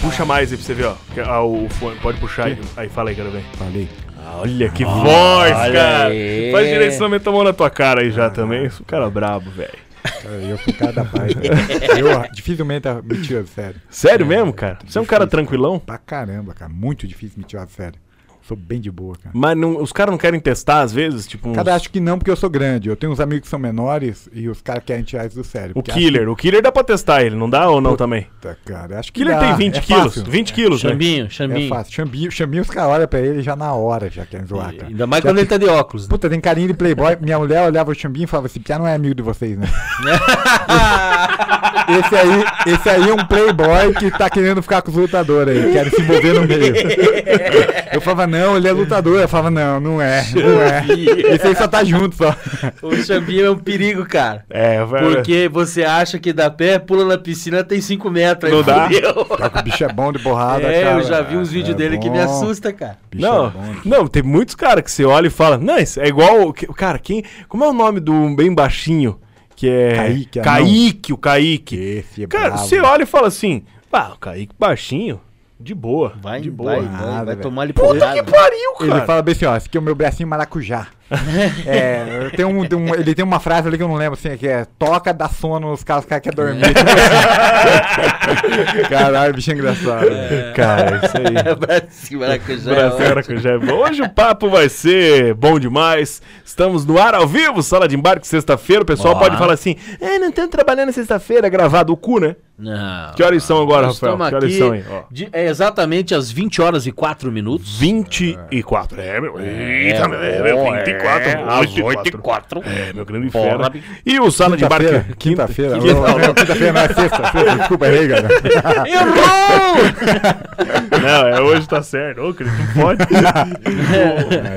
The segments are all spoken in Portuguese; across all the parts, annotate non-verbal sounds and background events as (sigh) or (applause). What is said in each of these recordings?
Puxa mais aí pra você ver, ó. Que- Ah, o fone, pode puxar aí. Aí, fala aí, quero ver. Falei. Olha que voz, olha cara. aí. Faz direcionamento a mão na tua cara aí já também. Esse cara é brabo, velho. Eu sou cara da paz. (laughs) né? Eu dificilmente me tiro de sério. Sério mesmo, cara? Você é um cara tranquilão? Pra caramba, cara. Muito difícil me tirar de sério. Sou bem de boa, cara. Mas não- os caras não querem testar às vezes? Tipo, uns- Cara, acho que não, porque eu sou grande. Eu tenho uns amigos que são menores e os caras querem tirar isso do sério. o Killer. O Killer dá pra testar ele, não dá ou não Puta, também? que- cara, acho O que Killer dá. tem 20 é quilos. Fácil. 20 quilos, né? Chambinho, É chambinho. fácil. Chambinho, chambinho os caras olham pra ele já na hora, já querem zoar, cara. Ainda mais Já quando ele tá de óculos. né? Puta, tem carinho de playboy. Minha mulher olhava o Xambinho e falava assim, Pia não é amigo de vocês, né? (laughs) esse, aí, esse aí é um playboy que tá querendo ficar com os lutadores aí, quer se envolver no meio. (laughs) Eu falava, não, ele é lutador. Eu falava, não, não é, não é. Esse aí só tá junto só. O chambinho é um perigo, cara. É, velho. Porque você acha que dá pé, pula na piscina, tem 5 metros. aí Não dá? que o bicho é bom de borrada, É, cara. eu já vi uns É vídeos dele que me bom. assusta, cara. Bicho Não, é bom. não, tem muitos caras que você olha e fala, não, isso é igual. que- Cara, quem. Como é o nome do bem baixinho? Que é. Kaique. Kaique, o Kaique. Esse é Cara, bravo. você olha e fala assim, ah, o Kaique baixinho, de boa. Vai, de boa. vai, vai, vai tomar ali Puta porrada. que pariu, cara. Ele fala bem assim, ó, esse aqui é o meu bracinho maracujá. (laughs) é, tem um, tem um- ele tem uma frase ali que eu não lembro, assim, que é toca, dá sono, os caras, caras querem dormir. (laughs) Caralho, bicho é engraçado. velho. Cara, isso aí. (laughs) Brasil, maracujá. Brasil Maracujá é bom. Hoje o papo vai ser bom demais. Estamos no ar ao vivo, sala de embarque, sexta-feira. O pessoal pode falar assim: é, não estamos trabalhando sexta-feira, é gravado o cu, né? Não. Que horas são agora, Rafael? Que horas aqui são aí? De- é exatamente às 20 horas e 4 minutos. 24. É, meu. Eita, meu. É, meu, 24. É, às 8 e 4. É, meu grande Porra, fera. E o sala de embarque. Quinta-feira, quinta-feira. quinta- Não, não, quinta-feira não é sexta, sexta, desculpa aí, cara. (laughs) Errou! Não, é hoje tá certo. Ô, Cris, não pode.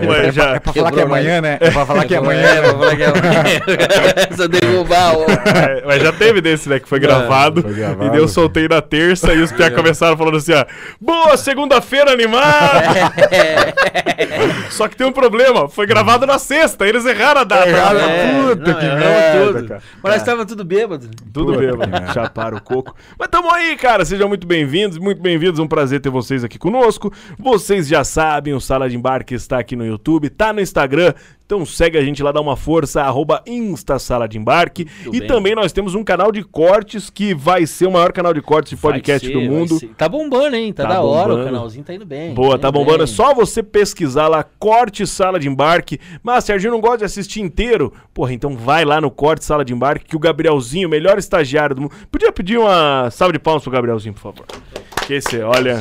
Ué, É já. pra falar que é Quebrou amanhã, né? É pra falar que é amanhã, (laughs) É, né? vou falar que é amanhã. Essa derrubar o... É, mas já teve desse, né? Que foi gravado. foi gravado. E daí eu soltei na terça e os piá começaram falando assim: ó. Boa segunda-feira animada! (laughs) Só que tem um problema, foi gravado na sexta, eles erraram a data. Erraram. É, Puta que erramos merda, tudo. cara. Mas nós tava tudo bêbado. Tudo Puta merda. Chaparam o coco. Mas tamo aí, cara. Sejam muito bem-vindos, muito bem-vindos. Um prazer ter vocês aqui conosco. Vocês já sabem, o Sala de Embarque está aqui no YouTube, tá no Instagram. Então segue a gente lá, dá uma força, arroba Insta Sala de Embarque. Muito e bem. também nós temos um canal de cortes que vai ser o maior canal de cortes de podcast do ser, vai mundo. Tá bombando, hein? Tá, Tá da hora, bombando. o canalzinho tá indo bem. Boa, indo tá bombando. bem. É só você pesquisar lá, corte sala de embarque. Mas, Serginho, não gosta de assistir inteiro? Porra, então vai lá no corte sala de embarque que o Gabrielzinho, o melhor estagiário do mundo. Podia pedir uma salva de palmas pro Gabrielzinho, por favor. Que esse, olha,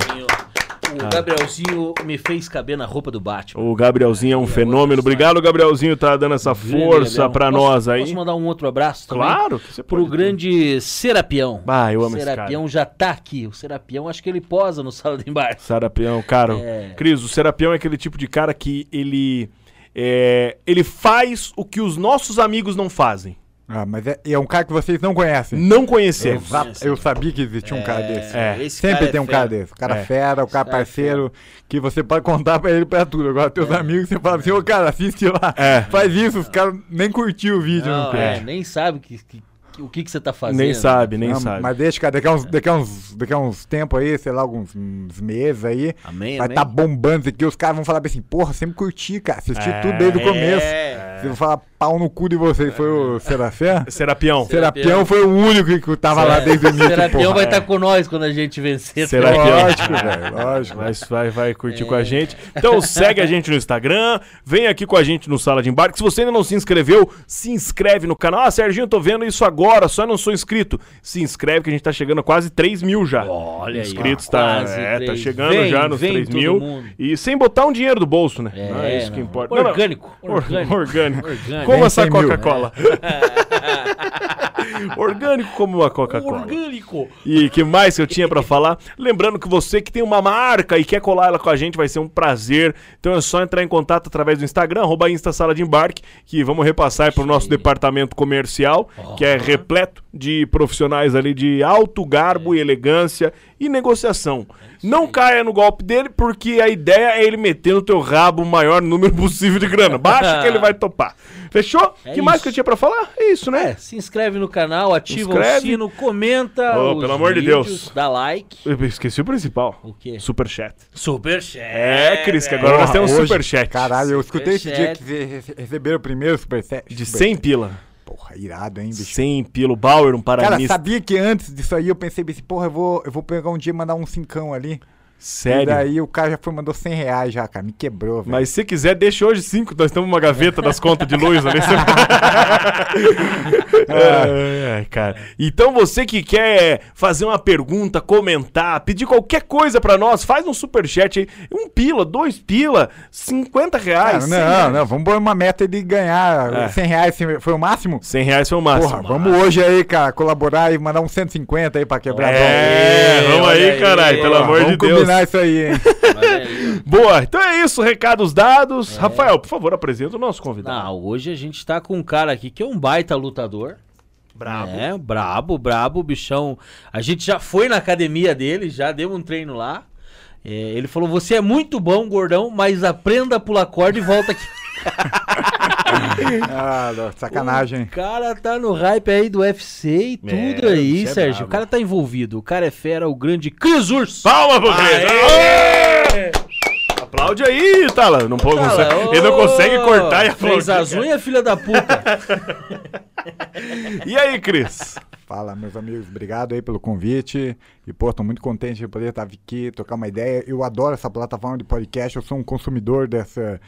O Gabrielzinho me fez caber na roupa do Batman. o Gabrielzinho é um fenômeno. Obrigado, Gabrielzinho, tá dando essa força Gabriel. pra Posso- nós aí. Posso mandar um outro abraço também? Claro que você Pro grande Serapião. Ah, eu amo esse Serapião já tá aqui. O Serapião, acho que ele posa no sala de embarque. Serapião, cara. É. Cris, o Serapião é aquele tipo de cara que ele. É, ele faz o que os nossos amigos não fazem. Ah, mas é, é um cara que vocês não conhecem. Não conhecemos. Exato. Eu sabia que existia um cara desse. É. esse Sempre cara é tem um cara desse. O cara É. fera, o cara Cara é parceiro, que você pode contar pra ele pra tudo. Agora, teus amigos, você fala assim, ô cara, assiste lá. É. Faz isso, os caras nem curtiu o vídeo. Não, Não, é, É. nem sabe que- que- o que, que você tá fazendo. Nem sabe, nem Não, sabe. Mas deixa, cara, daqui a uns, daqui a uns, daqui a uns tempos aí, sei lá, alguns uns meses aí, Amém, vai amém. tá bombando isso aqui, os caras vão falar bem assim, porra, sempre curti, cara, assisti É. tudo desde o começo. É. Você vai falar pau no cu de vocês, foi o Serafé? (laughs) Serapião. Serapião foi o único que- que tava lá desde o início, Serapião porra. vai estar com nós quando a gente vencer. Serapião. Lógico, velho, lógico. Vai, vai, vai curtir com a gente. Então segue a gente no Instagram, vem aqui com a gente no Sala de Embarque. Se você ainda não se inscreveu, se inscreve no canal. Ah, Serginho, eu tô vendo isso agora, só não sou inscrito. Se inscreve que a gente tá chegando a quase 3 mil já. Olha aí, Inscritos, ó, tá, quase é, tá três. chegando Vem, já nos vem 3 todo mil. mundo. E sem botar um dinheiro do bolso, né? É, não é isso que não. importa. Não, não. Orgânico. Or- Orgânico. Orgânico. Orgânico. Como essa 100 mil. Coca-Cola. (laughs) Orgânico como a Coca-Cola. Orgânico. E que mais que eu tinha pra falar? Lembrando que você que tem uma marca e quer colar ela com a gente, vai ser um prazer. Então é só entrar em contato através do Instagram, arroba Insta Sala de Embarque, que vamos repassar para o nosso departamento comercial, que é repleto de profissionais ali de alto garbo e elegância e negociação. Não caia no golpe dele, porque a ideia é ele meter no teu rabo o maior número (laughs) possível de grana. Baixa que ele vai topar. Fechou? É que mais isso. que eu tinha pra falar? É isso, né? É, se inscreve no canal, ativa Inscreve. o sino, comenta. Oh, os pelo amor de Deus. Dá like. Eu esqueci o principal. O quê? Superchat. Superchat. É, Cris, que agora nós temos hoje- superchat. Caralho, eu escutei esse dia Superchat. que receberam o primeiro superchat. De 100 pila. Porra, irado, hein, bicho. 100 pila. O Bauer, um Cara, paranista. sabia que antes disso aí eu pensei assim, porra, eu vou, eu vou pegar um dia e mandar um cincão ali. E Sério. daí o cara já foi, mandou 100 reais já, cara. Me quebrou, velho. Mas se quiser, deixa hoje 5. Nós temos uma gaveta das contas de luz ali. Ai, (laughs) ai, cara. Então você que quer fazer uma pergunta, comentar, pedir qualquer coisa pra nós, faz um superchat aí. Um pila, dois pila, 50 Cara, reais. 100 não, reais. não, vamos pôr uma meta de ganhar É. 100 reais, foi o máximo? 100 reais foi o máximo. Porra, vamos hoje aí, cara, colaborar e mandar uns 150 aí pra quebrar a É, vamos aí, aí, caralho, pelo amor Vamos de Deus. Combinar isso aí, hein? Aí. (laughs) Boa, então é isso, recados dados. Rafael, por favor, apresenta o nosso convidado. Não, hoje a gente tá com um cara aqui que é um baita lutador. Brabo. É, brabo, brabo, bichão. A gente já foi na academia dele, já deu um treino lá. É, ele falou: Você é muito bom, gordão, mas aprenda a pular corda e volta aqui. (laughs) Ah, sacanagem. O cara tá no hype aí do UFC e tudo É, aí, bicho é Sérgio. brabo. O cara tá envolvido. O cara é fera, o grande Cris Urso. Palma pro Cris. Aplaude aí, Tala. Não pode, consegue- ô, ele não consegue cortar e Fez aplaudir. as unhas, filha da puta. (laughs) E aí, Cris? Fala, meus amigos, obrigado aí pelo convite. E, pô, tô muito contente de poder estar aqui, trocar uma ideia. Eu adoro essa plataforma de podcast, eu sou um consumidor dessa,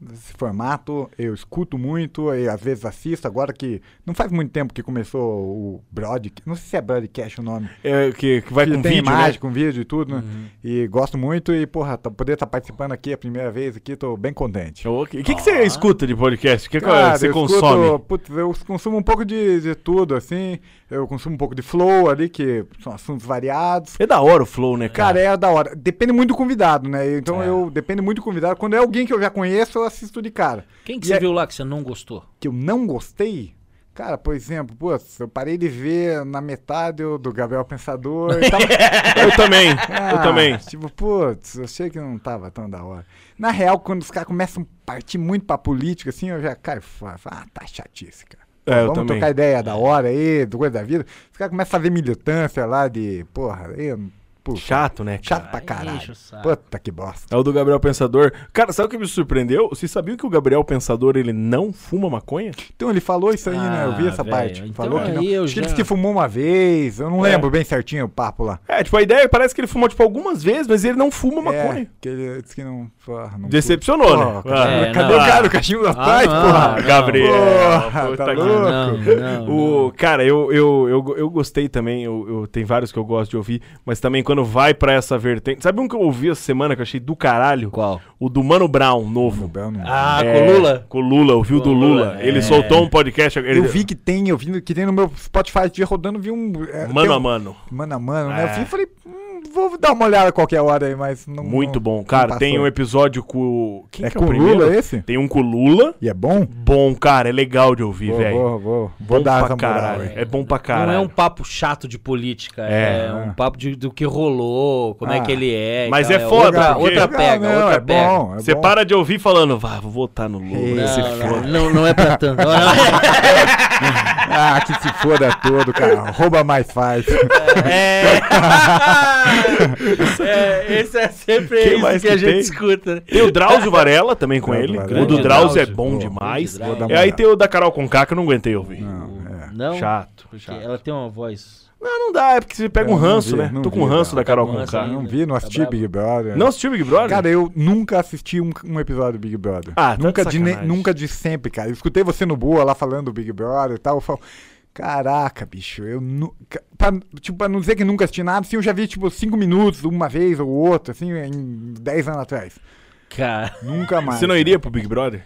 desse formato. Eu escuto muito e às vezes assisto. Agora que não faz muito tempo que começou o broadcast, não sei se é broadcast o nome. É, que, que vai que com tem vídeo, imagem, né? com vídeo e tudo, né? E gosto muito e, porra, tá- poder estar participando aqui a primeira vez aqui, tô bem contente. O que, que, que você escuta de podcast? O que, que Cara, você eu consome? escuto- putz, eu consumo um pouco de, de tudo, assim. Eu consumo um pouco de flow ali, que são assuntos variados. É da hora o flow, né, cara? Cara, é da hora. Depende muito do convidado, né? Então É. eu depende muito do convidado. Quando é alguém que eu já conheço, eu assisto de cara. Quem que E você é- viu lá que você não gostou? Que eu não gostei. Cara, por exemplo, putz, eu parei de ver na metade do Gabriel Pensador. tava- (laughs) Eu também, eu Ah, também. Tipo, putz, eu achei que não tava tão da hora. Na real, quando os caras começam a partir muito pra política, assim, eu já caio fora. Ah, tá chatice, cara. É, eu Vamos também. trocar ideia da hora aí, do coisa da vida. Os caras começam a fazer militância lá de, porra, eu, puta, Chato, né, cara? chato pra caralho. Puta que bosta. É o do Gabriel Pensador. Cara, sabe o que me surpreendeu? Vocês sabiam que o Gabriel Pensador, ele não fuma maconha? Então ele falou isso aí, né? Eu vi Ah, essa velho, parte. então falou que não. eu Acho que ele já- disse que fumou uma vez. Eu não É. lembro bem certinho o papo lá. É, tipo, a ideia parece que ele fumou, tipo, algumas vezes, mas ele não fuma maconha. É, que ele disse que não. porra, não Decepcionou, Pô, né? cara, É, cadê não. o cara? O cachimbo da Ah, paz, porra? não. Gabriel. Porra, puta tá louco? Não, não, não. O, cara, eu, eu, eu, eu gostei também, eu, eu- tem vários que eu gosto de ouvir, mas também quando vai pra essa vertente. Sabe um que eu ouvi essa semana que eu achei do caralho? Qual? O do Mano Brown, novo. Não- Ah, É, com o Lula? Com o Lula, ouviu Com do o Lula. Lula, Ele é. soltou um podcast. Ele, Eu vi que tem, eu vi que tem no meu Spotify esse dia rodando, vi um. é, Mano um- a mano. Mano a mano, né? É. Eu vi e falei, hum, vou dar uma olhada qualquer hora aí, mas não. Muito não- bom. Cara, tem um episódio com. o- Quem É que é com o primeiro? Lula esse? Tem um com o Lula. E é bom? Bom, cara, é legal de ouvir, velho. vou, vou, Bom vou dar pra essa moral caralho. aí. É bom pra caralho. Não é um papo chato de política, É. é, um papo de, do que rolou, como é Ah. que ele é. Mas tal. é foda, Outra, porque- outra Legal, pega, não, outra é pega. bom, é Você bom. para de ouvir falando, vá, vou votar no Lula. Não, foda. não, não, não é pra tanto. (laughs) Ah, que se foda todo, cara. Rouba mais faz. É. (laughs) é, esse é sempre Quem isso mais que, que a gente tem? escuta. Tem o Drauzio Varela também com ele. Varela. O do Drauzio é bom Pô, demais. E aí tem o da Carol Conká que eu não aguentei ouvir. Não, é. Não, Chato. chato. ela tem uma voz. Não, não dá, é porque você pega Eu um ranço, vi, né? não Tô com vi, ranço não. da Carol Tá Conká. Não vi, não assisti bravo. Big Brother. Não assistiu Big Brother? Cara, eu nunca assisti um, um episódio do Big Brother. Ah, tá nunca, de, ne- nunca de sempre, cara. Eu escutei você no Boa lá falando do Big Brother e tal. Eu falo, caraca, bicho, eu nunca. Pra, tipo, pra não dizer que nunca assisti nada, assim, eu já vi, tipo, cinco minutos, uma vez ou outra, assim, em 10 anos atrás. Cara. Nunca mais. Você não iria pro Big Brother?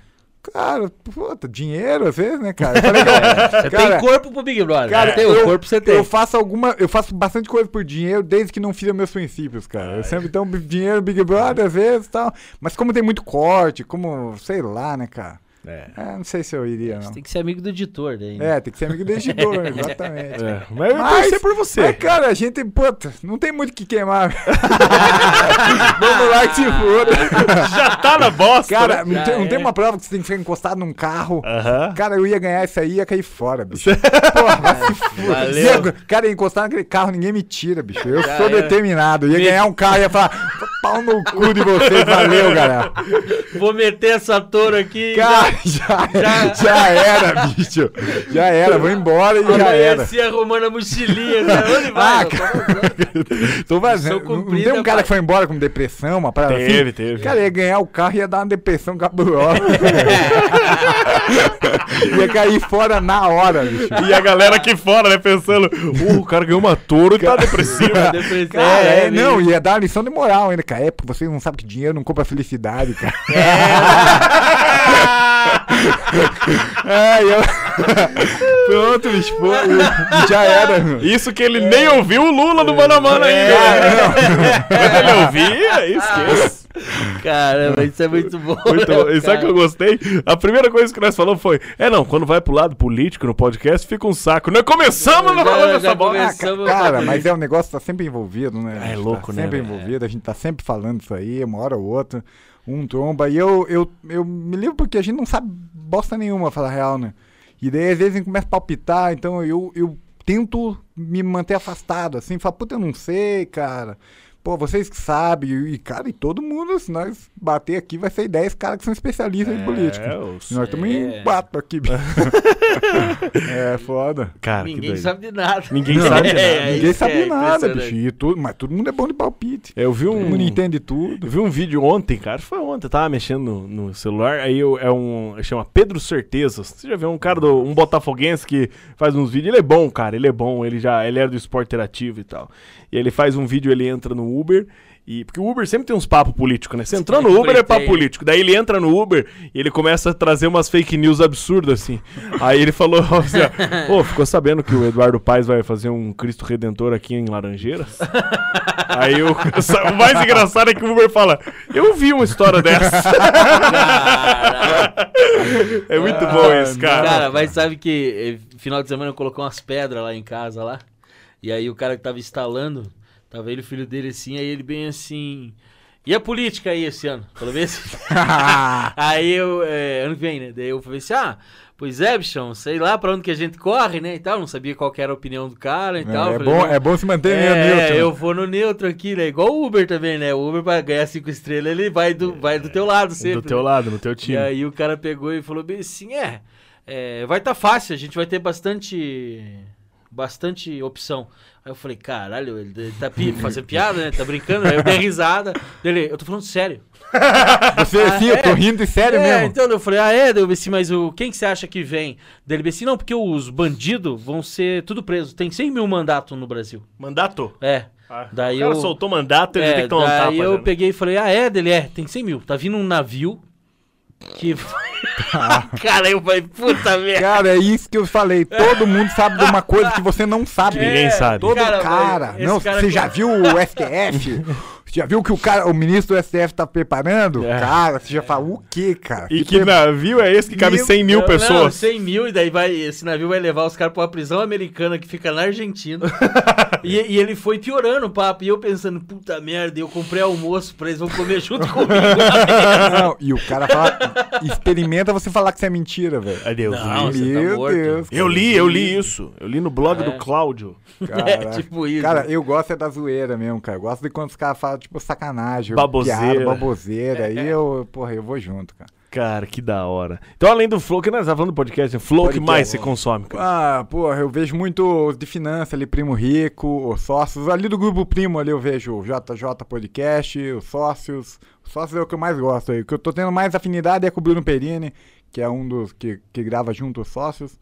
Cara, puta, dinheiro às vezes, né, cara? Falei, (laughs) cara, Você cara, tem corpo pro Big Brother. Cara, tem eu, o corpo você tem. eu faço alguma. Eu faço bastante coisa por dinheiro desde que não fira meus princípios, cara. Eu sempre tenho dinheiro Big Brother às vezes e tal. Mas como tem muito corte, como, sei lá, né, cara? É. É, não sei se eu iria, Você não. tem que ser amigo do editor daí. né? É, tem que ser amigo do editor, (laughs) exatamente. É, Mas eu Mas- torcer por você. Mas, cara, a gente, puta, não tem muito o que queimar. (laughs) Vamos lá que se foda. Já tá na bosta. Cara, né? não tem, não é. tem uma prova que você tem que ficar encostado num carro. Aham. Cara, eu ia ganhar isso aí e ia cair fora, bicho. (laughs) Porra, vai se. Ia- Cara, ia encostar naquele carro, ninguém me tira, bicho. Eu Já sou era. determinado. Ia Me- ganhar um carro e ia falar, pau no cu de vocês, valeu, galera. Vou meter essa touro aqui. Cara, (laughs) já, já- já era, bicho. Já era, vou embora e já era. Amanheci arrumando a mochilinha, cara. (laughs) Onde vai? Ah, Eu tô- vazando. Não, não (laughs) tem um cara pai. que foi embora com depressão, uma parada Teve, assim? teve. Cara, ia ganhar o carro e ia dar uma depressão cabulosa. ia cair fora na hora, bicho. E a galera aqui fora, né, pensando, uh, o cara ganhou uma touro e tá depressivo. Depressão. Cara, é, não, bicho. ia dar uma lição de moral ainda, cara. É porque vocês não sabem que dinheiro não compra felicidade, cara. É, (laughs) eu... (laughs) Pronto, bicho, pô, já era. meu. Isso que ele nem ouviu o Lula do Mano a Mano ainda. É, (laughs) Quando ele ouvia, esquece. Caramba, isso é muito bom. Muito bom. E sabe que eu gostei? A primeira coisa que nós falamos foi: é não, quando vai pro lado político no podcast, fica um saco. Nós começamos Já- falando essa bola. Ah, cara, mas é um negócio que tá sempre envolvido, né? É louco, tá né, Sempre velho? envolvido, a gente tá sempre falando isso aí, uma hora ou outra, um tromba. E eu, eu, eu me livro porque a gente não sabe bosta nenhuma, falar real, né? E daí às vezes começa a palpitar, então eu, eu tento me manter afastado, assim, falar, puta, eu não sei, cara. Pô, vocês que sabem, e, cara, e todo mundo, se nós bater aqui, vai ser 10 caras que são especialistas em política. É, Nós estamos É. em quatro aqui, bicho. (laughs) (laughs) é foda. Cara, Ninguém sabe de nada. Ninguém sabe de nada. É, Ninguém sabe é nada, bicho. E tudo, mas todo mundo é bom de palpite. Eu vi Todo mundo um. entende tudo. Eu vi um vídeo ontem, cara. Foi ontem, eu tava mexendo no, no celular. Aí eu, é um. Chama Pedro Certezas. Você já viu um cara, do, um botafoguense que faz uns vídeos. Ele é bom, cara. Ele é bom. Ele já ele era do esporte interativo e tal. E ele faz um vídeo, ele entra no Uber. E, porque o Uber sempre tem uns papos políticos, né? Você entrou no Uber é papo tem. político. Daí ele entra no Uber e ele começa a trazer umas fake news absurdas, assim. Aí ele falou (laughs) assim: ó, "Ô, ficou sabendo que o Eduardo Paes vai fazer um Cristo Redentor aqui em Laranjeiras? (laughs) Aí o, (laughs) o mais engraçado é que o Uber fala: Eu vi uma história dessa. é muito bom isso, cara. Cara, mas sabe que eh, final de semana eu colocou umas pedras lá em casa lá. E aí o cara que tava instalando, tava ele e o filho dele assim, aí ele bem assim. E a política aí esse ano? Falou bem assim. (laughs) aí eu, é, ano que vem, né? Daí eu falei assim, ah, pois é, bichão, sei lá pra onde que a gente corre, né? E tal, não sabia qual que era a opinião do cara e tal. é, Falei, bom, "Não, é bom se manter é, neutro. eu vou no neutro aqui, né? Igual o Uber também, né? O Uber pra ganhar cinco estrelas, ele vai do, vai do teu lado sempre. Do teu né? lado, no teu E time. aí o cara pegou e falou bem assim, é, é, vai tá fácil, a gente vai ter bastante bastante opção. Aí eu falei, caralho, ele ele tá pi (laughs) fazendo piada, né? Tá brincando, aí eu dei risada. Dele, eu tô falando sério. (laughs) Você, sim, eu tô é. rindo de sério é, mesmo. então eu falei, ah, é, assim, mas o, quem que você acha que vem? Assim, não, porque os bandidos vão ser tudo presos. Tem 100 mil mandatos no Brasil. Mandato? É. Ah, Daí o cara eu- soltou mandato, ele É, tem que tomar um daí tapa. eu né? peguei e falei, ah, é, dele é, tem 100 mil. Tá vindo um navio que... (laughs) (laughs) Cara, eu falei, puta merda. Cara, é isso que eu falei. Todo mundo sabe de uma coisa que você não sabe. Ninguém sabe. Todo Cara, cara. Não, cara você já viu o STF? (laughs) Você já viu que o cara, o ministro do STF tá preparando? É. Cara, você já fala o quê, cara? E que pre- navio é esse que cabe Meu 100 mil Não, pessoas? Não, 100 mil, e daí vai, esse navio vai levar os caras pra uma prisão americana que fica na Argentina. (laughs) e, e ele foi piorando o papo. E eu pensando, puta merda, eu comprei almoço pra eles vão comer junto comigo. (laughs) Não, e o cara fala, experimenta você falar que isso é mentira, velho. Ai, Deus Não, tá Meu morto. Deus. Eu li, eu li isso. Eu li no blog É. do Cláudio. Cara, (laughs) É, tipo isso. Cara, eu gosto é da zoeira mesmo, cara. Eu gosto de quando os caras falam, tipo, sacanagem, Baboseira. piada, baboseira. Aí eu, porra, eu vou junto, cara. Cara, que da hora. Então, além do Flow, que nós estamos falando do podcast, Flow, o que mais você consome, cara? Ah, porra, eu vejo muito os de finança ali, Primo Rico, os sócios. Ali do Grupo Primo ali eu vejo o JJ Podcast, os sócios. Os sócios é o que eu mais gosto aí. O que eu tô tendo mais afinidade é com o Bruno Perini, que é um dos que, que grava junto os sócios.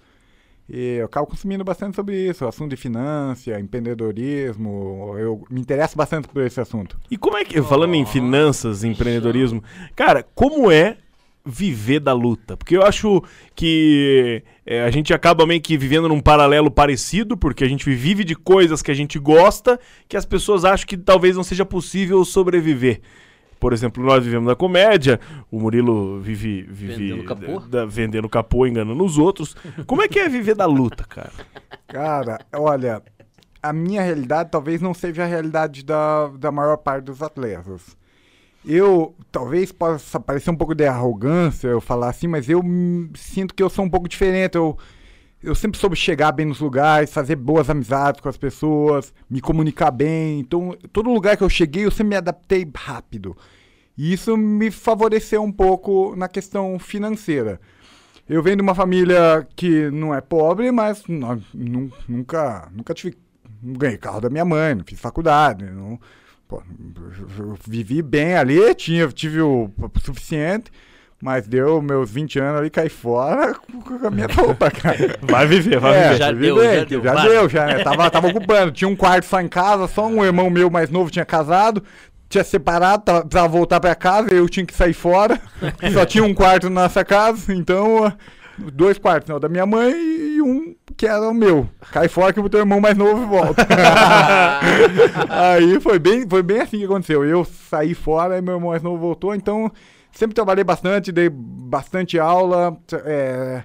E eu acabo consumindo bastante sobre isso, assunto de finança, empreendedorismo. Eu me interesso bastante por esse assunto. E como é que, falando em finanças, empreendedorismo, cara, como é viver da luta? Porque eu acho que é, a gente acaba meio que vivendo num paralelo parecido, porque a gente vive de coisas que a gente gosta, que as pessoas acham que talvez não seja possível sobreviver. Por exemplo, nós vivemos na comédia, o Murilo vive, vive Vendendo capô? da- vendendo capô, enganando os outros. Como é que é viver da luta, cara? Cara, olha, a minha realidade talvez não seja a realidade da, da maior parte dos atletas. Eu, talvez possa parecer um pouco de arrogância eu falar assim, mas eu sinto que eu sou um pouco diferente. Eu, eu sempre soube chegar bem nos lugares, fazer boas amizades com as pessoas, me comunicar bem. Então, todo lugar que eu cheguei, eu sempre me adaptei rápido. E isso me favoreceu um pouco na questão financeira. Eu venho de uma família que não é pobre, mas nu- nunca, nunca tive. Não ganhei carro da minha mãe, não fiz faculdade. Não, pô, vivi bem ali, tinha, tive o suficiente, mas deu meus 20 anos ali, caí fora (laughs) com a minha roupa, cara. Vai viver, vai É, viver. Já deu, bem, já deu, Já vai. deu, já, né? Tava, tava ocupando. Tinha um quarto só em casa, só um irmão meu mais novo tinha casado, tinha separado, tava, precisava voltar pra casa, eu tinha que sair fora. (laughs) só tinha um quarto na nossa casa, então, dois quartos, né, o da minha mãe e um que era o meu. Cai fora que o teu irmão mais novo volta. (laughs) Aí foi bem, foi bem assim que aconteceu. Eu saí fora e meu irmão mais novo voltou, então sempre trabalhei bastante, dei bastante aula. é,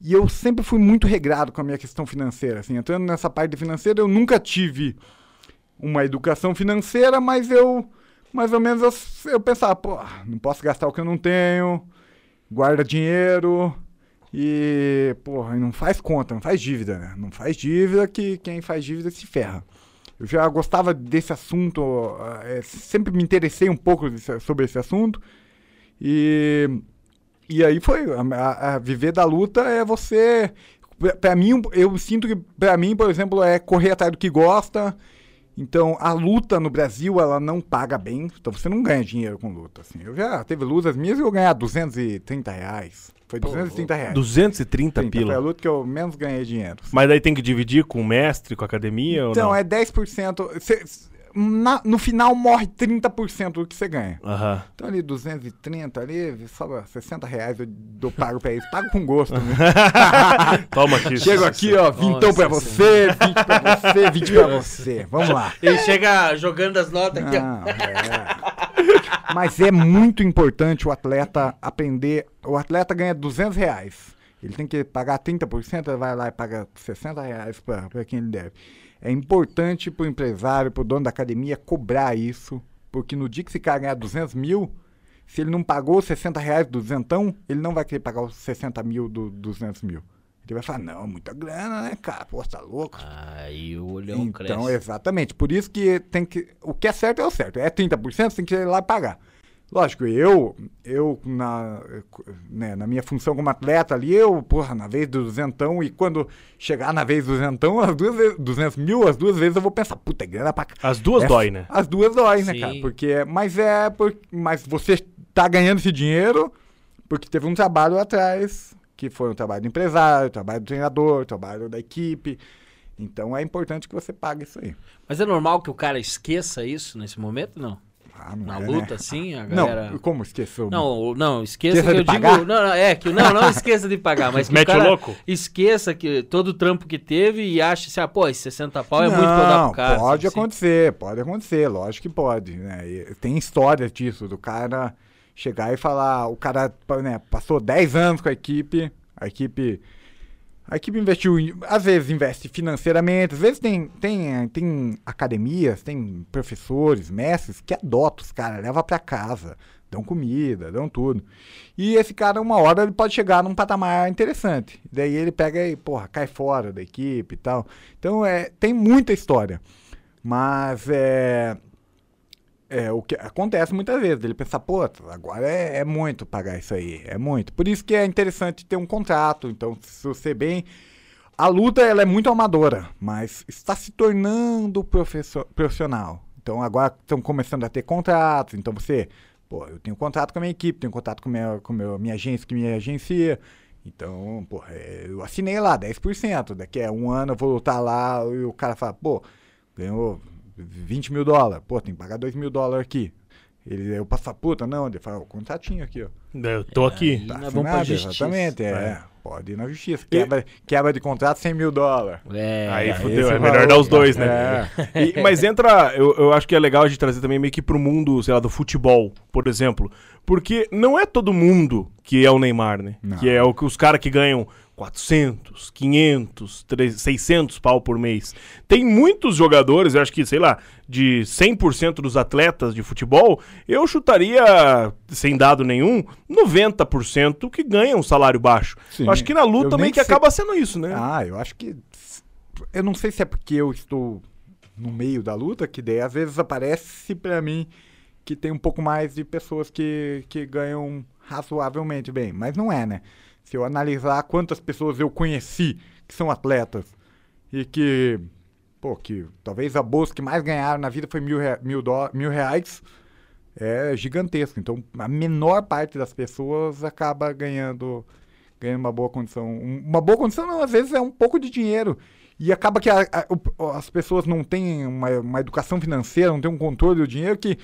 e eu sempre fui muito regrado com a minha questão financeira. Assim, entrando nessa parte financeira, eu nunca tive uma educação financeira, mas eu, mais ou menos, eu, eu pensava, pô, não posso gastar o que eu não tenho, guarda dinheiro e, porra, não faz conta, não faz dívida, né? Não faz dívida que quem faz dívida se ferra. Eu já gostava desse assunto, eh, sempre me interessei um pouco desse- sobre esse assunto e e aí foi, a, a- viver da luta é você, pra mim, eu sinto que pra mim, por exemplo, é correr atrás do que gosta. Então, a luta no Brasil, ela não paga bem, então você não ganha dinheiro com luta, assim. Eu já teve lutas minhas e eu ganhar 230 reais. Foi 230 reais. 230 30, Foi a pila. luta que eu menos ganhei dinheiro. Mas daí tem que dividir com o mestre, com a academia ou Então, não? é 10%. Cê, na- no final morre 30% do que você ganha. Aham. Então ali 230 ali, sobra 60 reais, eu dou pago pra eles. Pago com gosto, né? (laughs) Toma aqui. Chego aqui, ó, vintão pra Nossa você, 20 pra você, 20 pra você. Vamos lá. Ele chega jogando as notas aqui, ó. Não, é. Mas é muito importante o atleta aprender. O atleta ganha 200 reais. Ele tem que pagar 30%, ele vai lá e paga 60 reais para quem ele deve. É importante pro empresário, pro dono da academia cobrar isso, porque no dia que esse cara ganhar 200 mil, se ele não pagou 60 reais do duzentão, ele não vai querer pagar os 60 mil do 200 mil. Ele vai falar, não, muita grana, né, cara? Pô, tá louco? Aí o olhão Então, cresce. exatamente. Por isso que tem que. O que é certo é o certo. É 30%, você tem que ir lá e pagar. Lógico, eu, eu na, né, na minha função como atleta ali, eu, porra, na vez do duzentão, e quando chegar na vez do duzentão, as duas vezes, 200 mil, as duas vezes eu vou pensar, puta, é grana pra cá. As duas É, dói, né? As duas dói, né, Sim. cara? Porque, mas é, por, mas você tá ganhando esse dinheiro porque teve um trabalho atrás, que foi um trabalho do empresário, trabalho do treinador, trabalho da equipe. Então é importante que você pague isso aí. Mas é normal que o cara esqueça isso nesse momento? Não. Ah, não Na é, luta, né? assim, a galera. Não, como esqueceu? Não, não, esqueça, Esqueça que eu de digo. pagar? Não, não, é que não, não (laughs) esqueça de pagar, mas que Mete o louco? esqueça que todo o trampo que teve e ache assim, ah, pô, esse 60 pau é muito pra dar pro cara. Pode assim. acontecer, pode acontecer, lógico que pode. Né? E tem histórias disso, do cara chegar e falar, o cara né, passou 10 anos com a equipe, a equipe. A equipe investiu, às vezes investe financeiramente, às vezes tem, tem, tem academias, tem professores, mestres que adotam os caras, leva pra casa, dão comida, dão tudo. E esse cara, uma hora, ele pode chegar num patamar interessante. Daí ele pega e, porra, cai fora da equipe e tal. Então, é, tem muita história. Mas é, é o que acontece muitas vezes. Ele pensar, pô, agora é, é muito pagar isso aí. É muito. Por isso que é interessante ter um contrato. Então, se você bem. A luta ela é muito amadora, mas está se tornando profissional. Então agora estão começando a ter contratos. Então você, pô, eu tenho contrato com a minha equipe, tenho contrato com a minha, com minha, minha agência que me agencia. Então, pô, é, eu assinei lá 10%. Daqui a um ano eu vou lutar lá e o cara fala, pô, ganhou 20 mil dólares. Pô, tem que pagar 2 mil dólares aqui. Ele, eu passo a puta, não, ele fala, o contratinho aqui, ó. Eu tô aqui. Aí Tá nós vamos pra assinado, justiça. exatamente, é. É. Pode ir na justiça. Quebra, quebra de contrato 100 mil dólares. É, Aí é, fudeu, é é melhor valor, dar os dois, cara. né? E- mas entra, eu, eu acho que é legal a gente trazer também meio que pro mundo, sei lá, do futebol, por exemplo. Porque não é todo mundo que é o Neymar, né? Não. Que é o que os caras que ganham 400, 500, 300, 600 pau por mês. Tem muitos jogadores, eu acho que, sei lá, de 100% dos atletas de futebol, eu chutaria, sem dado nenhum, 90% que ganham um salário baixo. Sim. Eu acho que na luta também que sei- acaba sendo isso, né? Ah, eu acho que. Eu não sei se é porque eu estou no meio da luta, que daí às vezes aparece pra mim que tem um pouco mais de pessoas que, que ganham razoavelmente bem. Mas não é, né? Se eu analisar quantas pessoas eu conheci que são atletas e que. Pô, que talvez a bolsa que mais ganharam na vida foi mil, rea- mil, dó- mil reais. É gigantesco. Então, a menor parte das pessoas acaba ganhando ganhando uma boa condição. Um- Uma boa condição, não, às vezes, é um pouco de dinheiro. E acaba que a- a- as pessoas não têm uma, uma educação financeira, não têm um controle do dinheiro que,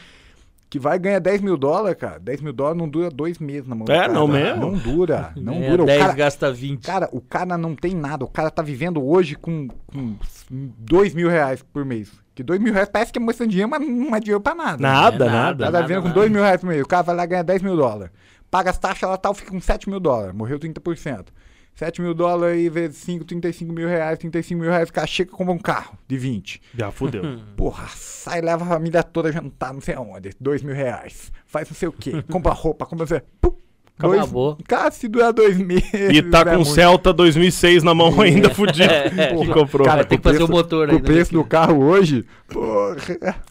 que vai ganhar 10 mil dólares, cara. 10 mil dólares não dura dois meses na mão É, cara. não mesmo? Não dura, não Ganha dura. O 10, cara, gasta 20. cara, o cara não tem nada. O cara tá vivendo hoje com, com 2 mil reais por mês. Que 2 mil reais parece que é bastante dinheiro, mas não é dinheiro pra nada. Nada, É nada. nada. Ela vendo com nada. 2 mil reais por mês. O cara vai lá ganhar 10 mil dólares. Paga as taxas lá tal, fica com 7 mil dólares. Morreu 30%. 7 mil dólares e vezes 5, 35 mil reais. 35 mil reais, o cara chega e compra um carro de 20. Já fudeu. (laughs) Porra, sai, leva a família toda jantar, não sei aonde. 2 mil reais. Faz não sei o quê. Compra roupa, compra. não sei- Pum, dois- Acabou. Cara, se durar dois meses. E tá é com o. Celta 2006 na mão (laughs) ainda, fudido. que Porra, comprou. Vai ter que fazer o motor o ainda, preço né, do carro hoje, porra.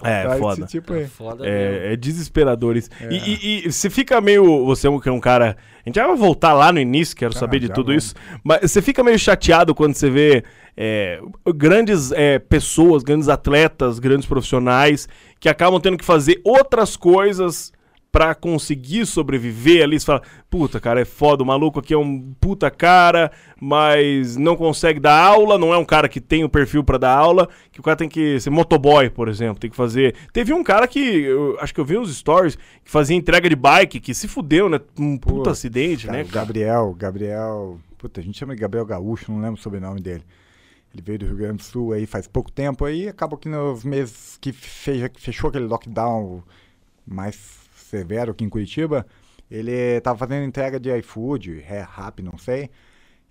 É, Tá foda. Tipo aí. Foda. É, é desesperador isso. E, e- e você fica meio. Você é um, que é um cara. A gente já vai voltar lá no início, quero Ah, saber de tudo vamos. isso. Mas você fica meio chateado quando você vê é, grandes é, pessoas, grandes atletas, grandes profissionais que acabam tendo que fazer outras coisas pra conseguir sobreviver ali. Você fala, puta, cara, é foda, o maluco aqui é um puta cara, mas não consegue dar aula, não é um cara que tem o perfil pra dar aula, que o cara tem que ser motoboy, por exemplo, tem que fazer... Teve um cara que, eu acho que eu vi uns stories, que fazia entrega de bike, que se fudeu, né? Um puta Pô, acidente, Cara, né, cara? Gabriel, Gabriel. Puta, a gente chama de Gabriel Gaúcho, não lembro o sobrenome dele. Ele veio do Rio Grande do Sul aí faz pouco tempo aí, acabou que nos meses que fechou aquele lockdown mais severo aqui em Curitiba, ele tava fazendo entrega de iFood, é, rap, não sei.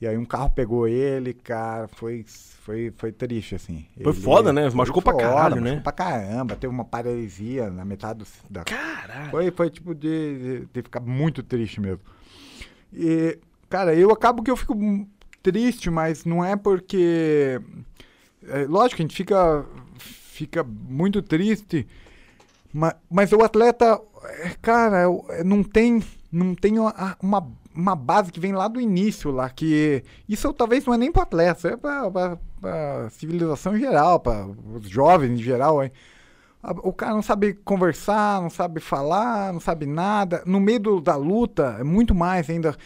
E aí um carro pegou ele, cara, foi, foi, foi triste, assim. Foi Ele- foda, né? Machucou pra caralho, né? Machucou pra caramba, teve uma paralisia na metade do, da, Caralho. foi, foi tipo de, de, de ficar muito triste mesmo. E, cara, eu acabo que eu fico triste, mas não é porque. É, lógico, a gente fica, fica muito triste, mas, mas o atleta, cara, eu- é, não tem, não tem uma, uma, uma base que vem lá do início, lá, que. Isso talvez não é nem para atleta, é para a civilização em geral, para os jovens em geral. Hein? O cara não sabe conversar, não sabe falar, não sabe nada. No meio do- da luta, é muito mais ainda.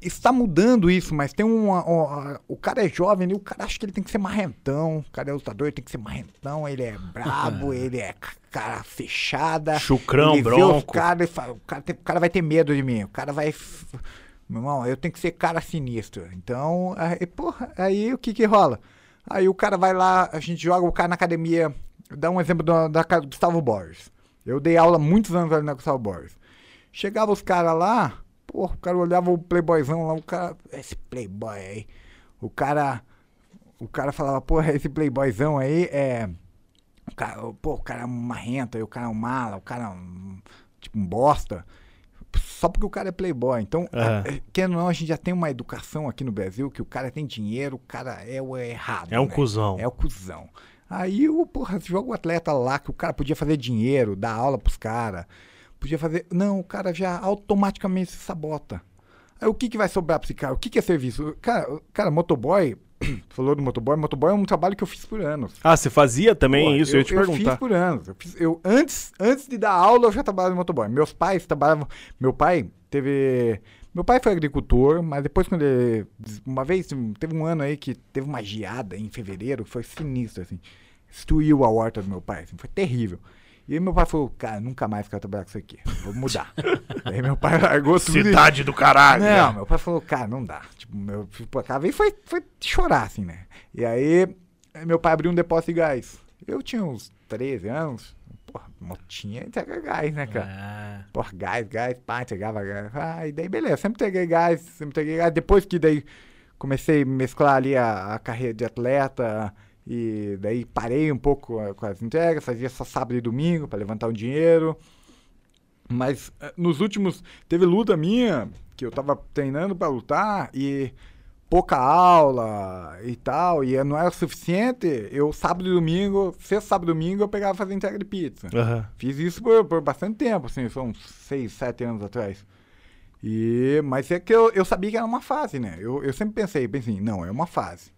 Está mudando isso, mas tem uma. uma- o cara é jovem, e o cara acha que ele tem que ser marrentão. O cara é lutador, ele tem que ser marrentão, ele é brabo, (laughs) ele é ca- cara fechada. Chucrão, ele vê os bronco. cara e fala, o, cara tem- o cara vai ter medo de mim. O cara vai. Meu irmão, eu tenho que ser cara sinistro. Então, aí, porra, aí o que que rola? Aí o cara vai lá, a gente joga o cara na academia. Dá um exemplo da, do Gustavo Borges. Eu dei aula muitos anos ali na Gustavo Borges. Chegava os caras lá, porra, o cara olhava o playboyzão lá, o cara. Esse playboy aí. O cara. O cara falava, porra, esse playboyzão aí é. O cara, pô, o cara é um marrento, aí o cara é um mala, o cara é um. Tipo um bosta. Só porque o cara é playboy. Então, Aham. a- querendo ou não, a gente já tem uma educação aqui no Brasil que o cara tem dinheiro, o cara é o errado. É um né? cuzão. É o cuzão. Aí o, porra, joga o atleta lá que o cara podia fazer dinheiro, dar aula pros caras. Podia fazer. Não, o cara já automaticamente se sabota. Aí o que, que vai sobrar pra esse cara? O que, que é serviço? Cara, cara, motoboy, (clears throat) falou do motoboy, motoboy é um trabalho que eu fiz por anos. Ah, você fazia também Pô, isso? Eu, ia te eu perguntar. fiz por anos. Eu fiz- eu, antes, antes de dar aula, eu já trabalhava no motoboy. Meus pais trabalhavam. Meu pai teve. Meu pai foi agricultor, mas depois quando ele. Uma vez, teve um ano aí que teve uma geada em fevereiro, foi sinistro, assim. Destruiu a horta do meu pai, assim, foi terrível. E aí meu pai falou, cara, nunca mais quero trabalhar com isso aqui. Vou mudar. (laughs) aí meu pai largou tudo. e- Cidade do caralho. não, né? meu pai falou, cara, não dá. Tipo, meu veio e foi, foi chorar, assim, né? E aí, meu pai abriu um depósito de gás. Eu tinha uns 13 anos. Porra, motinha entrega gás, né, cara? Ah, Porra, gás, gás, pá, entregava gás. Ah, e daí beleza, sempre entreguei gás, sempre entreguei gás. Depois que daí comecei a mesclar ali a, a carreira de atleta e daí parei um pouco eh, com as entregas, fazia só sábado e domingo para levantar um dinheiro. Mas eh, nos últimos, teve luta minha que eu tava treinando para lutar e pouca aula e tal, e não era o suficiente. Eu sábado e domingo, sexta, sábado e domingo, eu pegava fazia entrega de pizza. Aham. Fiz isso por, por bastante tempo, assim, são uns 6, 7 anos atrás. E, mas é que eu, eu sabia que era uma fase, né? Eu, eu sempre pensei, pensei, não, é uma fase.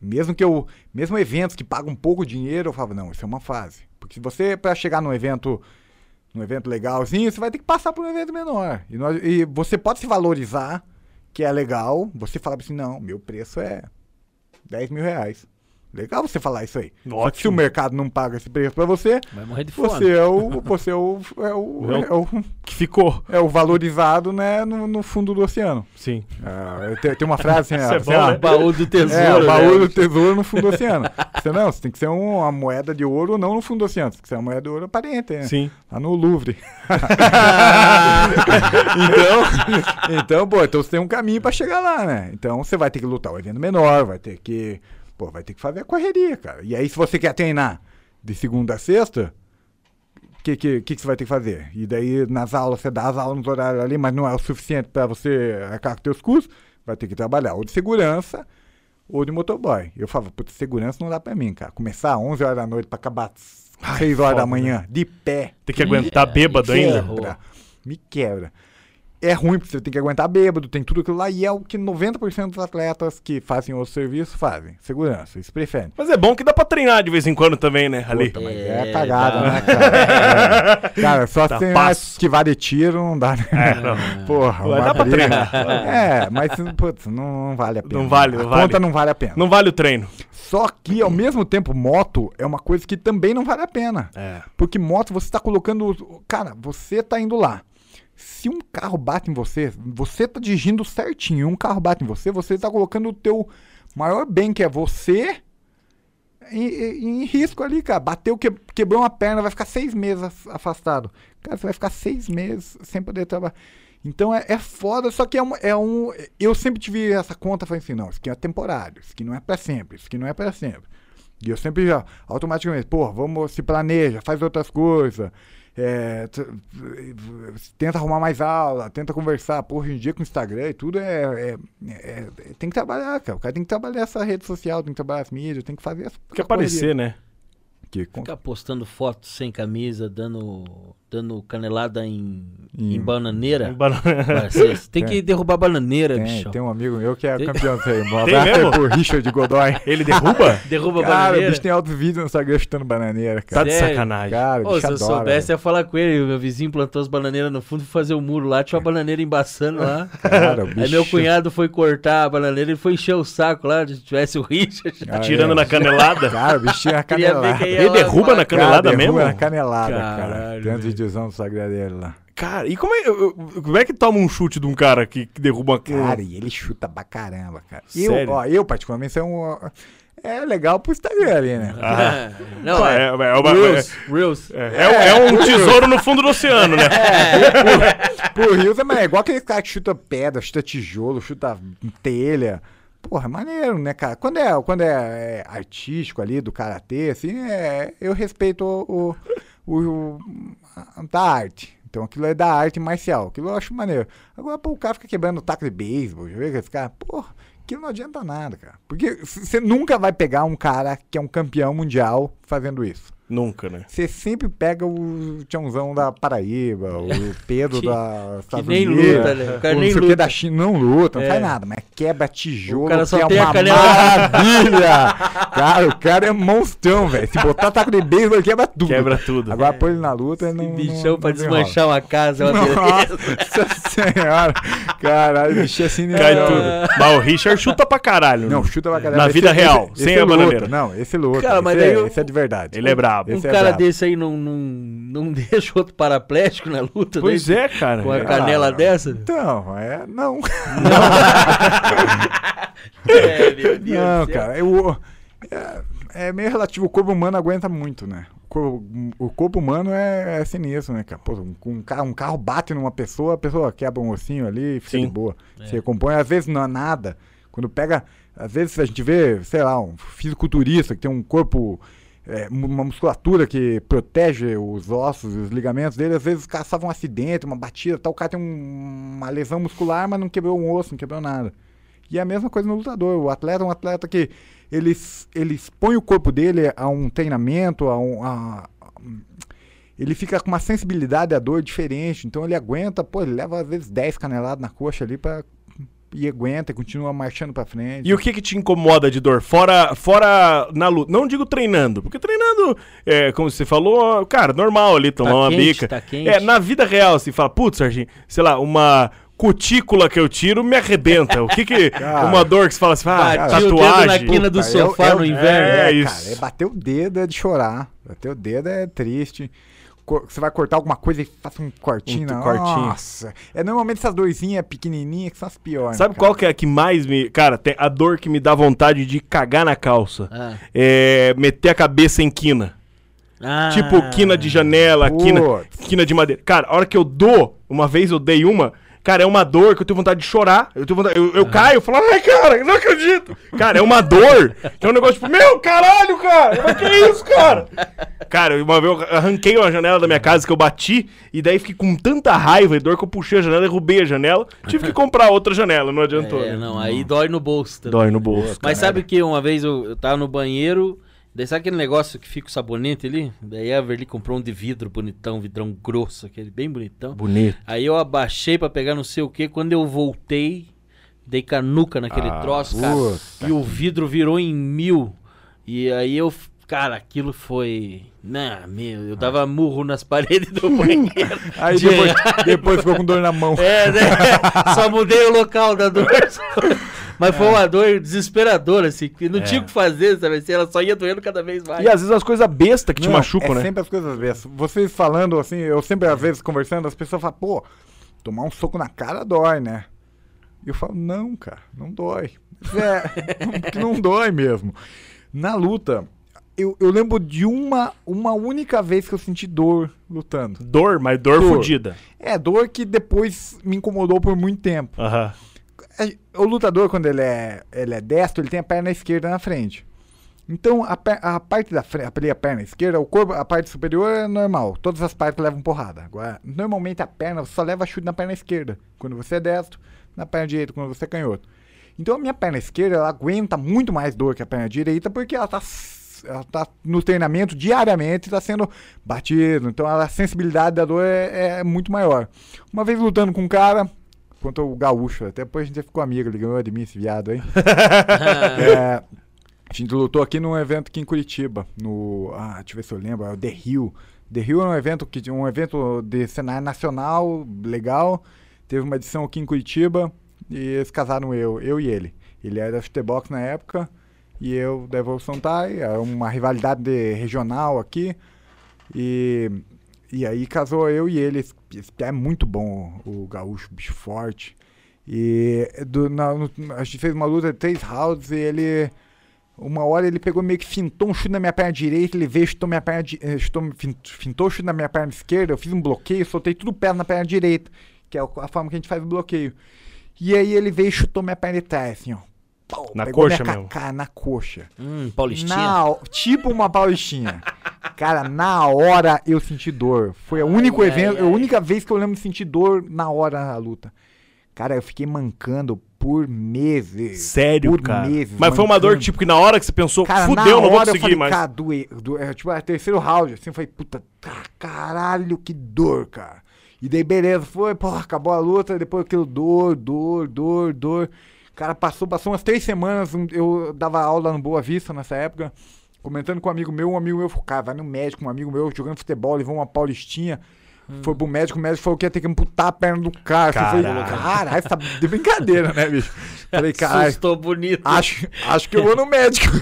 Mesmo que eu, mesmo eventos que pagam pouco dinheiro, eu falava, não, isso é uma fase. Porque se você, para chegar num evento, num evento legalzinho, você vai ter que passar por um evento menor. E, nós- e você pode se valorizar, que é legal, você fala assim, não, meu preço é 10 mil reais. Legal você falar isso aí. Só que se o Ótimo. mercado não paga esse preço pra você, vai morrer de fome. você é o, (laughs) você é o, é o, É o- é o, Que ficou. é o valorizado, né, no, no fundo do oceano. Sim. Ah, tem, tem uma frase assim, Isso é assim, bom, ó, né? O baú do tesouro. é, o baú né? do tesouro no fundo do oceano. Você não, você tem que ser um- uma moeda de ouro não no fundo do oceano, você tem que ser uma moeda de ouro aparente, né? Sim. Lá no Louvre. (laughs) então, então, pô, então você tem um caminho pra chegar lá, né? Então você vai ter que lutar o evento menor, vai ter que, pô, vai ter que fazer a correria, cara. E aí se você quer treinar de segunda a sexta, o que, que, que, que você vai ter que fazer? E daí nas aulas, você dá as aulas nos horários ali, mas não é o suficiente pra você arcar com teus custos, vai ter que trabalhar ou de segurança ou de motoboy. Eu falava, putz, segurança não dá pra mim, cara. Começar às 11 horas da noite pra acabar às 6 horas da manhã, de pé, Tem que aguentar bêbado me ainda. ferrou. quebra. Me quebra. É ruim porque você tem que aguentar bêbado, tem tudo aquilo lá, e é o que 90% dos atletas que fazem outro serviço fazem. Segurança, eles preferem. Mas é bom que dá pra treinar de vez em quando também, né? Ali. Puta, mas É, é, cagada, dá. né, cara? (laughs) É. Cara, só se tem passo. esquivar de tiro, não dá, né? É, não. Porra, uma dá pra treinar. É, mas putz, não, não vale a pena. Não vale, a não vale. conta não vale a pena. Não vale o treino. Só que, ao mesmo tempo, moto é uma coisa que também não vale a pena. É. Porque moto você tá colocando. Cara, você tá indo lá. Se um carro bate em você, você tá dirigindo certinho, um carro bate em você, você tá colocando o teu maior bem, que é você, em, em- em risco ali, cara. Bateu, que, quebrou uma perna, vai ficar seis meses af- afastado. Cara, você vai ficar seis meses sem poder trabalhar. Então é, é foda, só que é um, é um. Eu sempre tive essa conta, falei assim, não, isso aqui é temporário, isso aqui não é pra sempre, isso aqui não é pra sempre. E eu sempre já, automaticamente, pô, vamos se planeja, faz outras coisas. É, tenta arrumar mais aula, tenta conversar. Porra, hoje em dia com o Instagram e tudo é, é- é- é- Tem que trabalhar, cara. O cara tem que trabalhar essa rede social, tem que trabalhar as mídias, tem que fazer essa. Quer aparecer, né? Que, Ficar postando fotos sem camisa, dando, dando canelada em, em, Em- bananeira. Bana- Cara, Você tem que derrubar a bananeira, tem, bicho. tem um amigo meu que é Tem- campeão aí. Um abraço pro Richard Godoy. (laughs) Ele derruba? (laughs) Derruba a Cara, o bananeira. bicho tem altos vídeos no Instagram chutando bananeira, Tá cara. de Sério? sacanagem. Cara, Ô, bicho se eu soubesse, eu ia falar com ele. O meu vizinho plantou as bananeiras no fundo, foi fazer o muro lá, tinha uma bananeira embaçando lá. (laughs) Cara, o Aí bicho- meu cunhado foi cortar a bananeira, ele foi encher o saco lá, se tivesse o Richard. Ah, Atirando é. na canelada. Cara, o bicho tinha ver canelada. Ele derruba na cara. canelada Cara, mesmo? derruba na canelada, cara. Caralho, Tem videozão do dele lá. Cara, e como é, como é que toma um chute de um cara que, que derruba uma Cara, e ele chuta pra caramba, cara. Sério? Eu, ó, eu particularmente, sou um. É legal pro Instagram ali, né? Ah. Não, é, é. é, é uma- Reels, Reels. é- é- é um tesouro no fundo do oceano, né? Pro Rios é, mas é igual aquele cara que chuta pedra, chuta tijolo, chuta telha. Porra, é maneiro, né, cara? Quando é, quando é, é artístico ali, do karatê, assim, é, eu respeito o, o, o- da arte. Então aquilo é da arte marcial. Aquilo eu acho maneiro. Agora, pô, o cara fica quebrando taco de beisebol, já esse cara? Porra, aquilo não adianta nada, cara. Porque você nunca vai pegar um cara que é um campeão mundial fazendo isso. Nunca, né? Você sempre pega o Tiãozão da Paraíba, o Pedro (laughs) Que- da Que Estados nem Unidos, luta, né? O cara o nem não que luta. da China. Não luta, não É. faz nada, mas quebra tijolo, O cara só que é tem a uma canela- maravilha. cara, o cara é monstrão, velho. Se botar taco de beisebol, ele quebra tudo. Quebra tudo. Agora põe ele na luta, Esse não bichão não, pra não desmanchar uma casa, é uma beleza. Nossa senhora. Caralho, o bicho é sinistro. Cai tudo. Mas o Richard chuta pra caralho. Não, né? chuta pra caralho. Na Esse- vida esse- real, esse sem é a bananeira. Não, esse luta. Cara, mas esse, daí é, eu- esse é de verdade. Ele é bravo. Brabo. Um é cara brabo. desse aí não, não, não (laughs) deixa outro paraplégico na luta, Pois daí, é, cara. Com a canela Ah, dessa? Então, é. Não. (laughs) É, meu Deus Não, cara. Eu, é, é meio relativo. O corpo humano aguenta muito, né? O corpo, o corpo humano é, é sinistro, né, cara? Pô, um, um carro, um carro bate numa pessoa, a pessoa quebra um ossinho ali e fica Sim. de boa. É. Se recompõe. Às vezes não é nada. Quando pega. Às vezes a gente vê, sei lá, um fisiculturista que tem um corpo. É, uma musculatura que protege os ossos e os ligamentos dele, às vezes sofre um acidente, uma batida, tal, o cara tem um- uma lesão muscular, mas não quebrou um osso, não quebrou nada. E é a mesma coisa no lutador. O atleta é um atleta que ele, ele expõe o corpo dele a um treinamento, a um. a- a- ele fica com uma sensibilidade à dor diferente. Então ele aguenta, pô, ele leva às vezes 10 caneladas na coxa ali pra. E aguenta, continua marchando pra frente. E o que que te incomoda de dor? Fora, fora na luta. Não digo treinando, porque treinando, é, como você falou, cara, normal ali, tomar Tá uma quente, bica. tá quente. É, na vida real, assim, fala, putz, Serginho, sei lá, uma cutícula que eu tiro me arrebenta. O que que... (laughs) Cara. uma dor que você fala assim, ah, Bati o dedo tatuagem. na quina do Puta, sofá é o- no é inverno. É É, isso. cara, é bater o dedo é de chorar. Bater o dedo é triste. Você vai cortar alguma coisa e faz um cortinho. Um na- cortinho. Nossa. É normalmente essas dorzinhas pequenininhas que são as piores. Sabe cara. qual que é a que mais me... Cara, tem a dor que me dá vontade de cagar na calça. Ah. É meter a cabeça em quina. Ah. Tipo, quina de janela, quina, quina de madeira. Cara, a hora que eu dou, uma vez eu dei uma, cara, é uma dor que eu tenho vontade de chorar. Eu tenho vontade, eu, eu caio, eu falo, ai, cara, não acredito. Cara, é uma dor. Que é um negócio tipo, meu, caralho, cara, mas que isso, cara? Cara, uma vez eu arranquei uma janela da minha casa que eu bati, e daí fiquei com tanta raiva e dor que eu puxei a janela e derrubei a janela. Tive que comprar outra janela, não adiantou. É, né? não, aí dói no bolso também. Dói no bolso. Mas sabe que uma vez eu, eu tava no banheiro, daí sabe aquele negócio que fica o sabonete ali? Daí a Everly comprou um de vidro bonitão, vidrão grosso, aquele bem bonitão. Bonito. Aí eu abaixei pra pegar não sei o que, quando eu voltei, dei canuca naquele Ah, troço, cara. puta E o vidro virou em mil. E aí eu, cara, aquilo foi... Não, meu, eu dava murro nas (laughs) paredes do banheiro. Aí De- depois, depois ficou com dor na mão. É, né? Só mudei o local da dor. (laughs) Mas foi uma dor desesperadora, assim, que não tinha o que fazer, sabe? assim, Ela só ia doendo cada vez mais. E às vezes as coisas bestas que te Não, machucam, é né? sempre as coisas bestas. Vocês falando assim, eu sempre às vezes conversando, as pessoas falam, pô, tomar um soco na cara dói, né? E eu falo, não, cara, não dói. É, (laughs) que não dói mesmo. Na luta, eu, eu lembro de uma, uma única vez que eu senti dor lutando. Dor, mas dor, Dor. fodida. É, dor que depois me incomodou por muito tempo. Aham. É, O lutador, quando ele é, ele é destro, ele tem a perna esquerda na frente. Então, a, per- a parte da frente, a perna esquerda, o corpo, a parte superior é normal. Todas as partes levam porrada. Agora, normalmente a perna, só leva chute na perna esquerda. Quando você é destro, na perna direita, quando você é canhoto. Então, a minha perna esquerda, ela aguenta muito mais dor que a perna direita, porque ela tá, ela tá no treinamento diariamente, está sendo batido. Então, a sensibilidade da dor é, é muito maior. Uma vez lutando com um cara, contra o gaúcho, até depois a gente ficou amigo, ele ganhou de mim esse viado aí. (laughs) (laughs) É, a gente lutou aqui num evento aqui em Curitiba, no. Ah, deixa eu ver se eu lembro, é o The Hill. The Hill é um evento que um evento de cenário nacional, legal. Teve uma edição aqui em Curitiba e eles casaram eu, eu e ele. Ele era da Futebox na época e eu da Evolução Thai, era uma rivalidade de- regional aqui. E, e aí casou eu e ele. Esse, pé é muito bom, o gaúcho, bicho forte. E do, na- no- a gente fez uma luta de três rounds e ele. Uma hora ele pegou meio que fintou um chute na minha perna direita, ele veio, chutou minha perna eh, chutou, fin- fintou o chute na minha perna esquerda, eu fiz um bloqueio, soltei tudo o pé na perna direita, que é a forma que a gente faz o bloqueio. E aí ele veio e chutou minha perna de trás, assim, ó. Pau, Na pegou coxa minha mesmo. ca- na coxa. Hum, Paulistinha. Na, tipo uma paulistinha. (laughs) Cara, na hora eu senti dor. Foi o único ai, evento, ai. a única vez que eu lembro de sentir dor na hora da luta. Cara, eu fiquei mancando por meses. Sério, por cara. meses. Mas foi uma dor mancando. tipo que na hora que você pensou, Cara, fudeu, não vou hora eu conseguir falei, mais. Cara, doe, doe, é, tipo, é terceiro round, assim, eu falei, puta, tá, caralho, que dor, cara. E daí, beleza, foi, porra, acabou a luta, depois aquilo, dor, dor, dor, dor. Cara, passou, passou umas três semanas, eu dava aula no Boa Vista nessa época, comentando com um amigo meu, um amigo meu falou, cara, vai no médico, um amigo meu jogando futebol, levou uma paulistinha, foi pro médico, o médico falou que ia ter que amputar a perna do cara. Eu falei, Caralho. caralho, tá de brincadeira, né, bicho? Falei, caralho, Assustou bonito. acho, acho que eu vou no médico.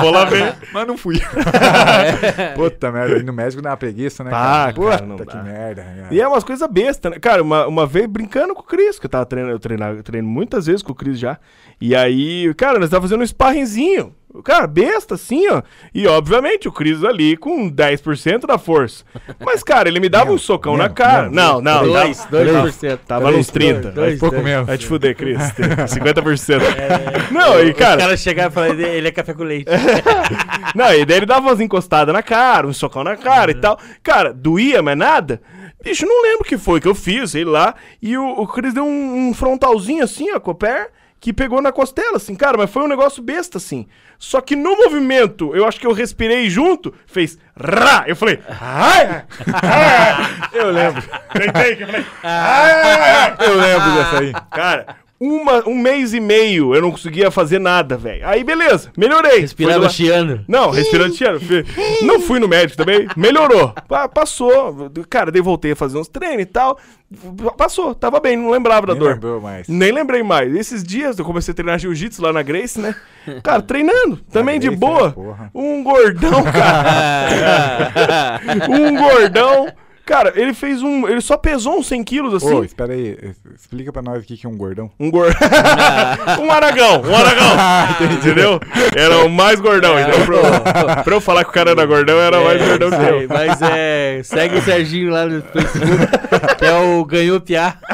Vou lá ver. (laughs) Mas não fui. (laughs) Puta merda, ir no médico dá uma preguiça, né? Tá, cara? cara, Puta não que dá. merda. cara. E é umas coisas bestas, né? Cara, uma, uma vez brincando com o Cris, que eu tava treinando, eu treinava, eu treino muitas vezes com o Cris já. E aí, cara, nós tava fazendo um sparringzinho. Cara, besta, assim, ó. E obviamente o Cris ali com 10% da força. Mas, cara, ele me dava um socão na cara. menos, Não, não, tava, Dois, dois por cento. tava Três, nos 30. dois, Vai- Pouco dois. menos. Vai te fuder, Cris. 50%. (laughs) Não, e O cara, cara chegar e falar, ele é café com leite. (laughs) Não, e daí ele dava umas encostadas na cara, um socão na cara e tal. Cara, doía, mas nada. Bicho, não lembro o que foi que eu fiz, sei lá. E o, o Cris deu um, um frontalzinho assim, ó, com o pé, que pegou na costela, assim, cara, mas foi um negócio besta, assim. Só que no movimento, eu acho que eu respirei junto, fez rá. Eu falei, ai, ai. (laughs) Eu lembro. Tentei, que eu falei, ai. Eu lembro dessa aí. Cara, uma, um mês e meio eu não conseguia fazer nada, velho. Aí, beleza, melhorei. Respirava chiando. não, respirando chiando. Fui- Não fui no médico também. Melhorou. Pa- Passou. Cara, daí voltei a fazer uns treinos e tal. Passou. Tava bem, não lembrava da Nem dor. lembrou mais. Nem lembrei mais. Esses dias eu comecei a treinar jiu-jitsu lá na Grace, né? Cara, treinando. Também de boa. né. Um gordão, cara. (laughs) um gordão. Cara, ele fez um. Ele só pesou uns 100 quilos assim. Ô, espera aí. Explica pra nós o que é um gordão. Um gordão. (laughs) um aragão, um aragão. (laughs) Entendeu? Era o mais gordão. É, então, pra, pra eu falar que o cara era gordão, era mais gordão que eu. Mas é. Segue o Serginho lá no Facebook, que é o Ganhou Piá. (laughs)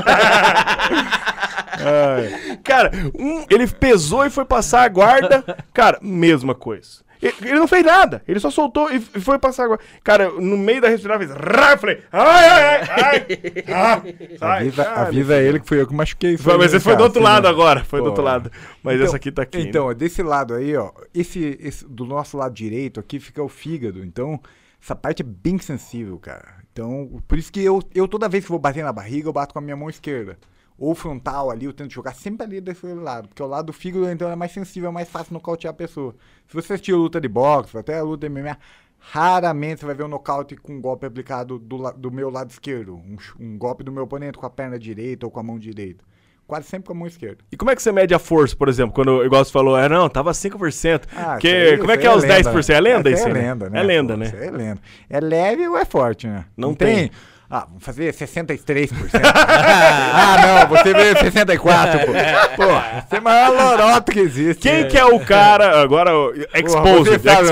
Cara, um- ele pesou e foi passar a guarda. Cara, mesma coisa. Ele não fez nada, ele só soltou e foi passar a guarda. Cara, no meio da respiração fez. Eu falei, ai, ai, ai, ai, (laughs) Avisa, ele que fui eu que machuquei. isso Foi, mas né, ele foi do outro lado não- agora, foi do Pô. outro lado. Mas Então- essa aqui tá aqui. né? Então, desse lado aí, ó, esse, esse- do nosso lado direito aqui fica o fígado. Então, essa parte é bem sensível, cara. Então, por isso que eu, eu toda vez que vou bater na barriga, eu bato com a minha mão esquerda. Ou frontal ali, eu tento jogar sempre ali desse lado. Porque o lado do fígado, então, é mais sensível, é mais fácil nocautear a pessoa. Se você assistir luta de boxe, até a luta de MMA, raramente você vai ver um nocaute com um golpe aplicado do, do meu lado esquerdo. Um, um golpe do meu oponente com a perna direita ou com a mão direita. Quase sempre com a mão esquerda. E como é que você mede a força, por exemplo? Quando, igual você falou, é, não, tava 5%. Ah, que, isso como é que é aí os 10%? É lenda isso É né? lenda, né? É lenda, né? É lenda. É leve ou é forte, né? Não tem. Ah, vamos fazer 63%. (laughs) ah, não, você veio 64%, pô. (laughs) Pô, você é a maior lorota que existe. Quem que é o cara, agora,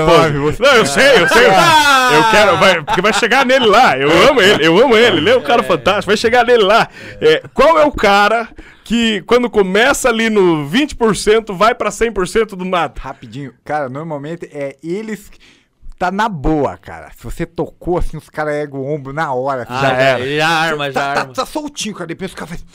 nome, você- Não, eu sei, eu sei. Eu quero, vai, porque vai chegar nele lá. Eu amo ele, eu amo ele. Ele é um cara fantástico, vai chegar nele lá. É, qual é o cara que, quando começa ali no 20%, vai pra 100% do nada? Rapidinho. Cara, normalmente é eles... Tá na boa, cara. Se você tocou, assim, os caras erguem o ombro na hora. assim, Ah, já já, era. ele já arma, já tá, tá, arma. tá soltinho, cara. Depois o cara faz.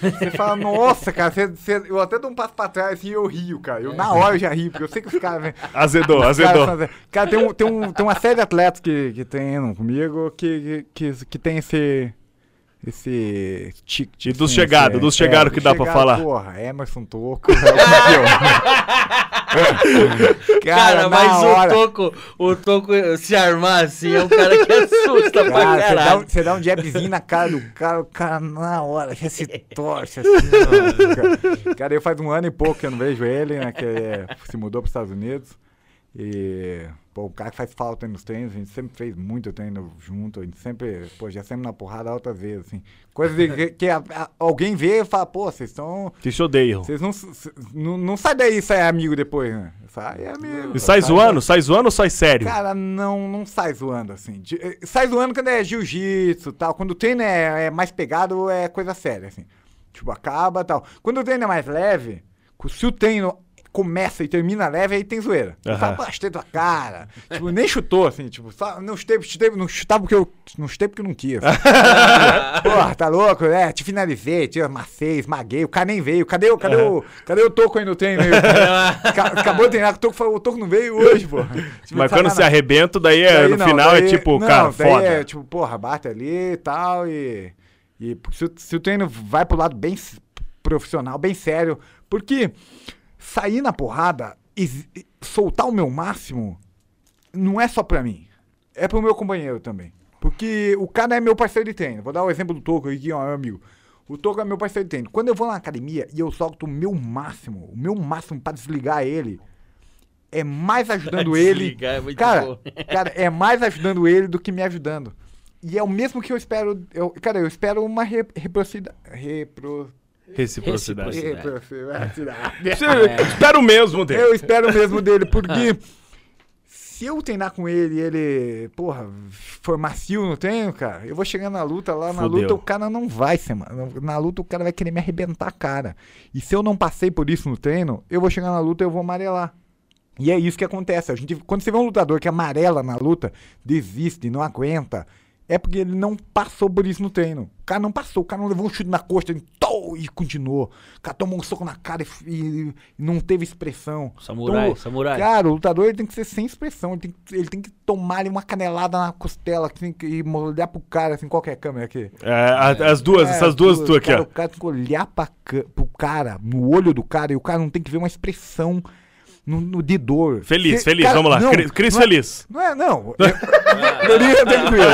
Você fala, nossa, cara, você, você- eu até dou um passo pra trás e eu rio, cara. Eu na hora eu já rio, porque eu sei que os caras. (laughs) Azedou, os azedou. fazem- Cara, tem, um, tem, um, tem uma série de atletas que, que treinam comigo que, que, que, que tem esse. Esse tique. E dos chegados, dos chegados que dá pra falar. Porra, Emerson Toco. é. (laughs) Cara, na mas hora- o Toco, o Toco se armar assim é um cara que (laughs) assusta pra Cara, você dá, um, caralho. você dá um jabzinho na cara do cara, o cara na hora já se torce assim. cara. cara, eu faz um ano e pouco que eu não vejo ele, né? Que é, se mudou para os Estados Unidos. E, pô, o cara que faz falta aí nos treinos, a gente sempre fez muito treino junto, a gente sempre, pô, já sempre na porrada altas vezes, assim. Coisa de que, a- a- alguém vê e fala, pô, vocês estão. Que se odeiam. Vocês não, não, não sai daí sai amigo depois, né? Sai amigo. E sai sai- zoando? Sai zoando ou sai sério? Cara, não, não sai zoando assim. De- eh, sai zoando quando é jiu-jitsu e tal. Quando o treino é, é mais pegado, é coisa séria, assim. Tipo, acaba e tal. Quando o treino é mais leve, se o treino começa e termina leve, aí tem zoeira. Fala, pô, chutei tua cara. (laughs) tipo, nem chutou, assim, tipo, não chutei, chutei, não chutava porque eu. Não chutei porque eu não quis. (laughs) Porra, tá louco? É, te finalizei, te amacei, esmaguei, o cara nem veio. Cadê, o- cadê, o, cadê o Toco aí no treino? (laughs) Acabou de treinar, o Toco, o Toco não veio hoje, pô. Tipo, Mas quando se arrebenta, daí é, Daí no não, final é daí- tipo, não, cara, daí foda. É, tipo, porra, bate ali e tal. E, e se, o- se o treino vai pro lado bem profissional, bem sério. Porque sair na porrada e soltar o meu máximo não é só pra mim. É pro meu companheiro também. Porque o cara é meu parceiro de treino. Vou dar o exemplo do Toco aí, que ó, meu amigo. O Toco é meu parceiro de treino. Quando eu vou na academia e eu solto o meu máximo, o meu máximo pra desligar ele, é mais ajudando (laughs) Vai ele. desligar, é muito cara, bom. (laughs) cara, é mais ajudando ele do que me ajudando. E é o mesmo que eu espero. Eu, cara, eu espero uma re. Repro, Reciprocidade. Reciprocidade. reciprocidade. Espero mesmo dele. Eu espero mesmo dele, porque se eu treinar com ele e ele, porra, for macio no treino, cara, eu vou chegar na luta lá, na Fudeu. luta o cara não vai ser, mano. Na luta o cara vai querer me arrebentar a cara. E se eu não passei por isso no treino, eu vou chegar na luta e eu vou amarelar. E é isso que acontece. A gente, quando você vê um lutador que amarela na luta, desiste, não aguenta, é porque ele não passou por isso no treino. O cara não passou, o cara não levou um chute na costa ele, e continuou. O cara tomou um soco na cara e, e não teve expressão. Samurai, Então, samurai. Cara, o lutador ele tem que ser sem expressão. Ele tem, que- ele tem que tomar ali uma canelada na costela assim, que- e olhar pro cara, assim, qualquer câmera aqui. É, a- as duas, É, essas duas tu- tu aqui, cara, ó. O cara tem que olhar pra, pro cara, no olho do cara, e o cara não tem que ver uma expressão no, no de dor. Feliz, Cê- feliz, cara, vamos lá. não, Cris, Cris não é- feliz. Não é, não. (laughs) Eu, eu ia tranquilo.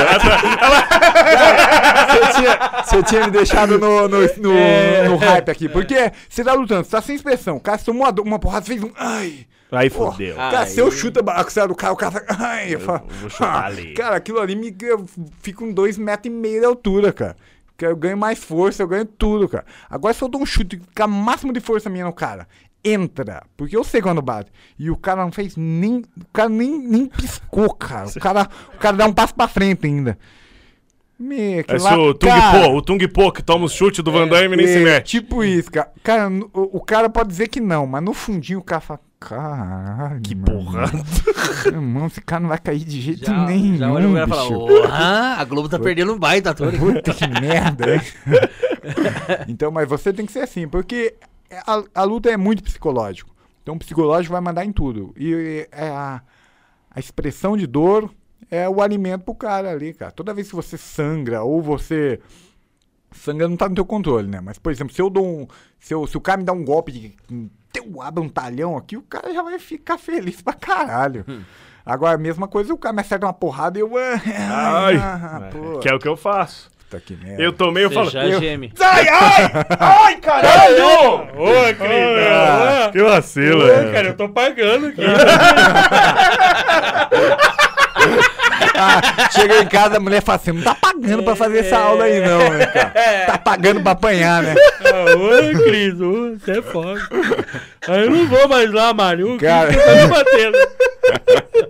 Você tinha, você tinha me deixado no, no, no, É. no hype aqui. Porque você tá lutando, você tá sem expressão. O cara tomou uma, uma porrada, fez um. Ai! Aí fodeu. Cara, Aí- se eu chuto a costela do cara, o cara fala. Ai, eu falo, vou chutar "Ah, ali." Cara, aquilo ali me eu fico com dois metros e meio de altura, cara. Porque eu ganho mais força, eu ganho tudo, cara. Agora se eu dou um chute com a máximo de força minha no cara, entra. Porque eu sei quando bate. E o cara não fez nem. O cara nem, nem piscou, cara. O cara, o cara dá um passo pra frente ainda. Me, É se o Tung Po, o Tung Po que toma o chute do Van Damme nem se é, mete. Tipo isso, cara. Cara, o, o cara pode dizer que não, mas no fundinho o cara fala. Caralho. Que mano. porra. Meu (laughs) irmão, esse cara não vai cair de jeito Já, nenhum. já olha o cara e fala, bicho. porra, a Globo tá perdendo um baita ator. Puta que merda, hein? (laughs) então, mas você tem que ser assim, porque a, a luta é muito psicológico. Então, o psicológico vai mandar em tudo. E é a, a expressão de dor é o alimento pro cara ali, cara. Toda vez que você sangra ou você. Sangra não tá no teu controle, né? Mas, por exemplo, se eu dou um. Se, eu- se o cara me dá um golpe de. Eu abro um talhão aqui, o cara já vai ficar feliz pra caralho. Agora, a mesma coisa, o cara me acerta uma porrada e eu. (laughs) Ai, ah, pô. que é o que eu faço. Puta que merda. Eu tomei, eu falo. já eu- geme. (laughs) Ai, ai! Ai, caralho! Ô, Ah, Que vacilo, Ô, é. cara, eu tô pagando aqui. (laughs) Ah, chega em casa, a mulher fala assim: não tá pagando pra fazer essa aula aí, não, né, cara? Tá pagando pra apanhar, né? Ah, ô, Cris, ô, você é foda. Aí eu não vou mais lá, Mário. O Cara. Tá me batendo.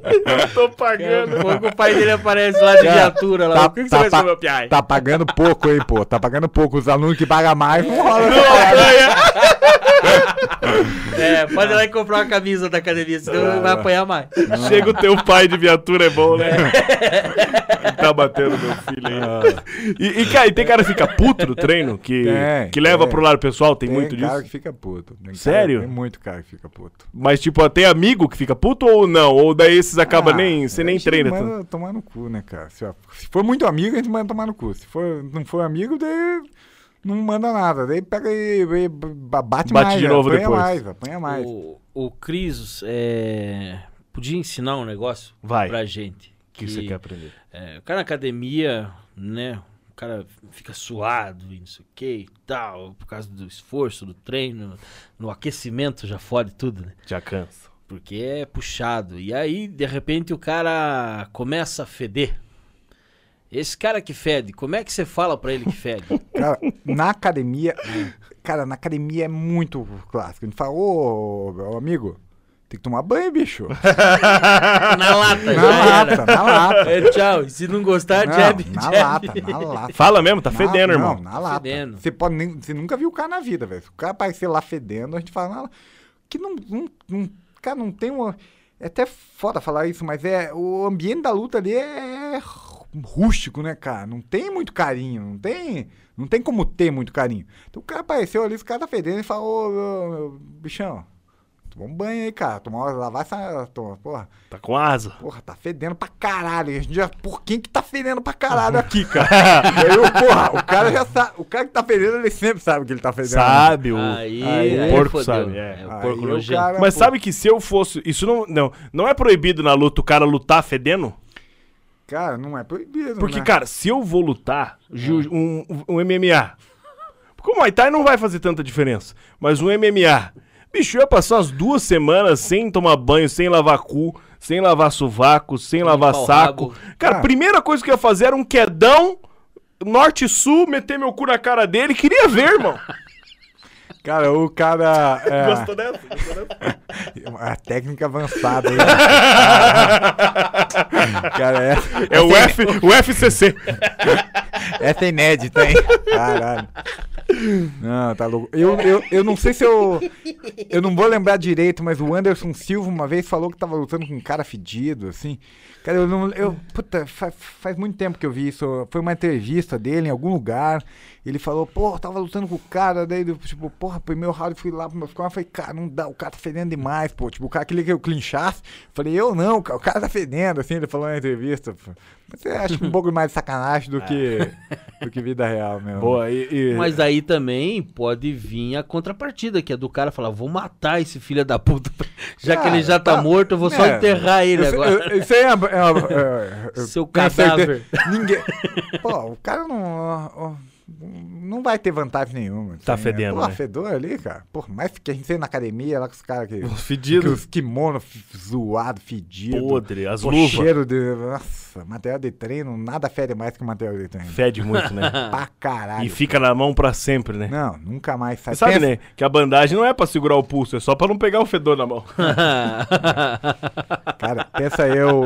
Eu tô pagando. a pouco o pai dele aparece lá de Cara, viatura lá. tá- o que, que tá você vai ser meu piai? Tá pagando pouco, hein, pô? Tá pagando pouco. Os alunos que pagam mais não rola essa parada. (laughs) É, pode ir lá e comprar uma camisa da academia, senão vai apanhar mais. Chega o teu pai de viatura, é bom, né? tá batendo meu filho aí. E, e, cara, e tem cara que fica puto no treino? Que, Tem, que leva tem. pro lado pessoal? Tem, Tem muito cara disso? que fica puto. Tem cara- Sério? tem muito cara que fica puto. Mas, tipo, tem amigo que fica puto ou não? Ou daí esses acaba Ah, nem. Você nem treina. Manda tanto. tomar no cu, né, cara? Se, se for muito amigo, a gente manda tomar no cu. Se for, não for amigo, daí não manda nada. Daí pega e, e ba- bate, Bate mais. de novo apanha depois. mais, apanha mais. O, o Cris é, podia ensinar um negócio Vai. pra gente. O que você quer aprender? É, o cara na academia, né? O cara fica suado e não sei o que e tal, por causa do esforço, do treino, no aquecimento já fode tudo, né? Já cansa. Porque é puxado. E aí, de repente, o cara começa a feder. Esse cara que fede, como é que você fala pra ele que fede? (laughs) Cara, na academia, cara, na academia é muito clássico. A gente fala, ô, ô, amigo, tem que tomar banho, bicho. (laughs) na lata, Na já era. lata, na lata. É, tchau. E se não gostar, Não, jab, na jab. lata, na lata. Fala mesmo, tá Na- fedendo, irmão. Não, na lata. Fedendo. Você, pode nem, você nunca viu o cara na vida, velho. Se o cara aparecer lá fedendo, a gente fala, não, que não, não, não- Cara, não tem uma. É até foda falar isso, mas é. O ambiente da luta ali é rústico, né, cara? Não tem muito carinho, não tem. Não tem como ter muito carinho. Então o cara apareceu ali, os caras tá fedendo e falou, ô, ô, ô, bichão, toma um banho aí, cara. Tomar, lavar essa. Toma, porra. Tá com asa. Porra, tá fedendo pra caralho. A gente já, por quem que tá fedendo pra caralho aqui, (laughs) cara? e aí, eu, porra, o cara já sabe. O cara que tá fedendo, ele sempre sabe que ele tá fedendo. Sabe, o. Aí, Aí, aí o porco fodeu. sabe, é. o Aí porco o nojento. cara- Mas pô. sabe que se eu fosse. Isso não. Não, não é proibido na luta o cara lutar fedendo? Cara, não é proibido, Porque, né? cara, se eu vou lutar jiu- um, um MMA. Porque o Muay Thai não vai fazer tanta diferença. Mas um MMA. Bicho, eu ia passar umas duas semanas sem tomar banho, sem lavar cu, sem lavar sovaco, sem lavar saco. Cara, a Ah. primeira coisa que eu ia fazer era um quedão, norte-sul, meter meu cu na cara dele. Queria ver, irmão. (laughs) Cara, o cara. É, Gostou dessa? Gostou dessa? (laughs) a técnica avançada aí. cara, (laughs) essa, É o, F, o FCC. essa é inédita, hein? Caralho. Não, tá louco. Eu, eu, eu não sei se eu. Eu não vou lembrar direito, mas o Anderson Silva uma vez falou que tava lutando com um cara fedido, assim. Cara, eu não. Eu, puta, faz, faz muito tempo que eu vi isso. Foi uma entrevista dele em algum lugar. Ele falou, pô, eu tava lutando com o cara. Daí, tipo, porra, primeiro round fui lá pro meu ficou. Eu falei, cara, não dá, o cara tá fedendo demais, pô. Tipo, o cara queria que eu clinchasse. Falei, eu não, cara, o cara tá fedendo, assim, ele falou na entrevista. pô. Mas eu acho um pouco mais de sacanagem do que, do que vida real mesmo. Boa, e, e- Mas aí também pode vir a contrapartida, que é do cara falar, vou matar esse filho da puta. (laughs) Já que Cara, ele já tá, tá- morto, eu vou só é, enterrar ele Eu agora. eu- Isso aí é. é é- (laughs) eu Seu cadáver. Ninguém. Pô, o cara não. ó, ó, Não vai ter vantagem nenhuma. Tá assim, fedendo, Pô, né? fedor ali, cara. Pô, mais que a gente vê na academia lá com os caras que. Fedidos. os kimono zoado, fedido. Podre, as luvas. cheiro de. Nossa, material de treino, nada fede mais que material de treino. Fede muito, né? (laughs) Pra caralho. E fica na mão pra sempre, né? Não, nunca mais sai. Você sabe, Pensa- né? Que a bandagem não é pra segurar o pulso, é só pra não pegar o fedor na mão. (laughs) Cara, pensa eu.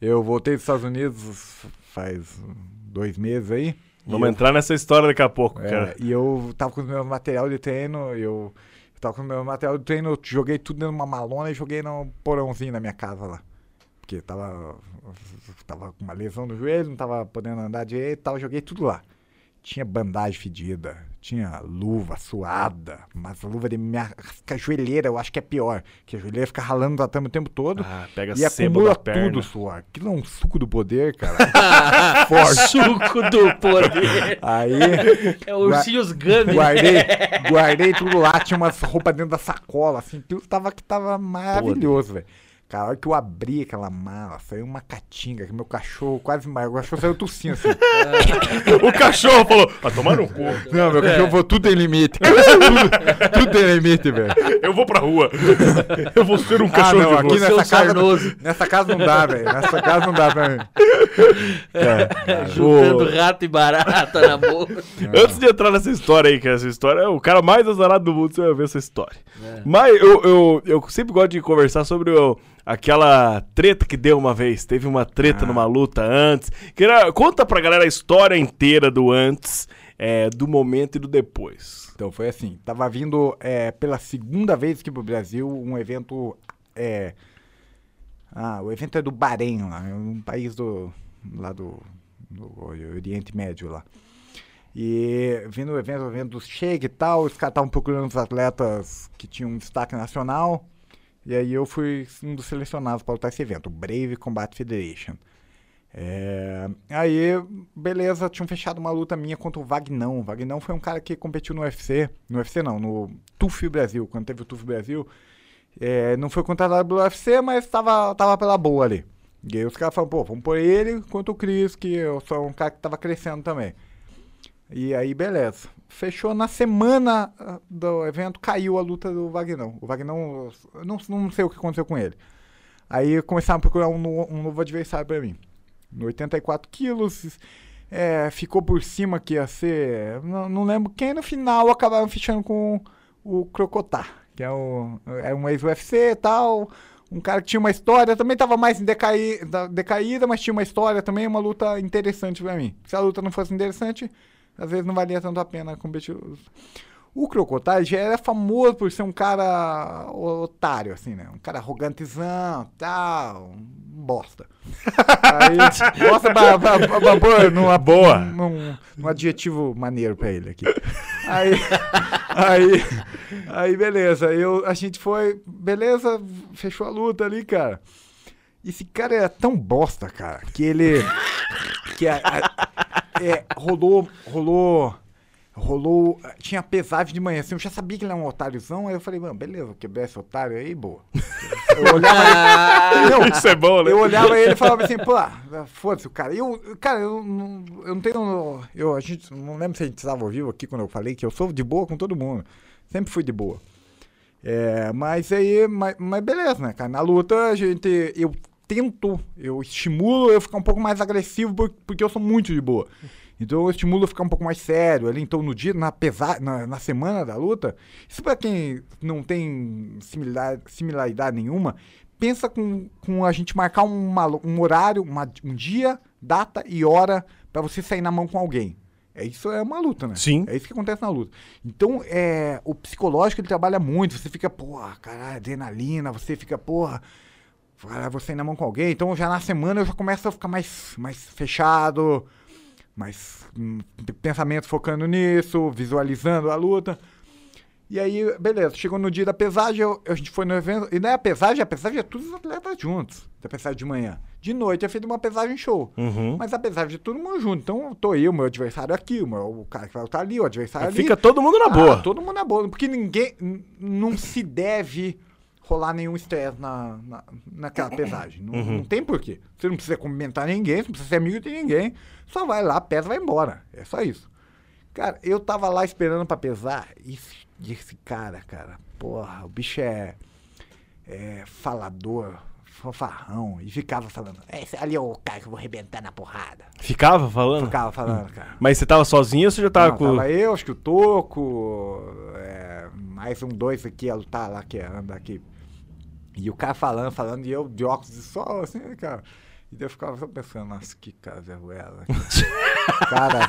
Eu voltei dos Estados Unidos faz dois meses aí. Vamos eu- entrar nessa história daqui a pouco, É, cara. e eu tava com o meu material de treino, eu, eu tava com o meu material de treino, eu joguei tudo dentro de uma malona e joguei no porãozinho da minha casa lá. Porque tava, tava com uma lesão no joelho, não tava podendo andar direito e tal, joguei tudo lá. Tinha bandagem fedida, tinha luva suada, mas a luva de minha joelheira eu acho que é pior, que a joelheira fica ralando da tama o tempo todo. Ah, pega E sebo acumula da perna. tudo suor. Aquilo é um suco do poder, cara. (laughs) Forte. Suco do poder. Aí É ursinhos Gummy. guardei, guardei tudo lá, tinha umas roupas dentro da sacola, assim, tudo tava que tava maravilhoso, velho. Cara, a hora que eu abri aquela mala, saiu uma catinga, que meu cachorro quase mais. O cachorro saiu tossindo assim. (laughs) O cachorro falou: Ah, tomar no cu. Não, meu cachorro falou, tudo tem limite. (laughs) tudo, tudo tem limite, velho. Eu vou pra rua. (laughs) Eu vou ser um Ah, cachorro não, de aqui nessa casa, nessa casa não dá, velho. Nessa casa não dá pra mim. É, Juntando rato e barata na boca. Antes de entrar nessa história aí, que essa história é o cara mais azarado do mundo, você vai ver essa história. É. Mas eu, eu, eu sempre gosto de conversar sobre o- aquela treta que deu uma vez. Teve uma treta Ah. numa luta antes. Que era- conta pra galera a história inteira do antes, é, do momento e do depois. Então foi assim, tava vindo é, pela segunda vez aqui pro Brasil um evento. É, ah, o evento é do Bahrein, lá, é um país do. lá do, do Oriente Médio lá. E vindo o evento, o evento do Sheik e tal, os caras estavam procurando os atletas que tinham um destaque nacional. E aí eu fui um dos selecionados para lutar esse evento, o Brave Combat Federation. É, aí, beleza, tinham fechado uma luta minha contra o Vagnão. O Vagnão foi um cara que competiu no UFC. No UFC não, no TUF Brasil. Quando teve o TUF Brasil, é, não foi contratado pelo UFC, mas tava, tava pela boa ali. E aí os caras falaram, pô, vamos pôr ele contra o Chris, que eu sou um cara que tava crescendo também. E aí, beleza. Fechou na semana ah, do evento, caiu a luta do Vagnão. O Vagnão, não, não sei o que aconteceu com ele. Aí começaram a procurar um, um novo adversário pra mim. No 84 quilos, é, ficou por cima que ia ser. Não, não lembro quem, no final acabaram fechando com o Crocotá, que é, o, é um ex-UFC e tal. Um cara que tinha uma história, também tava mais em decaí, da- decaída, mas tinha uma história também, uma luta interessante pra mim. Se a luta não fosse interessante, às vezes não valia tanto a pena competir. O Crocotile já era famoso por ser um cara otário, assim, né? Um cara arrogantezão, tal, bosta. Aí, (laughs) bosta pra, pra, pra, pra pôr numa (laughs) Boa. Num, num adjetivo maneiro pra ele aqui. Aí, aí, aí beleza. Eu, a gente foi, beleza, fechou a luta ali, cara. Esse cara era tão bosta, cara, que ele. Que a- a- é, rolou. Rolou. Rolou. Tinha pesagem de manhã, assim, eu já sabia que ele era um otáriozão, aí eu falei, mano, beleza, quebrar esse otário aí, boa. Eu olhava ele. (laughs) Não, Isso é bom, né? eu olhava ele e falava assim, pô, foda-se o cara. Eu, cara, eu não, eu não tenho. Eu, a gente, não lembro se a gente estava ao vivo aqui quando eu falei que eu sou de boa com todo mundo. Sempre fui de boa. É, mas aí, mas, mas beleza, né, cara? Na luta, a gente. Eu tento, eu estimulo eu ficar um pouco mais agressivo por- porque eu sou muito de boa. Então eu estimulo a ficar um pouco mais sério ali. Então no dia, na, pesa, na, na semana da luta, isso pra quem não tem similar, similaridade nenhuma, pensa com, com a gente marcar uma um horário, uma- um dia, data e hora pra você sair na mão com alguém. É isso é uma luta, né? Sim. É isso que acontece na luta. Então, é, o psicológico ele trabalha muito. Você fica, porra, caralho, adrenalina, você fica, porra, caralho, você na mão com alguém. Então, já na semana eu já começo a ficar mais, mais fechado, mais hum, pensamento focando nisso, visualizando a luta. E aí, beleza, chegou no dia da pesagem, eu- a gente foi no evento. E não é a pesagem, a pesagem é todos os atletas juntos. Da pesagem de manhã. De noite é feito uma pesagem show. Uhum. Mas a pesagem de todo mundo junto. Então, tô eu, meu adversário aqui, o, meu, o cara que vai estar ali, o adversário ali. Fica todo mundo na Ah, boa. todo mundo na boa. Porque ninguém. Não se deve rolar nenhum estresse na, na, naquela pesagem. Não, Uhum. não tem porquê. Você não precisa cumprimentar ninguém, você não precisa ser amigo de ninguém. Só vai lá, pesa e vai embora. É só isso. Cara, eu tava lá esperando pra pesar. E esse, esse cara, cara, porra, o bicho é. É falador, fofarrão. E ficava falando: Esse ali é o cara que eu vou arrebentar na porrada. Ficava falando? Ficava falando, cara. Mas você tava sozinho ou você já tava Não, com. tava eu, acho que o Toco, é, mais um dois aqui a lutar lá, que anda aqui. E o cara falando, falando, e eu de óculos de sol, assim, cara. E daí eu ficava só pensando, nossa, que (laughs) cara Zé Ruela. cara,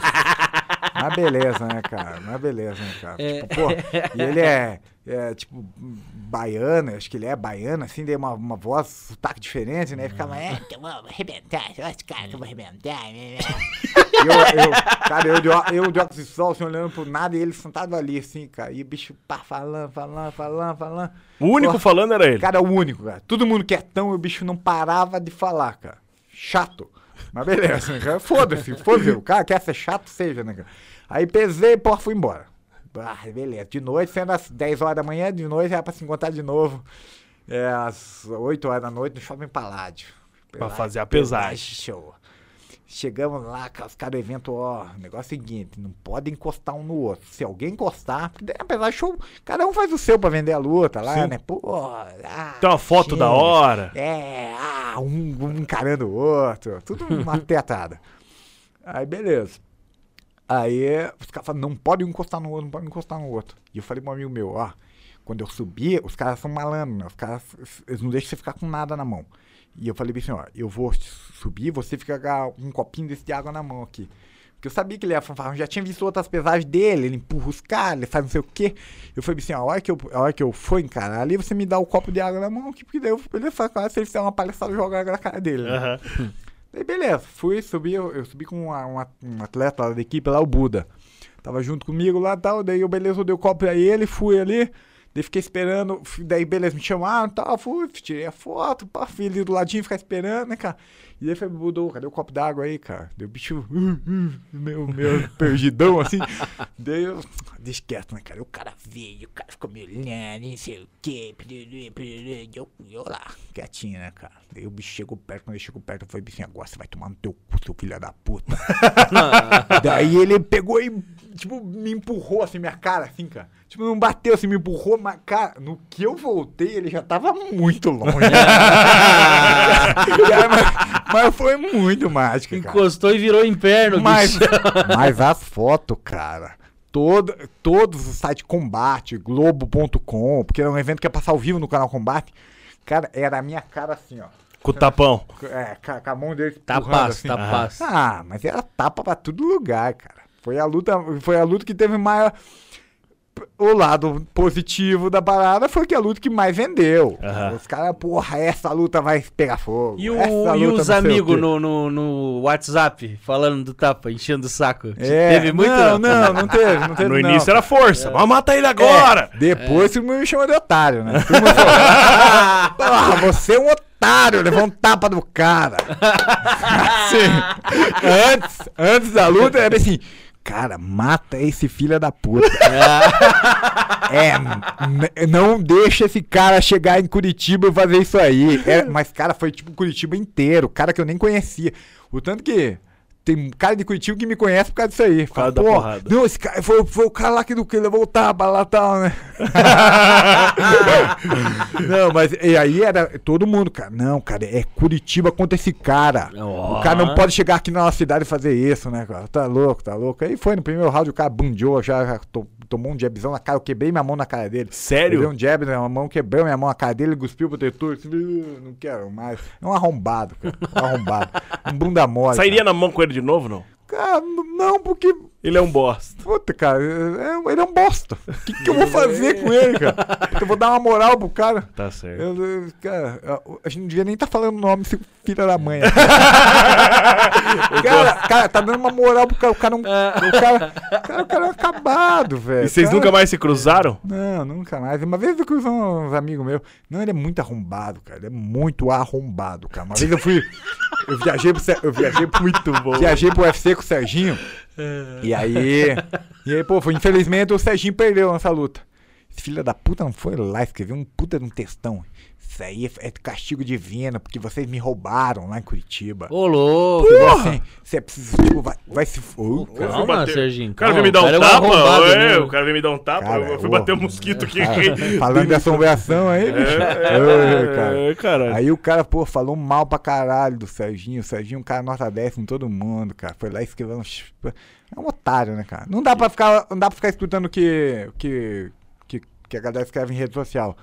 mas beleza, né, cara? Mas beleza, né, cara? Tipo, pô, e ele é, é, tipo, baiano, acho que ele é baiano, assim, tem uma, uma voz, sotaque diferente, né? E ficava, é, eu vou arrebentar, esse cara que eu vou arrebentar. né, E eu, eu, cara, eu de, eu de óculos de sol, assim, olhando pro nada, e ele sentado ali, assim, cara. E o bicho pá, falando, falando, falando, falando. O único Pô, falando era ele. Cara, o único, cara. Todo mundo quietão e o bicho não parava de falar, cara. Chato. Mas beleza, né? (laughs) Foda-se, foda-se. O cara quer ser chato, seja, né, cara? Aí pesei, pô, fui embora. Ah, beleza. De noite, sendo às 10 horas da manhã, de noite era pra se encontrar de novo. É, às 8 horas da noite no Shopping Paládio. Pra fazer a pesagem. Show. Chegamos lá, os caras do evento, ó, o negócio é o seguinte, não pode encostar um no outro. Se alguém encostar, porque apesar de show, cada um faz o seu pra vender a luta lá, Sim. né? Pô, ah, Tem uma foto da gente, hora. É, ah, um, um encarando o outro, tudo uma (laughs) teatrada. Aí, beleza. Aí, os caras falaram, não pode encostar no outro, não pode encostar no outro. E eu falei pro amigo meu, ó, quando eu subir, os caras são malandros, né? Os caras, eles não deixam você ficar com nada na mão. E eu falei assim, ó, eu vou subir, você fica com um copinho desse de água na mão aqui. Porque eu sabia que ele ia fanfarrão, já tinha visto outras pesagens dele, ele empurra os caras, ele faz não sei o quê. Eu falei assim, ó, a hora que eu, a hora que eu for encarar ali, você me dá o copo de água na mão aqui, porque daí eu, ele faz se ele fizer uma palhaçada, eu jogo água na cara dele. né? Aham. (laughs) Daí beleza, fui, subi, eu, eu subi com uma- uma- um atleta da equipe lá, o Buda. Tava junto comigo lá e tal, daí eu, beleza, eu dei o copo pra ele, fui ali, daí fiquei esperando, daí beleza, me chamaram e tal, fui, tirei a foto, pá, ali do ladinho ficar esperando, né, cara. E daí foi, Buda, cadê o copo d'água aí, cara? O bicho, (laughs) meu, meu, perdidão, assim. daí eu, deixa quieto, né, cara. O cara veio, o cara ficou me olhando, não sei o quê, e eu, eu lá, quietinho, né, cara. Daí o bicho chegou perto, quando ele chegou perto, eu falei assim, agora você vai tomar no teu cu, seu filho da puta. (laughs) Daí ele pegou e, tipo, me empurrou assim, minha cara, assim, cara. Tipo, não bateu assim, me empurrou, mas, cara, no que eu voltei, ele já tava muito longe. (laughs) Cara, mas, mas foi muito mágico, cara. Encostou e virou inferno, Mas, (laughs) mas as fotos, cara, todo, todos os sites Combate, Globo.com, porque era um evento que ia passar ao vivo no canal Combate, cara, era a minha cara assim, ó. Com o tapão. É, com a- mão dele Tapas, empurrando, assim. tapas. Ah, mas era tapa pra todo lugar, cara. Foi a luta, foi a luta que teve maior. O lado positivo da parada foi que a luta que mais vendeu. Aham. Os caras, porra, essa luta vai pegar fogo. E, o- essa e luta os amigos no, no, no WhatsApp falando do tapa, enchendo o saco? É, Teve muito? Não, não, não teve, não (laughs) teve. No não, início era força. Mas mata ele É, agora! depois todo mundo me chamou de otário, né? Porra, (laughs) você é um otário, levou um tapa do cara. (laughs) Assim, antes, antes da luta era assim, cara, mata esse filho da puta. (laughs) é, não deixa esse cara chegar em Curitiba e fazer isso aí. É, mas, cara, foi tipo Curitiba inteiro, cara que eu nem conhecia. O tanto que tem cara de Curitiba que me conhece por causa disso aí. Fala, da porrada. não, esse cara foi, foi o cara lá que, do, que levou o tapa lá tal, né? (laughs) não, mas e aí era todo mundo, cara. Não, cara, é Curitiba contra esse cara. Ó. O cara não pode chegar aqui na nossa cidade e fazer isso, né, cara? Tá louco, tá louco. Aí foi no primeiro round, o cara bundiou, já, já to- tomou um jabzão na cara, eu quebrei minha mão na cara dele. Sério? Dei um jab na mão, quebrou minha mão na cara dele, ele cuspiu pro detor. Assim, "Uh, não quero mais. É um arrombado, cara. Um arrombado. (laughs) Um bunda mole. Sairia na mão com ele de novo, não? Cara, não, porque. Ele é um bosta. Puta, cara, é- ele é um bosta. O que, que eu vou fazer com ele, cara? Eu vou dar uma moral pro cara. Tá certo. Eu, eu- cara, a- gente não devia nem estar falando o nome, seu filho da mãe. (laughs) cara, cara, tá dando uma moral pro cara. O cara, não, o cara, cara, o cara é um acabado, velho. E vocês Cara- nunca mais se cruzaram? Não, nunca mais. Uma vez eu cruzei uns amigos meus. Não, ele é muito arrombado, cara. Ele é muito arrombado, cara. Uma vez eu fui. Eu viajei pro. Eu viajei pro. Muito bom. Viajei pro UFC com o Serginho. E aí. (laughs) E aí, pô, foi, infelizmente o Serginho perdeu nessa luta. Esse filho da puta não foi lá, escreveu um puta de um textão. Isso aí é, é castigo divino, porque vocês me roubaram lá em Curitiba. Ô, louco. Assim, você precisa, tipo, vai, vai se. Cara. Calma, bater- Serginho. O cara veio me dar um é tapa? mesmo. o cara veio me dar um tapa, Cara, eu fui ô. bater um mosquito aqui. (laughs) Falando de assombração aí, bicho. Ô, cara. É, cara. Aí o cara, pô, falou mal pra caralho do Serginho. O Serginho é um cara nota 10 com todo mundo, cara. Foi lá e escreveu um. ch- É um otário, né, cara? Não dá pra ficar, não dá pra ficar escutando o que, que, que, que a galera escreve em rede social.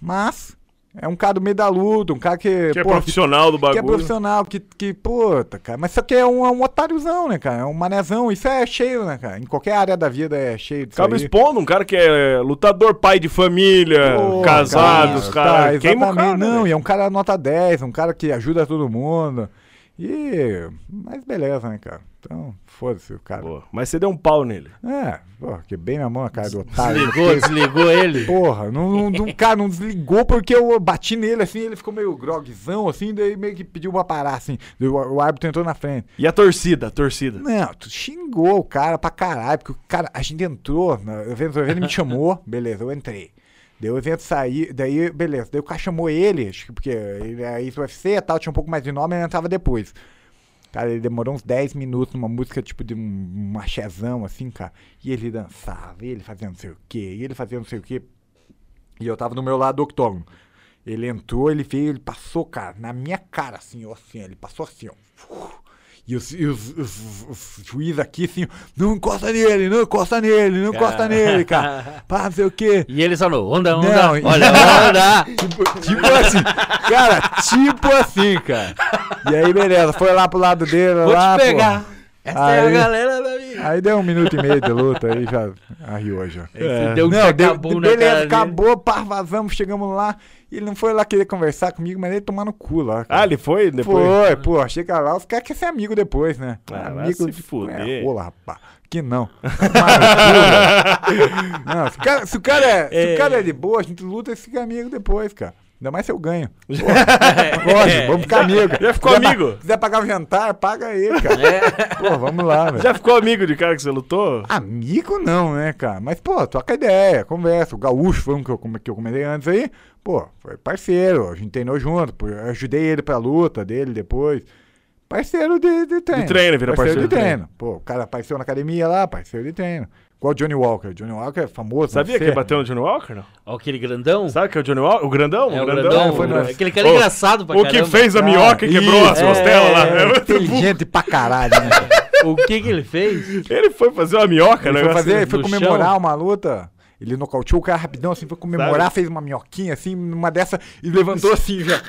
Mas é um cara do meio da luta, um cara que. Que é pô, profissional do que, que é bagulho. profissional, que, que, puta, cara. Mas isso aqui é um, é um otáriozão, né, cara? É um manezão. Isso é cheio, né, cara? Em qualquer área da vida é cheio disso Acaba aí. expondo um cara que é lutador, pai de família, Pô, casados, cara. Tá, Queima o cara. Não, né? e é um cara nota 10, um cara que ajuda todo mundo. E. Mas beleza, né, cara? Então, foda-se o cara. Pô, mas você deu um pau nele. É, pô, que bem minha mão na cara do otário. Desligou, desligou ele. Porra, não, não, não- cara, não desligou porque eu bati nele assim, ele ficou meio grogzão assim, daí meio que pediu pra parar assim. O, o árbitro entrou na frente. E a torcida, a torcida. Não, tu xingou o cara pra caralho, porque o cara, a gente entrou, evento, o evento me chamou, beleza, eu entrei. Daí o evento saiu, daí, beleza, daí o cara chamou ele, acho que porque ele era isso UFC e tal, tinha um pouco mais de nome, ele entrava depois. Cara, ele demorou uns 10 minutos numa música tipo de um, machezão, assim, cara. E ele dançava, e ele fazia não sei o quê, e ele fazia não sei o quê. E eu tava no meu lado do octógono. Ele entrou, ele veio, ele passou, cara, na minha cara, assim, ó, assim, ele passou assim, ó. E os, e juízes aqui, assim, não encosta nele, não encosta nele, não encosta nele, cara. (laughs) Pá, não sei o quê. E ele no onda, onda. Não, Olha, (laughs) onda. Tipo, tipo assim, cara, tipo assim, cara. E aí, beleza, foi lá pro lado dele, Vou lá, te pegar. pô. Essa é a Aí- galera da minha. Aí deu um minuto e meio de luta, aí já arriou já. Você deu um Não, deu, beleza, acabou, pá, vazamos, chegamos lá. E ele não foi lá querer conversar comigo, mas ele tomar no cu lá. cara. Ah, ele foi depois? Foi, pô, chega lá, os caras querem ser amigo depois, né? Ah, amigo se fuder. É, rola, rapaz. Que não. (laughs) Não se, o cara, se, o cara é, se o cara é de boa, a gente luta e fica amigo depois, cara. Ainda mais se eu ganho. (laughs) Pô, lógico, vamos ficar amigo. Já ficou Quiser pa- amigo? quiser pagar o jantar, paga aí, cara. É. Pô, vamos lá, velho. Já ficou amigo de cara que você lutou? Amigo não, né, cara? Mas, pô, troca ideia, conversa. O Gaúcho foi um que eu, que eu comentei antes aí. Pô, foi parceiro, a gente treinou junto. Pô, eu ajudei ele pra luta dele depois. Parceiro de, de treino. De treino, vira parceiro de de treino. Pô, o cara apareceu na academia lá, parceiro de treino. Igual o Johnny Walker. Johnny Walker é famoso. Sabia no que bateu no Johnny Walker, não? Ó, aquele grandão. Sabe que é o Johnny Walker? O grandão? É, o grandão. grandão. foi no- Aquele cara O- engraçado pra O que caramba. fez a minhoca e quebrou as costelas lá. é, É inteligente pra caralho, né? (laughs) O que que ele fez? Ele foi fazer uma minhoca, Ele né? foi, fazer, ele foi comemorar chão. uma luta. Ele nocauteou o cara rapidão, assim, foi comemorar, Sabe? fez uma minhoquinha, assim, numa dessa, e levantou assim já.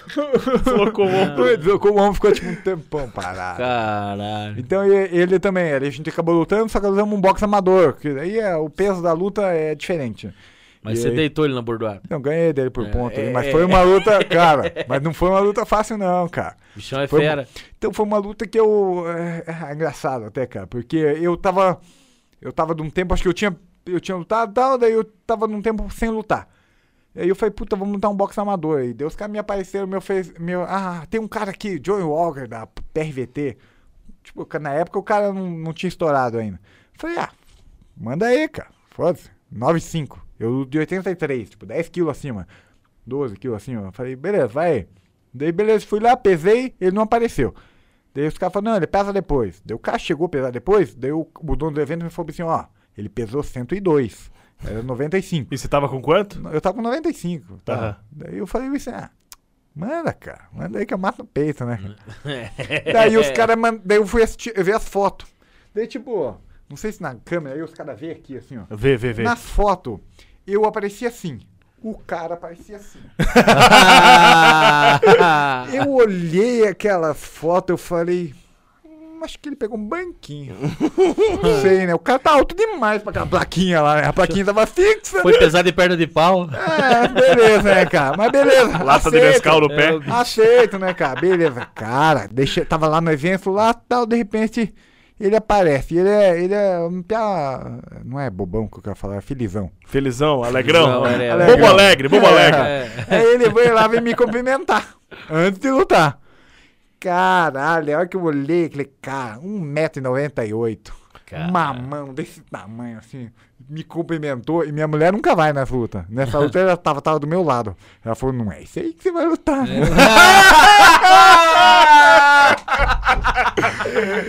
Colocou o ombro. Deslocou o ombro, ficou tipo um tempão parado. Caralho. Então ele também, a gente acabou lutando, só que usamos um boxe amador, que aí é, o peso da luta é diferente. Mas E você aí- deitou ele na bordoada. Não, ganhei dele por É, ponto, é, mas foi uma luta, (laughs) cara, mas não foi uma luta fácil não, cara. O bichão é Foi- fera. Então foi uma luta que eu. É, é engraçado até, cara, porque eu tava. Eu tava de um tempo, acho que eu tinha. Eu tinha lutado tal, daí eu tava num tempo sem lutar. Aí eu falei, puta, vamos lutar um boxe amador. E daí os caras me apareceram, meu fez. Meu, ah, tem um cara aqui, Joey Walker, da PRVT. Tipo, na época o cara não, não tinha estourado ainda. Falei, ah, manda aí, cara. Foda-se. 9,5. Eu de 83, tipo, 10 quilos acima. 12 quilos acima. Falei, beleza, vai aí. Daí, beleza, fui lá, pesei, ele não apareceu. Daí os caras falaram, não, ele pesa depois. Daí o cara chegou a pesar depois, daí o, o dono do evento me falou assim, ó, ele pesou 102. Era 95. E você tava com quanto? Eu tava com 95. Tá? Aham. Daí eu falei assim, ah, manda, cara. Manda aí que eu mato no peito, né? (laughs) daí os caras mandam. Daí eu fui assistir, eu vi as fotos. Daí, tipo, ó, não sei se na câmera aí os caras veem aqui, assim, ó. Vê, vê, vê. Nas fotos, eu aparecia assim. O cara aparecia assim. (laughs) Eu olhei aquelas fotos, eu falei. "Hum, Acho que ele pegou um banquinho. Não sei, né? O cara tá alto demais pra aquela plaquinha lá, né? A plaquinha tava fixa. Foi pesado de perna de pau. É, beleza, né, cara? Mas beleza. (laughs) Lata de aceito. Nescau no pé. É. Aceito, né, cara? Beleza. Cara, deixa, tava lá no evento, lá tal, de repente ele aparece. Ele é, ele é um piá, Não é bobão que eu quero falar, é felizão. Felizão, alegrão. Felizão, é, é. Bobo alegre, bobo alegre. É. Aí ele veio lá vem me cumprimentar antes de lutar. Caralho, a hora que eu olhei, aquele cara, 1,98m. Cara. Uma mão desse tamanho, assim, me cumprimentou. E minha mulher nunca vai nessa luta. Nessa luta ela tava, tava do meu lado. Ela falou: Não é isso aí que você vai lutar. né?" (laughs)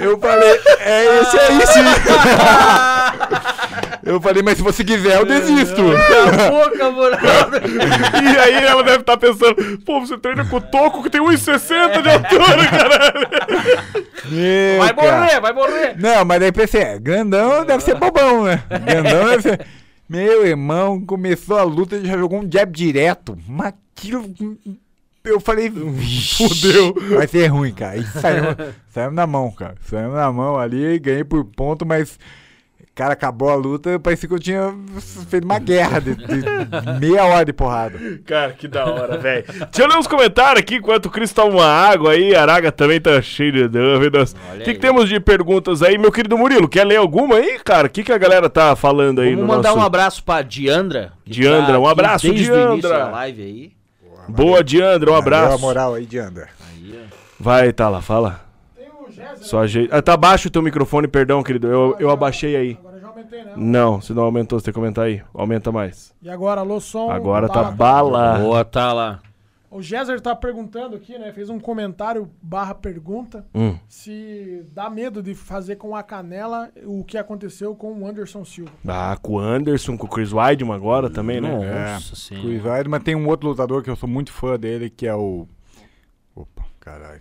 Eu falei: É esse aí sim. (laughs) Eu falei: Mas se você quiser, eu desisto. Cala a (laughs) boca. E aí ela deve estar pensando, pô, você treina com o Toco que tem 1,60 de altura, caralho. Meu, Vai cara. morrer, vai morrer. Não, mas daí pensei, é, grandão deve ser bobão, né? (laughs) Grandão deve ser. Meu irmão, começou a luta, ele já jogou um jab direto. Mas aquilo. Eu falei, fudeu. Vai ser ruim, cara. E saímos, saímos na mão, cara. Saímos na mão ali, ganhei por ponto, mas. Cara, acabou a luta, parecia que eu tinha feito uma guerra de, de (laughs) meia hora de porrada. Cara, que da hora, velho. Deixa eu ler uns comentários aqui enquanto o Cris toma uma água aí. A Araga também tá cheio de dúvidas. O que, que temos de perguntas aí, meu querido Murilo? Quer ler alguma aí, cara? O que, que a galera tá falando aí Vamos no mandar nosso... um abraço pra Diandra. que Diandra, tá um abraço, desde o início Diandra. da live aí. Boa, Diandra, um abraço. a moral aí de André. Aí, ó. Vai, tá lá, fala. Só ajeita. Ah, tá baixo o teu microfone, perdão, querido. Eu, eu abaixei aí. Agora já aumentei, né? Não, se não aumentou, você tem que comentar aí. Aumenta mais. E agora, alô, som. Agora tá bala. bala. Boa, tá lá. O Géser tá perguntando aqui, né? Fez um comentário barra pergunta Hum. se dá medo de fazer com a canela o que aconteceu com o Anderson Silva. Ah, com o Anderson, com o Chris Weidman agora também, né? Nossa Chris senhora. Weidman tem um outro lutador que eu sou muito fã dele, que é o. Opa, caralho.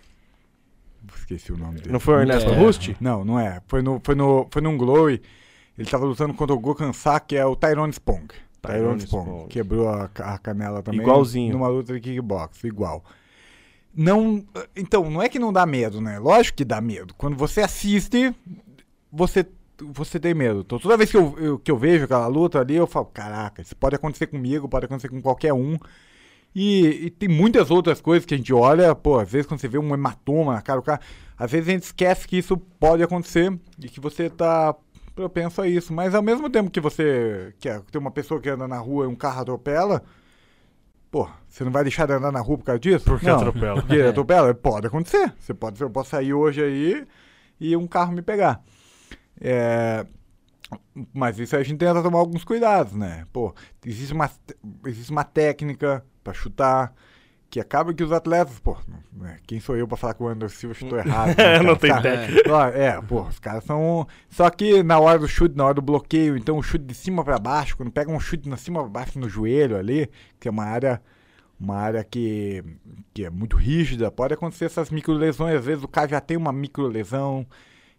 Esqueci o nome dele. Não foi o Ernesto É. Rust? Não, não é. Foi, no, foi, no, foi num Glory. Ele tava lutando contra o Gokhan que é o Tyrone Spong. Tyrone Tyrone Spong. Spong. Quebrou a, a canela também. Igualzinho. Numa luta de kickbox, igual. Não. Então, não é que não dá medo, né? Lógico que dá medo. Quando você assiste, você. Você tem medo. Então, toda vez que eu, eu- que eu vejo aquela luta ali, eu falo: caraca, isso pode acontecer comigo, pode acontecer com qualquer um. E, e tem muitas outras coisas que a gente olha, pô, às vezes quando você vê um hematoma na cara do cara, às vezes a gente esquece que isso pode acontecer e que você tá propenso a isso. Mas ao mesmo tempo que você que é, tem uma pessoa que anda na rua e um carro atropela, pô, você não vai deixar de andar na rua por causa disso? Porque não, atropela. Porque atropela, pode acontecer. Você pode, eu posso sair hoje aí e um carro me pegar. É, mas isso a gente tenta tomar alguns cuidados, né? Pô, existe uma, existe uma técnica pra chutar que acaba que os atletas, pô, né, quem sou eu pra falar que o Anderson Silva chutou errado? né, (laughs) cara? Não tem Tá- técnica. Ó, É, pô, os caras são. Só que na hora do chute, na hora do bloqueio, então o chute de cima pra baixo, quando pega um chute de cima pra baixo no joelho ali, que é uma área. Uma área que, que é muito rígida, pode acontecer essas microlesões. Às vezes o cara já tem uma microlesão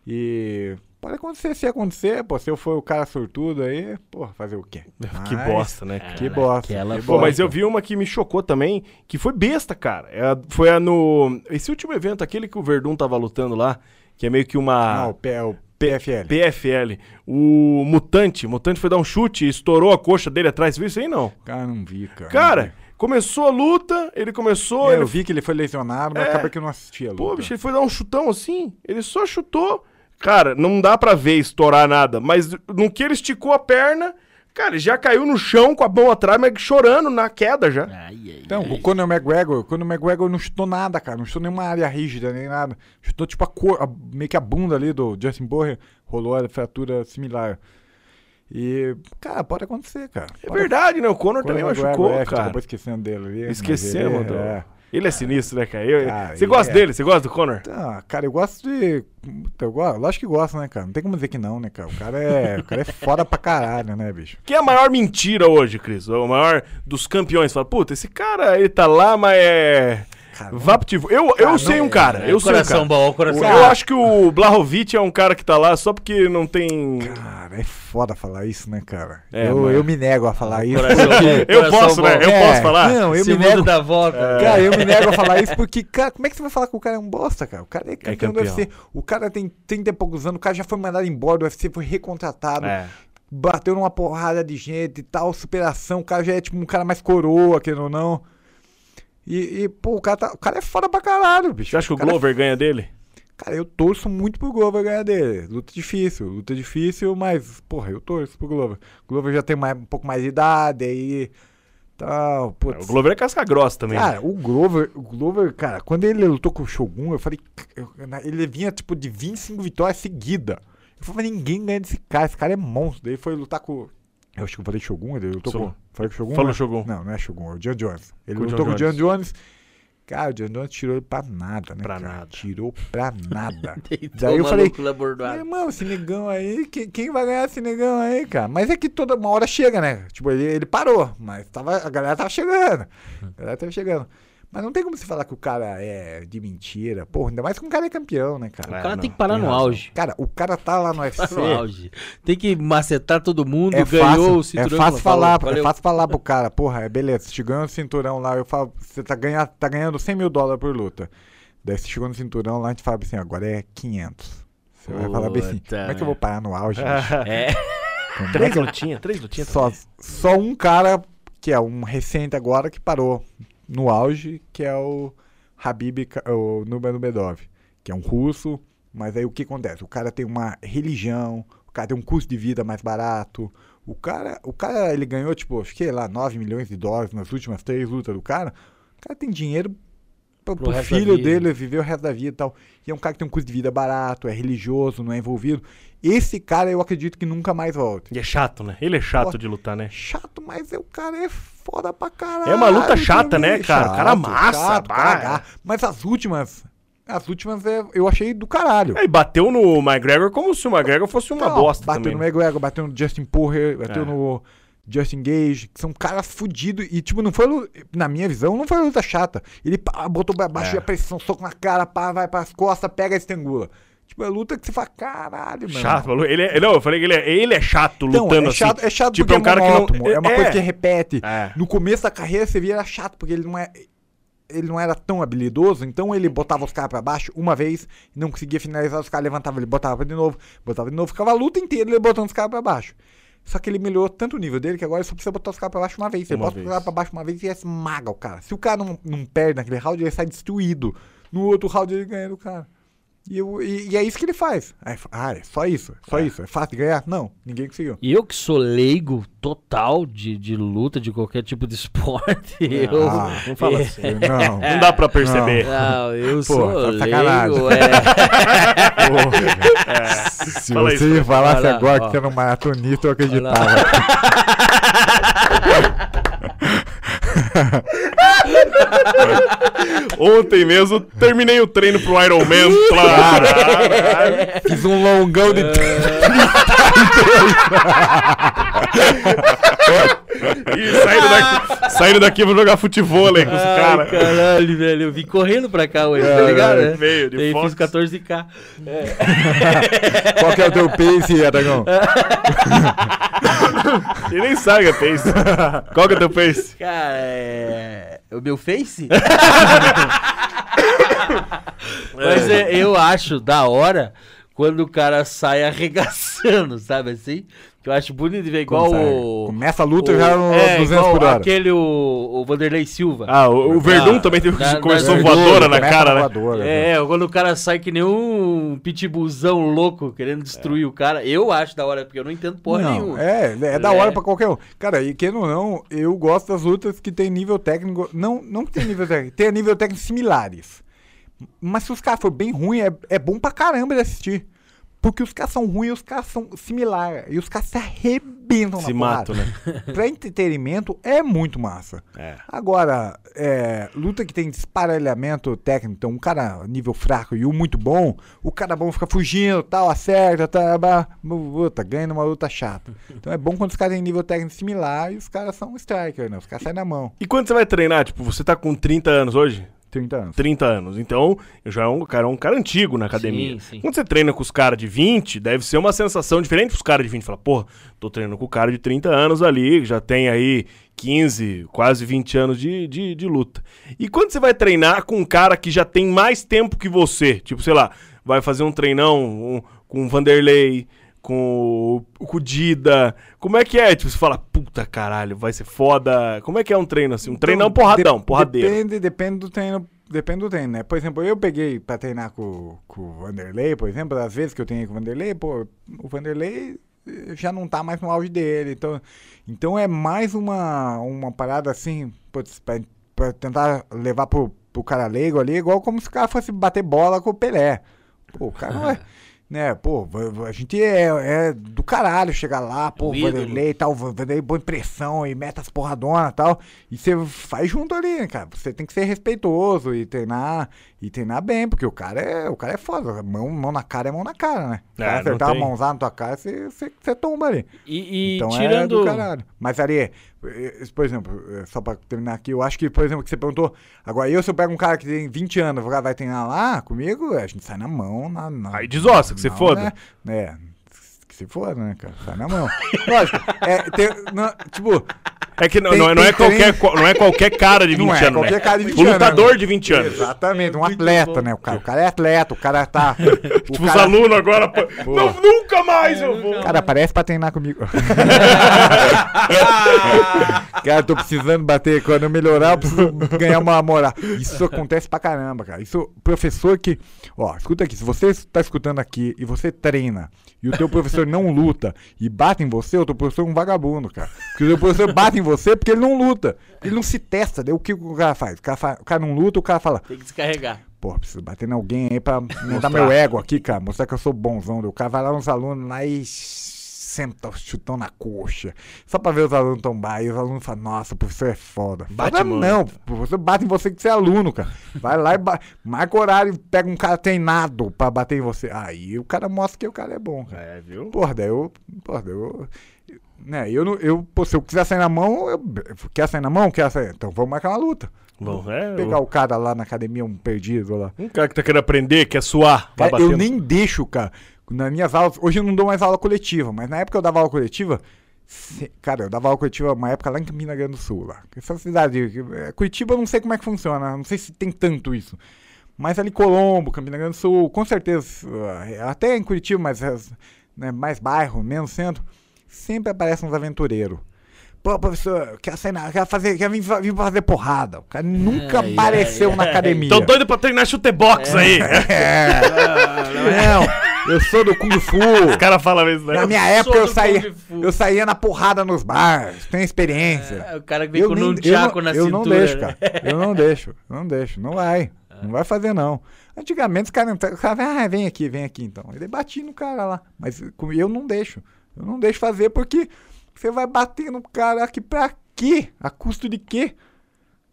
e pode acontecer. Se acontecer, pô, se eu for o cara sortudo aí, pô, fazer o quê? (laughs) Que Mas- bosta, né? cara? Que bosta. Aquela que Pô, mas bosta. eu vi uma que me chocou também, que foi besta, cara. É foi a no. Esse último evento, aquele que o Verdun tava lutando lá, que é meio que uma. Não, o, P, o PFL. PFL. O Mutante. O Mutante foi dar um chute e estourou a coxa dele atrás. Viu isso aí, não? Cara, não vi, cara. Cara, começou a luta, ele começou. É, ele eu vi que ele foi lesionado, mas É. acaba que eu não assisti a luta. Pô, bicho, ele foi dar um chutão assim, ele só chutou. Cara, não dá pra ver estourar nada, mas no que ele esticou a perna, cara, ele já caiu no chão com a mão atrás, mas chorando na queda já. Ai, ai, Então, ai. o Conor McGregor, o Conor McGregor não chutou nada, cara. Não chutou nenhuma área rígida, nem nada. Chutou tipo a cor, a- meio que a bunda ali do Justin Borre, rolou a fratura similar. E, cara, pode acontecer, cara. É Pode verdade, né? O Conor Conor também McGregor, machucou, é, cara. acabou esquecendo dele ali. Esquecemos ele- do- é. Ele é sinistro, né, cara? Eu- Cara, você gosta é. dele? Você gosta do Conor? Ah, cara, eu gosto de. Eu gosto, lógico que gosto, né, cara? Não tem como dizer que não, né, cara? O cara é, o cara é foda pra caralho, né, bicho? Quem é a maior mentira hoje, Cris? O maior dos campeões. Fala, puta, esse cara, ele tá lá, mas é. Vaptivo. Eu, eu Cara, sei não- um cara. eu sei um coração cara. bom, coração Eu acho que o Blahovic é um cara que tá lá só porque não tem. Cara, é foda falar isso, né, cara? É, eu, eu me nego a falar isso. Coração bom, Eu coração posso, né? bom. Eu É, posso falar? Não, eu Esse me nego. volta. né? Cara, eu me nego a falar isso porque, cara, como é que você vai falar que o cara é um bosta, cara? O cara é campeão, do campeão. UFC. O cara tem 30 e poucos anos, o cara já foi mandado embora do UFC, foi recontratado, É. bateu numa porrada de gente e tal, superação. O cara já é tipo um cara mais coroa, querendo ou não. E, e, pô, o cara, tá- o cara é foda pra caralho, bicho. Você acha que o cara é Glover ganha dele? Cara, eu torço muito pro Glover ganhar dele. Luta difícil, luta difícil, mas, porra, eu torço pro Glover. O Glover já tem mais, um pouco mais de idade, aí. Tal, putz. O Glover é casca grossa também. Cara, o Glover, o Glover, cara, quando ele lutou com o Shogun, eu falei. eu- ele vinha, tipo, de 25 vitórias seguidas. Eu falei, ninguém ganha desse cara, esse cara é monstro. Daí foi lutar com. Eu acho que eu falei Shogun, ele lutou Shogun. com. Falei com Shogun? Falou né? Shogun. Não, não é Shogun, é o John Jones. Ele Com lutou John com o John Jones. Cara, o John Jones tirou ele pra nada, né? Pra cara? nada. Tirou pra nada. (laughs) Daí eu. Falei, mano, esse negão aí, quem, quem vai ganhar esse negão aí, cara? Mas é que toda uma hora chega, né? Tipo, ele, ele parou, mas tava, a galera tava chegando. A galera tava chegando. Mas não tem como você falar que o cara é de mentira. Porra, ainda mais que um cara é campeão, né, cara? O É, cara não, tem que parar tem no auge. Cara, o cara tá lá no UFC. No auge. Tem que macetar todo mundo, É ganhou fácil, o é cinturão. fácil falou, falar, valeu. é fácil falar pro cara, porra, é beleza, você te ganhou o cinturão lá, eu falo, você tá, ganha, tá ganhando 100 mil dólares por luta. Daí você chegou no cinturão lá, a gente fala assim, agora é 500. Você vai falar bem assim, Puta como é que eu vou parar no auge, bicho? É. Como é (laughs) Três eu- lutinhas, três lutinhas. Só, só um cara, que é um recente agora, que parou no auge, que é o Habib, o Nurmagomedov, que é um russo, mas aí o que acontece? O cara tem uma religião, o cara tem um custo de vida mais barato, o cara, o cara ele ganhou, tipo, acho que lá, 9 milhões de dólares nas últimas três lutas do cara, o cara tem dinheiro resto da filho dele viver o resto da vida e tal. E é um cara que tem um custo de vida barato, é religioso, não é envolvido. Esse cara eu acredito que nunca mais volta. E é chato, né? Ele é chato Pô. de lutar, né? Chato, mas é, o cara é foda pra caralho. É uma luta chata, também. né, cara? O cara amassa, chato. Mas as últimas, as últimas é, eu achei do caralho. É, e bateu no McGregor como se o McGregor fosse uma bosta bateu também. no McGregor, bateu no Justin Porter, bateu É. no Justin Gage, que são caras fudidos. E, tipo, não foi, na minha visão, não foi luta chata. Ele pá, botou pra baixo É. a pressão, soco na cara, pá, vai pras costas, pega e estrangula. Tipo, é luta que você fala, caralho, mano. Chato, maluco. Ele é, não, eu falei que ele é, ele é chato Então, lutando é chato, assim. é chato Tipo, porque é um cara que não- monótono, é uma é. coisa que repete. É. No começo da carreira você via era chato, porque ele não é. Ele não era tão habilidoso, então ele botava os caras pra baixo uma vez, não conseguia finalizar, os caras levantavam, ele botava de novo, botava de novo, ficava a luta inteira ele botando os caras pra baixo. Só que ele melhorou tanto o nível dele que agora ele só precisa botar os caras pra baixo uma vez. Uma bota vez. os caras pra baixo uma vez e esmaga o cara. Se o cara não, não perde naquele round, ele sai destruído. No outro round ele ganha do cara. E, eu, e, e é isso que ele faz. Aí, ah, é só isso, só isso. É fácil de ganhar? Não, ninguém conseguiu. E eu que sou leigo total de, de luta, de qualquer tipo de (laughs) esporte, eu... Ah, Não fala assim. Não, Não dá pra perceber. Não, eu Pô, sou tá leigo, sacanagem. é... (laughs) Se Fala você isso, me falasse lá, agora ó. que você era um maratonista, eu acreditava. (laughs) Ontem mesmo terminei o treino pro Iron Man. Claro. Fiz um longão de (laughs) (laughs) E saindo daqui, saindo daqui eu vou jogar futebol aí com os caras. caralho, velho. Eu vim correndo pra cá hoje, tá É, ligado? é, né? veio de Daí Fox. fiz 14k. Qual que é o teu pace, Adagão? Ele nem sabe o que é pace. Qual que é teu pace? Cara, é... O meu face? (laughs) Mas é, eu acho da hora quando o cara sai arregaçando, sabe assim? Que eu acho bonito de ver igual o... Começa a luta o- já no é, 200 igual por hora. aquele, o, o Vanderlei Silva. Ah, o, o Verdun Ah, também teve, da- começou da- voadora na Começa cara, né? voadora, né? É, quando o cara sai que nem um pitbullzão louco querendo destruir o cara, eu acho da hora, porque eu não entendo porra não, nenhuma. é, é da É. hora pra qualquer um. Cara, e quem ou não, eu gosto das lutas que tem nível técnico. Não, não que tem nível técnico, tem nível técnico similares. Mas se os caras forem bem ruins, é, é bom pra caramba de assistir. Porque os caras são ruins e os caras são similares. E os caras se arrebentam Se na matam, né? (laughs) Pra entretenimento é muito massa. É. Agora, é, luta que tem desparelhamento técnico, então um cara nível fraco e um muito bom, o cara bom fica fugindo, tal, acerta, tá, bah, luta, ganha numa luta chata. Então é bom quando os caras têm nível técnico similar e os caras são striker, né? Os caras saem na mão. E quando você vai treinar, tipo, você tá com 30 anos hoje? 30 anos. 30 anos. Então, eu já é um cara, um cara antigo na academia. Sim, sim. Quando você treina com os caras de 20, deve ser uma sensação diferente pros caras de 20. Fala, porra, tô treinando com o cara de 30 anos ali, que já tem aí 15, quase 20 anos de, de, de luta. E quando você vai treinar com um cara que já tem mais tempo que você, tipo, sei lá, vai fazer um treinão um- com o Vanderlei, com o, com o Dida, como é que é? Tipo, você fala, puta caralho, vai ser foda. Como é que é um treino assim? Um treinão porradão, De- porradeiro. Depende, depende do treino. Depende do treino, né? Por exemplo, eu peguei pra treinar com, com o Vanderlei, por exemplo, às vezes que eu treinei com o Vanderlei, pô, o Vanderlei eh, já não tá mais no auge dele. Então, então é mais uma, uma parada assim, putz, pra, pra tentar levar pro, pro cara leigo ali, igual como se o cara fosse bater bola com o Pelé. Pô, o cara não é. (laughs) Né, pô, a gente é, é do caralho chegar lá, pô, ídolo. Vanderlei e tal, Va- Vanderlei boa impressão e meta as porradonas e tal. E você faz junto ali, né, cara? Você tem que ser respeitoso e treinar, e treinar bem, porque o cara é, o cara é foda. Mão, mão na cara é mão na cara, né? É, acertar uma mãozada na tua cara, você, você, você tomba ali. E, e então é tirando. do caralho. Mas ali, por exemplo, eh, só pra terminar aqui, eu acho que, por exemplo, que você perguntou, agora eu, se eu pego um cara que tem 20 anos, o cara vai treinar lá comigo, a gente sai na mão, na. na Aí desossa, que se não, foda. Né? É, que se foda, né, cara? Sai na mão. Lógico, é, tem, não, tipo, É que não, Tem- não, é- não é tem qualquer, não é qualquer cara de 20 não é anos. qualquer né? cara de 20 O anos. lutador de 20 anos. Exatamente, um atleta, né? O cara, o cara é atleta, o cara tá. O (laughs) Tipo, os cara, alunos agora. pô, Não, nunca mais eu vou. Cara, aparece pra treinar comigo. (laughs) (laughs) cara, eu tô precisando bater. Quando eu melhorar, eu preciso ganhar uma moral. Isso acontece pra caramba, cara. Isso, professor que. Ó, escuta aqui. Se você tá escutando aqui e você treina e o teu professor não luta e bate em você, o teu professor é um vagabundo, cara. Porque o teu professor bate em você porque ele não luta. Ele não se testa. Daí o que o cara faz? O cara, fa- o cara não luta, o cara fala. Tem que descarregar. Pô, preciso bater em alguém aí pra mostrar meu ego aqui, cara. Mostrar que eu sou bonzão. O cara vai lá nos alunos lá e senta o chutão na coxa. Só pra ver os alunos tombar. E os alunos falam, nossa, o professor é foda. Bate Foda não, o professor bate em você que você é aluno, cara. Vai lá e ba marca o horário e pega um cara treinado pra bater em você. Aí o cara mostra que o cara é bom, cara. É, viu? Porra, daí eu. Porra, daí eu. Né, eu, não- eu, pô, se eu quiser sair na mão, eu, quer sair na mão? Quer sair? Então vamos marcar uma luta. Bom, é, Pegar o- o cara lá na academia, um perdido lá. um cara que tá querendo aprender, quer suar, vai Cara, eu nem deixo, cara. Nas minhas aulas, hoje eu não dou mais aula coletiva, mas na época eu dava aula coletiva, se- cara, eu dava aula coletiva uma época lá em Campina Grande do Sul, lá. Essa cidade, eh, Curitiba eu não sei como é que funciona, não sei se tem tanto isso. Mas ali Colombo, Campina Grande do Sul, com certeza, eh, até em Curitiba, mas eh, né, mais bairro, menos centro, sempre aparecem uns aventureiros. Pô, professor, quer, sair na, quer, fazer, quer vir, vir fazer porrada. O cara nunca Ai, apareceu ai, na ai. academia. Tô doido pra treinar chutebox aí. (laughs) É. Não, eu sou do Kung Fu. Os caras falam isso, né? Na minha sou época eu saía, eu saía na porrada nos bares, tenho experiência. É, o cara que vem eu, com nem- um eu não, na eu cintura. não deixo, né? cara. Eu não deixo, eu não deixo. Não vai. Não vai fazer, não. Antigamente os caras os caras, ah, vem aqui, vem aqui então. Ele batia no cara lá. Mas eu não deixo. Eu não deixo fazer porque você vai bater no cara aqui pra quê? A custo de quê?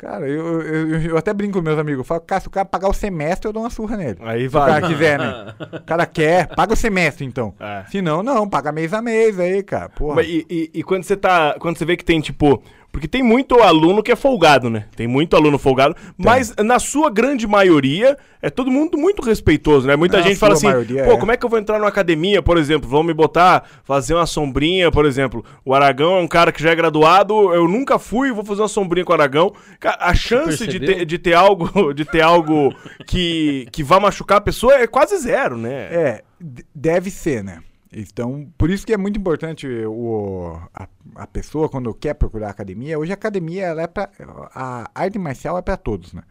Cara, eu, eu, eu até brinco com meus amigos. Eu falo, cara, se o cara pagar o semestre, eu dou uma surra nele. Aí Se o cara vai. quiser, né? O cara quer, paga o semestre então. (laughs) É. Se não, não, paga mês a mês aí, cara. Porra. Mas E, e- e quando você tá. Quando você vê que tem, tipo. Porque tem muito aluno que é folgado, né? Tem muito aluno folgado. Mas na sua grande maioria, é todo mundo muito respeitoso, né? Muita Na gente fala assim, pô, é. como é que eu vou entrar numa academia, por exemplo? Vão me botar, fazer uma sombrinha, por exemplo. O Aragão é um cara que já é graduado, eu nunca fui, vou fazer uma sombrinha com o Aragão. Cara, a chance de ter, de ter algo, (laughs) de ter algo que, que vá machucar a pessoa é quase zero, né? É, deve ser, né? Então, por isso que é muito importante o, a, a pessoa, quando quer procurar academia, hoje a academia ela é pra. A arte marcial é pra todos, né?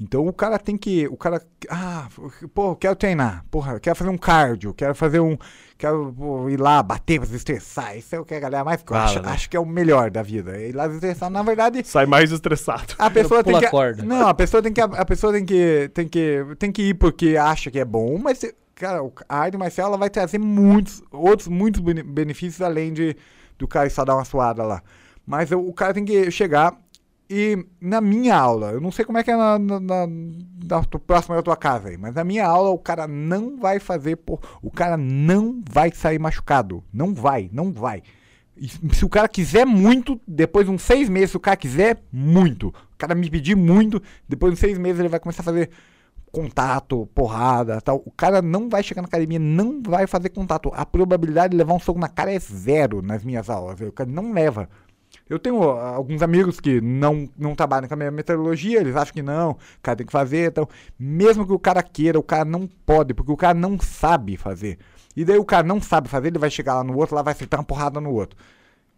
Então o cara tem que. O cara. Ah, pô, eu quero treinar. Porra, eu quero fazer um cardio, quero fazer um. Quero pô, ir lá, bater, fazer estressar. Isso é o que a galera mais acha, né? acho que é o melhor da vida. Ir lá estressar. Na verdade, Sai mais estressado. a pessoa tem que. corda. Não, a pessoa tem que. A pessoa tem que, tem que. Tem que ir porque acha que é bom, mas cara, a arte marcial ela vai trazer muitos, outros muitos bene- benefícios além de do cara só dar uma suada lá. Mas o, o cara tem que chegar e na minha aula, eu não sei como é que é na, na, na, na próxima da tua casa aí, mas na minha aula o cara não vai fazer, por, o cara não vai sair machucado. Não vai, não vai. E se o cara quiser muito, depois de uns seis meses, se o cara quiser muito, o cara me pedir muito, depois de uns seis meses ele vai começar a fazer contato, porrada, tal. O cara não vai chegar na academia, não vai fazer contato. A probabilidade de levar um soco na cara é zero nas minhas aulas. O cara não leva. Eu tenho ah, alguns amigos que não, não trabalham com a minha meteorologia, eles acham que não, o cara tem que fazer, então, mesmo que o cara queira, o cara não pode, porque o cara não sabe fazer. E daí o cara não sabe fazer, ele vai chegar lá no outro, lá vai acertar uma porrada no outro.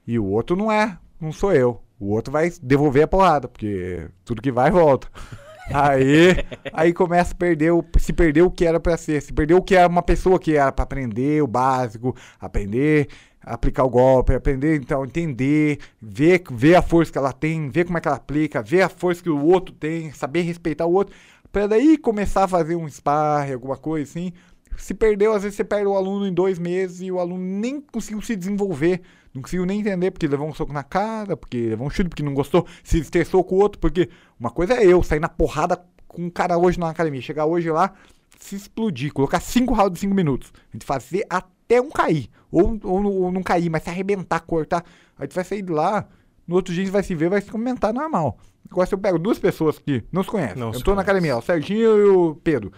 E o outro não é, não sou eu. O outro vai devolver a porrada, porque tudo que vai volta. (laughs) Aí, aí começa a perder o, se perder o que era pra ser, se perder o que era uma pessoa que era pra aprender o básico, aprender, aplicar o golpe, aprender então entender, ver, ver a força que ela tem, ver como é que ela aplica, ver a força que o outro tem, saber respeitar o outro, pra daí começar a fazer um sparring, alguma coisa assim. Se perdeu, às vezes você perde o aluno em dois meses e o aluno nem conseguiu se desenvolver, não conseguiu nem entender porque levou um soco na cara, porque levou um chute, porque não gostou, se estressou com o outro, porque uma coisa é eu sair na porrada com um cara hoje na academia, chegar hoje lá, se explodir, colocar cinco rounds de cinco minutos, a gente fazer até um cair, ou, ou, não- ou não cair, mas se arrebentar, cortar, aí a gente vai sair de lá, no outro dia a gente vai se ver, vai se comentar normal. Agora se eu pego duas pessoas que não se conhecem, Não eu se tô na conhece. academia, o Serginho e o Pedro,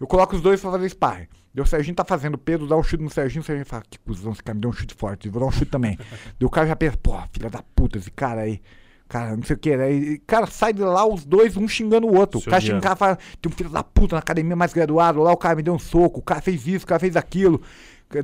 eu coloco os dois pra fazer sparring. Daí o Serginho tá fazendo, o Pedro dá um chute no Serginho, o Serginho fala, que cuzão, esse cara me deu um chute forte, vou dar um chute também. Daí (laughs) o cara já pensa, pô, filha da puta, esse cara aí. Cara, não sei o que. Aí, cara, sai de lá os dois, um xingando o outro. O cara xinga odiando. o cara fala, tem um filho da puta na academia mais graduado, lá o cara me deu um soco, o cara fez isso, o cara fez aquilo.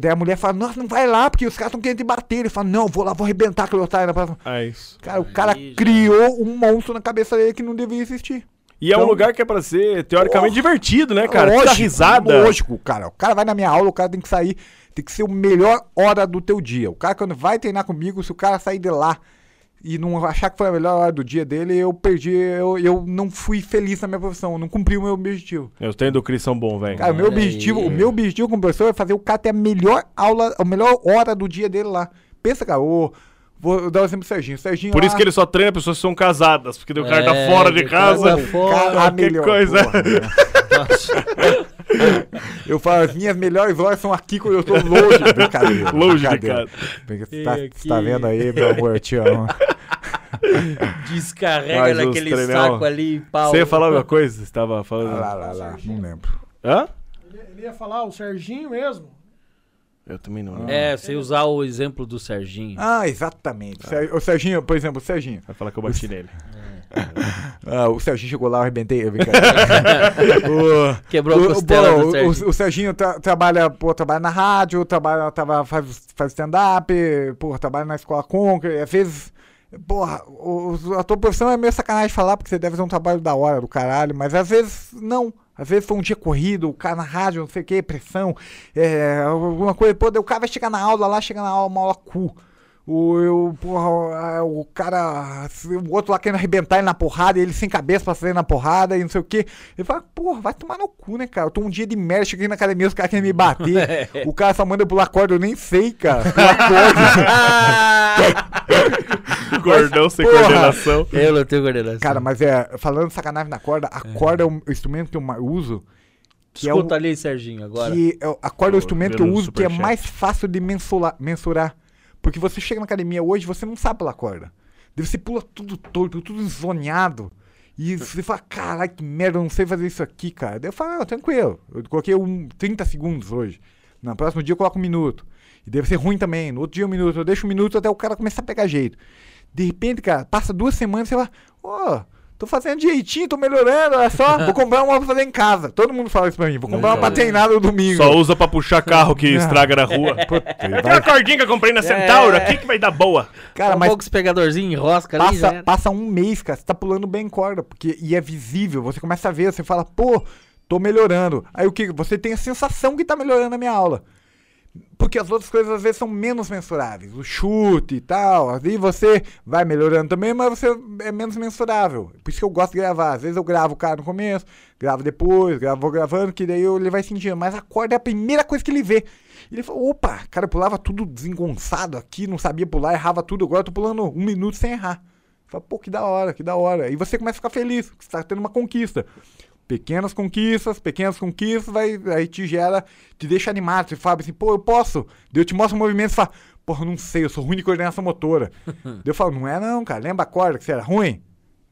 Daí a mulher fala, nossa, não vai lá, porque os caras estão querendo te bater. Ele fala, não, vou lá, vou arrebentar aquele otário. na próxima." É isso. Cara, o cara Aí já- criou um monstro na cabeça dele que não devia existir. E é um Então- lugar que é pra ser, teoricamente, Porra. divertido, né, cara? Tira Lógico, risada. Lógico, cara. O cara vai na minha aula, o cara tem que sair, tem que ser o melhor hora do teu dia. O cara, quando vai treinar comigo, se o cara sair de lá e não achar que foi a melhor hora do dia dele, eu perdi, eu, eu não fui feliz na minha profissão, eu não cumpri o meu objetivo. Os treinos do Cris são bons, velho. Cara, o meu objetivo, o meu objetivo como professor é fazer o cara ter a melhor aula, a melhor hora do dia dele lá. Pensa, cara, ô, vou dar o exemplo do Serginho. Serginho Por lá, isso que ele só treina pessoas que são casadas, porque o cara tá É, fora de cara casa. tá fora. cara, a qualquer melhor, coisa. (laughs) Eu falo, as minhas melhores horas são aqui quando eu tô longe de (laughs) brincadeira. Longe de brincadeira. casa. Porque Você tá, aqui- tá vendo aí, meu amor, eu te amo. (laughs) Descarrega Mas naquele treinão- saco ali, pau. Você ia falar alguma coisa? Você tava Ah, falando. lá, lá, lá, não lembro. Hã? Ele ia falar o Serginho mesmo. Eu também não. É, você usar o exemplo do Serginho. Ah, exatamente. Ser- O Serginho, por exemplo, o Serginho. Vai falar que eu bati nele. (laughs) Ah, o Serginho chegou lá, eu arrebentei. brincadeira. (laughs) o, Quebrou a o- costela pô, do o- Serginho. O, o Serginho tra- trabalha, pô, trabalha na rádio, trabalha, trabalha, faz, faz stand-up, pô, trabalha na escola Conquer, às vezes. Porra, o- a tua profissão é meio sacanagem falar, porque você deve ter um trabalho da hora do caralho, mas às vezes não. Às vezes foi um dia corrido, o cara na rádio, não sei o que, pressão, é, alguma coisa. Pô, o cara vai chegar na aula lá, chega na aula, uma aula cu. O, eu, porra, o cara, o outro lá querendo arrebentar ele na porrada, e ele sem cabeça pra sair na porrada e não sei o que. Ele fala, porra, vai tomar no cu, né, cara? Eu tô um dia de merda, cheguei na academia, os caras querem me bater. (laughs) o cara só manda eu pular corda, eu nem sei, cara. Pular (laughs) corda. (laughs) Gordão sem porra. coordenação. Eu não tenho coordenação. cara, mas é, falando sacanagem na corda, a corda é o instrumento que eu uso. Que é o, Escuta ali, Serginho, agora. que é o- a corda é o instrumento que eu uso que é mais fácil de mensurar, mensurar. Porque você chega na academia hoje, você não sabe pular corda. Você pula tudo torto, tudo zoneado. E você fala, caralho, que merda, eu não sei fazer isso aqui, cara. Daí eu falo, ah, tranquilo. Eu coloquei um 30 segundos hoje. No próximo dia eu coloco um minuto. E deve ser ruim também. No outro dia um minuto. Eu deixo um minuto até o cara começar a pegar jeito. De repente, cara, passa duas semanas e você fala, ô, tô fazendo direitinho, tô melhorando, olha só. Vou comprar uma pra fazer em casa. Todo mundo fala isso pra mim. Vou comprar uma pra treinar no domingo. Só usa pra puxar carro que estraga na rua. (laughs) Puta, Aquela vai- cordinha que eu comprei na Centauro, aqui que vai dar boa. Cara, um mas pouco esse pegadorzinho, enrosca ali, já passa, era. passa um mês, cara, você tá pulando bem corda, porque e é visível, você começa a ver, você fala, pô, tô melhorando. Aí o que? Você tem a sensação que tá melhorando a minha aula. Porque as outras coisas às vezes são menos mensuráveis. O chute e tal. Aí você vai melhorando também, mas você é menos mensurável. Por isso que eu gosto de gravar. Às vezes eu gravo o cara no começo, gravo depois, gravo, vou gravando, que daí ele vai sentindo. Mas a corda é a primeira coisa que ele vê. Ele falou, opa, cara, eu pulava tudo desengonçado aqui, não sabia pular, errava tudo. Agora eu tô pulando um minuto sem errar. Fala, pô, que da hora, que da hora. E você começa a ficar feliz, você tá tendo uma conquista. Pequenas conquistas, pequenas conquistas, vai, aí te gera, te deixa animado. Você fala assim, pô, eu posso. Daí eu te mostro o movimento e fala, porra, eu não sei, eu sou ruim de coordenação motora. (laughs) Daí eu falo, não é não, cara, lembra a corda que você era ruim?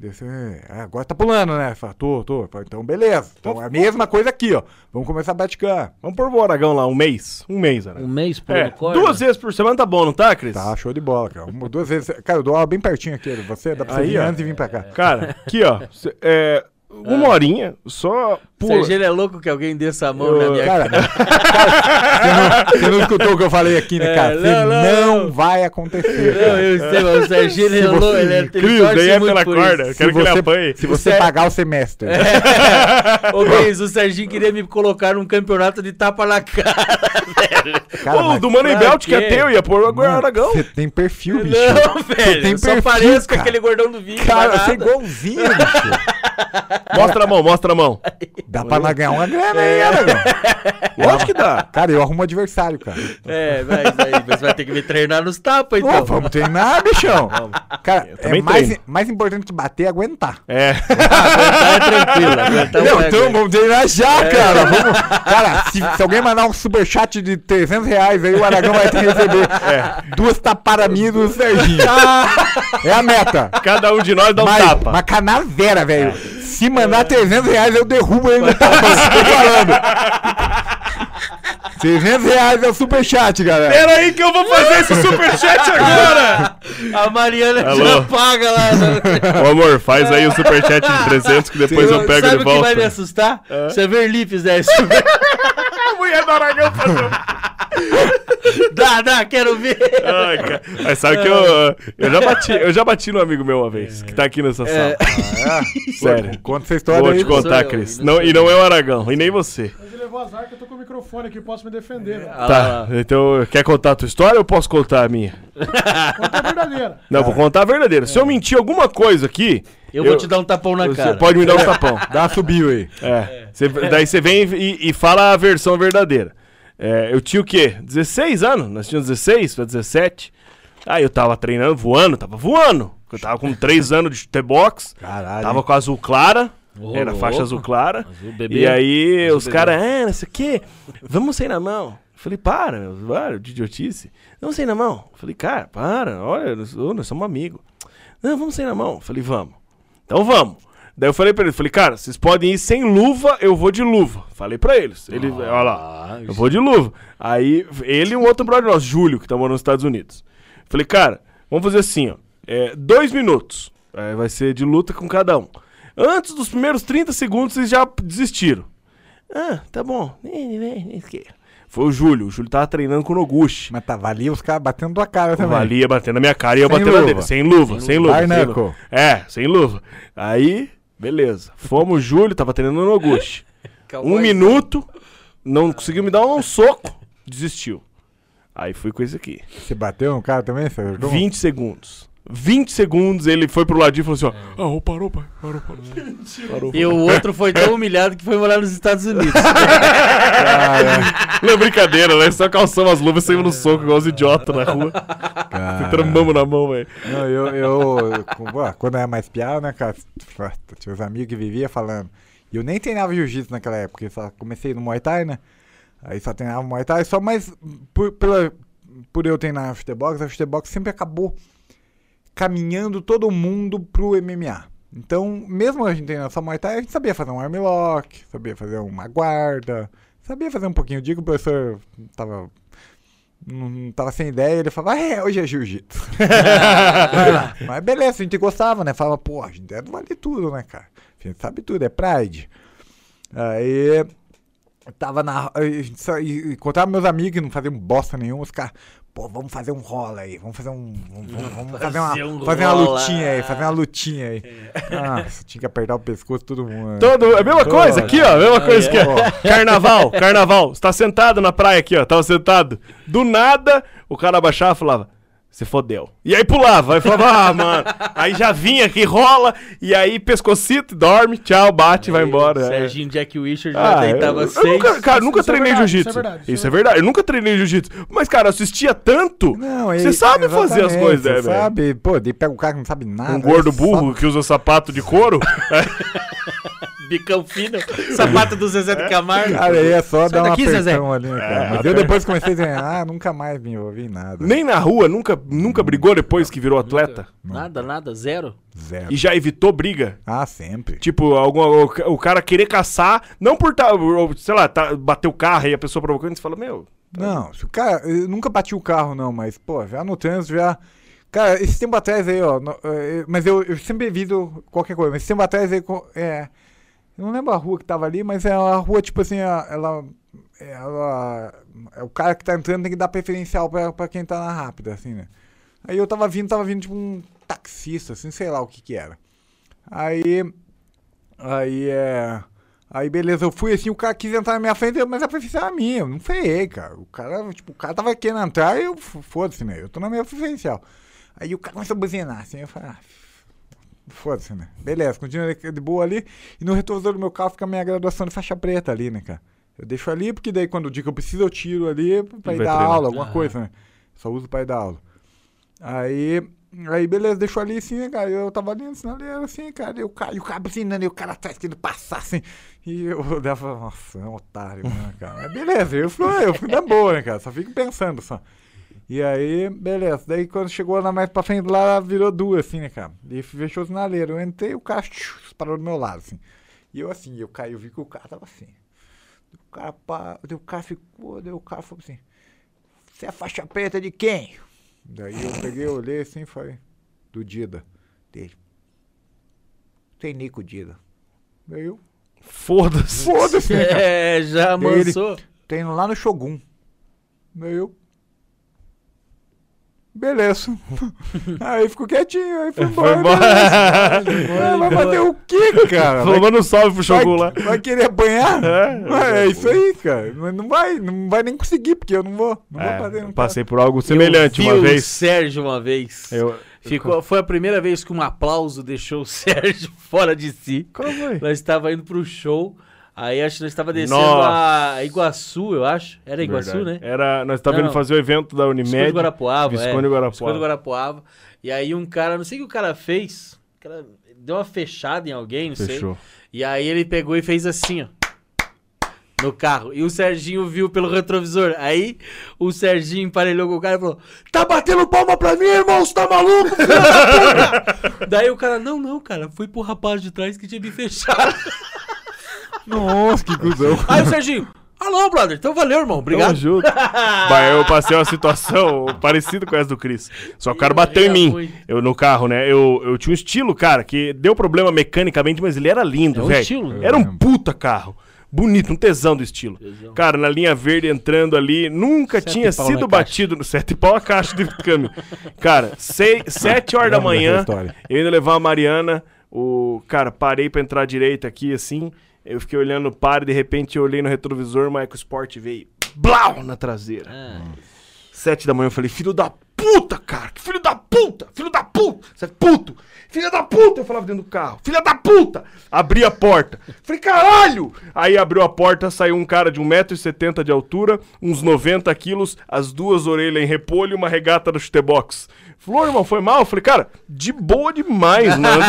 Daí você, "É, agora tá pulando, né? Fala, tô, tô. Fala, então beleza. Então é a mesma coisa aqui, ó. Vamos começar a praticar. Vamos pôr o Aragão lá, um mês. Um mês, Um Aragão. mês pulando É, corda? duas vezes por semana tá bom, não tá, Cris? Tá, show de bola, cara. Uma, duas vezes. Cara, eu dou aula bem pertinho aqui. Você dá pra você Aí, vir ó. antes e vir pra cá. Cara, aqui, ó. cê- é, uma horinha, só pula. Sergio é louco que alguém desça a mão Eu- na minha Cara, cara, (laughs) você, não, você não escutou o que eu falei aqui, né, É, cara? Você não, não, não, vai acontecer. Não, cara. eu sei, mas o Serginho ele é Se você- louco, ele, é, Cris, daí é pela corda. isso. Eu quero que ele apanhe. se você é- pagar o semestre. (laughs) Ô, Cris, o Serginho queria me colocar num campeonato de tapa na cara. (laughs) Cara, Ô, mas- do Money Belt que é teu, ia pôr agora o Mano, Aragão. Você tem perfil, bicho. Não, velho, tem eu só perfil, pareço com cara. aquele gordão do vídeo. Cara, você é igualzinho, bicho. Mostra a mão, mostra a mão. Dá pra nós ganhar uma grana aí, É. Aragão. (laughs) Lógico que dá. Cara, eu arrumo adversário, cara. É, mas aí você vai ter que me treinar nos tapas, Ô, então. vamos treinar, bichão. Cara, é mais, treino. mais importante que bater é aguentar. É. (laughs) Aguentar é tranquilo. Aguentar Não, vai então aguentar. vamos treinar já, É. cara. Vamos, cara, se, se alguém mandar um superchat de 300 reais, aí o Aragão vai ter que receber duas tapadas minhas do Serginho. É a meta. Cada um de nós dá um mas, tapa. mas canavera, velho. Se mandar 300 reais, eu derrubo ele tapa. Tô falando. (laughs) 300 reais é o superchat, galera. Pera aí que eu vou fazer esse superchat agora. (laughs) A Mariana Alô? já paga lá. Ô amor, faz aí o superchat de 300 que depois eu pego Sabe de o que vai me volta. assustar? Se a Verli fizer isso. A mulher do Aragão fazer dá, dá, quero ver. Ai, cara. Mas sabe que eu, eu já bati, eu já bati no amigo meu uma vez, que tá aqui nessa sala. (laughs) Sério. Conta essa história Vou aí. te contar, eu, Cris. não e não é o Aragão, e nem você. Mas ele levou azar que eu tô com o microfone aqui, posso me defender. Né? Ah, Tá, então quer contar a tua história ou eu posso contar a minha? Conta a verdadeira. Não, vou contar a verdadeira. Se eu mentir alguma coisa aqui, Eu vou te dar um tapão na você cara. pode me dar um tapão. (laughs) Dá uma subiu aí. É. Cê- daí você vem e, e fala a versão verdadeira. É, eu tinha o quê? 16 anos? Nós tínhamos 16 pra 17. Aí eu tava treinando, voando, tava voando. Eu tava com 3 anos de T-Box, Caralho. tava com azul clara. Ô, era faixa azul clara. Azul bebê. E aí Azul os caras, é, não sei o quê, vamos sair na mão. Eu Falei, para, meu, para, de idiotice. Vamos sair na mão. Eu Falei, cara, para, olha, nós, nós somos amigos. Não, vamos sair na mão. Eu Falei, vamos. Então vamos. Daí eu falei pra eles, falei, cara, vocês podem ir sem luva, eu vou de luva. Falei pra eles. Ele, olha lá, Ah, eu vou de luva. Aí ele e um outro brother nosso, Júlio, que tá morando nos Estados Unidos. Falei, cara, vamos fazer assim, ó. É, dois minutos. É, vai ser de luta com cada um. Antes dos primeiros 30 segundos, vocês já desistiram. Ah, tá bom. Foi o Júlio. O Júlio tava treinando com o Noguchi. Mas tava ali os caras batendo tua cara também. Valia batendo na minha cara e eu Sem batendo na luva. dele. Sem luva, sem luva. Sem knuckle. luva. É, sem luva. Aí, beleza. Fomos, o Júlio tava treinando no Noguchi. (laughs) Um minuto, não conseguiu me dar um soco, desistiu. Aí fui com esse aqui. Você bateu no cara também, Sérgio? 20 segundos. 20 segundos, ele foi pro ladinho e falou assim, ó. Ah, ô, parou, pai. Parou, parou. (laughs) Parou. E o outro foi tão humilhado que foi morar nos Estados Unidos. (laughs) Não é brincadeira, né? Só calçamos as luvas e saímos no soco igual os idiotas na rua. Cara. Trambamos na mão, velho. Não, eu, eu quando eu era mais piada, né, cara? Tinha os amigos que vivia falando. E eu nem treinava jiu-jitsu naquela época, eu só comecei no Muay Thai, né? Aí só treinava Muay Thai, só mais por, pela, por eu treinar a futebox, a futebox sempre acabou caminhando todo mundo pro MMA. Então, mesmo a gente treinando só Muay Thai, a gente sabia fazer um armlock, sabia fazer uma guarda, sabia fazer um pouquinho. O dia que o professor tava não tava sem ideia, ele falava, ah, é, hoje é jiu-jitsu. (laughs) Mas beleza, a gente gostava, né? Falava, pô, a gente deve valer tudo, né, cara? A gente sabe tudo, é Pride. Aí tava na. e- Encontrava meus amigos que não faziam bosta nenhuma, os caras. Pô, vamos fazer um rola aí, vamos fazer um. Vamos, vamos- vamos (laughs) fazer, uma, Fazer um fazer uma lutinha aí, fazer uma lutinha aí. Nossa, tinha que apertar o pescoço todo mundo. Todo, é a mesma coisa aqui, ó. A mesma coisa aqui, ó. Ó. Carnaval, carnaval. Você tá sentado na praia aqui, ó. Tava sentado. Do nada, o cara abaixava e falava. Você fodeu. E aí pulava, aí falava, ah, mano. Aí já vinha aqui, rola, e aí pescocito, dorme, tchau, bate, vai embora. É. Serginho Jack Wisher já Ah, eu, deitava eu seis. nunca, cara, Isso- nunca isso é treinei verdade, jiu-jitsu. isso é verdade, Isso é é verdade. Eu nunca treinei jiu-jitsu. Mas, cara, eu assistia tanto. Não, Você e- sabe fazer as coisas, né, você velho? sabe, pô, daí pega o cara que não sabe nada. Um gordo aí burro que usa sapato de couro. (laughs) Bicão fino, sapato do Zezé de Camargo. Cara, aí é só Sai dar uma daqui, Zezé. apertão ali, né, cara? Mas eu depois comecei a dizer, ah, nunca mais me envolvi em nada. Nem na rua, nunca, nunca brigou depois que virou atleta. Nada, nada, zero. Zero. E já evitou briga. Ah, sempre. Tipo, algum, o, o cara querer caçar, não por tá, ou, sei lá, tá, bater o carro e a pessoa provocando, você fala, meu. Não, se o cara. Eu nunca bati o carro, não, mas, pô, já no trânsito já. Cara, esse tempo atrás aí, ó. no- eh, mas eu, eu sempre evito qualquer coisa. Mas esse tempo atrás aí. É. Eu não lembro a rua que tava ali, mas é uma rua, tipo assim, ela. ela é o cara que tá entrando tem que dar preferencial pra, pra quem tá na rápida, assim, né? Aí eu tava vindo, tava vindo tipo um taxista, assim, sei lá o que que era. Aí. Aí é. Aí beleza, eu fui assim, o cara quis entrar na minha frente, mas a preferência era minha, eu não feiei, cara. O cara, tipo, o cara tava querendo entrar e eu, foda-se, né? Eu tô na minha preferencial. Aí o cara começou a buzinar, assim, eu falei, ah, foda-se, né? Beleza, continua de boa ali. E no retrovisor do meu carro fica a minha graduação de faixa preta ali, né, cara? Eu deixo ali, porque daí quando o dia que eu preciso eu tiro ali pra ir dar treinar. aula, alguma coisa, né? Só uso pra ir dar aula. Aí, aí beleza, deixou ali assim, né, cara. Eu tava ali no sinaleiro assim, cara. E o cara, e o cara buzinando, e o cara atrás querendo passar assim. E eu (laughs) falava, nossa, é um otário, né, cara. Mas beleza, eu fui, eu fui na boa, né, cara. Só fico pensando só. E aí, beleza. Daí quando chegou lá mais pra frente, lá virou duas, assim, né, cara. E fechou o sinaleiro. Eu entrei, o cara tchiu, parou do meu lado, assim. E eu assim, eu caí, eu vi que o cara tava assim. O cara, pá, o cara ficou, daí o cara falou assim, você é faixa preta de quem? Daí eu peguei, olhei assim e falei, do Dida, dele. Tem Nico Dida. Daí eu, Foda-se. foda-se, né? (laughs) É, já amansou. Treino lá no Shogun. Daí eu. Beleza. (laughs) aí ficou quietinho, aí foi embora. embora. beleza. Ah, (laughs) vai fazer o quê, cara? Vai, Manda um salve pro Shogun lá. vai, querer apanhar? É, É, isso aí, cara. Mas não vai, não vai nem conseguir, porque eu não vou. Não É, vou fazer. Não passei por algo semelhante eu uma vi o vez. Sérgio uma vez. Eu, Ficou, foi a primeira vez que um aplauso deixou o (laughs) Sérgio fora de si. Qual foi? Nós estava indo pro show. Aí acho que nós estava descendo Nossa. a Iguaçu, eu acho. Era Iguaçu, Verdade. né? Era, nós estávamos indo fazer o evento da Visconde Unimed. Guarapuava. Visconde é. Guarapuava. Visconde Guarapuava. E aí um cara, não sei o que o cara fez. O cara deu uma fechada em alguém, não sei. Fechou. E aí ele pegou e fez assim, ó. No carro. E o Serginho viu pelo retrovisor. Aí o Serginho emparelhou com o cara e falou: Tá batendo palma pra mim, irmão? Você tá maluco, filho da puta? (laughs) Daí o cara, não, não, cara. Fui pro rapaz de trás que tinha me fechado. (laughs) Nossa, que cuzão. Aí o Serginho, alô, brother. Então valeu, irmão. Tamo Obrigado. junto. (laughs) Bah, eu passei uma situação parecida com essa do Cris. Só que o cara bateu em Era mim. muito. Eu no carro, né? Eu, eu tinha um estilo, cara, que deu problema mecanicamente, mas ele era lindo, É um velho. estilo, né? Era um puta carro. Bonito, um tesão do estilo. Tesão. Cara, na linha verde entrando ali, nunca Sete tinha pau sido caixa. batido no sete pau a caixa de câmbio. Cara, sei, sete horas da Lembro dessa manhã, história. eu indo levar a Mariana, o cara, parei pra entrar direita aqui assim, eu fiquei olhando o par e de repente eu olhei no retrovisor, o Michael Sport veio, blau, na traseira. Ah, Sete da manhã eu falei, filho da puta, cara, que filho da puta, filho da puta, você é puto, filha da puta, eu falava dentro do carro, filha da puta, abri a porta, falei, caralho, aí abriu a porta, saiu um cara de 1,70m de altura, uns 90 quilos, as duas orelhas em repolho e uma regata do chutebox. Falou, irmão, foi mal? Eu falei, cara, de boa demais, mano. (laughs)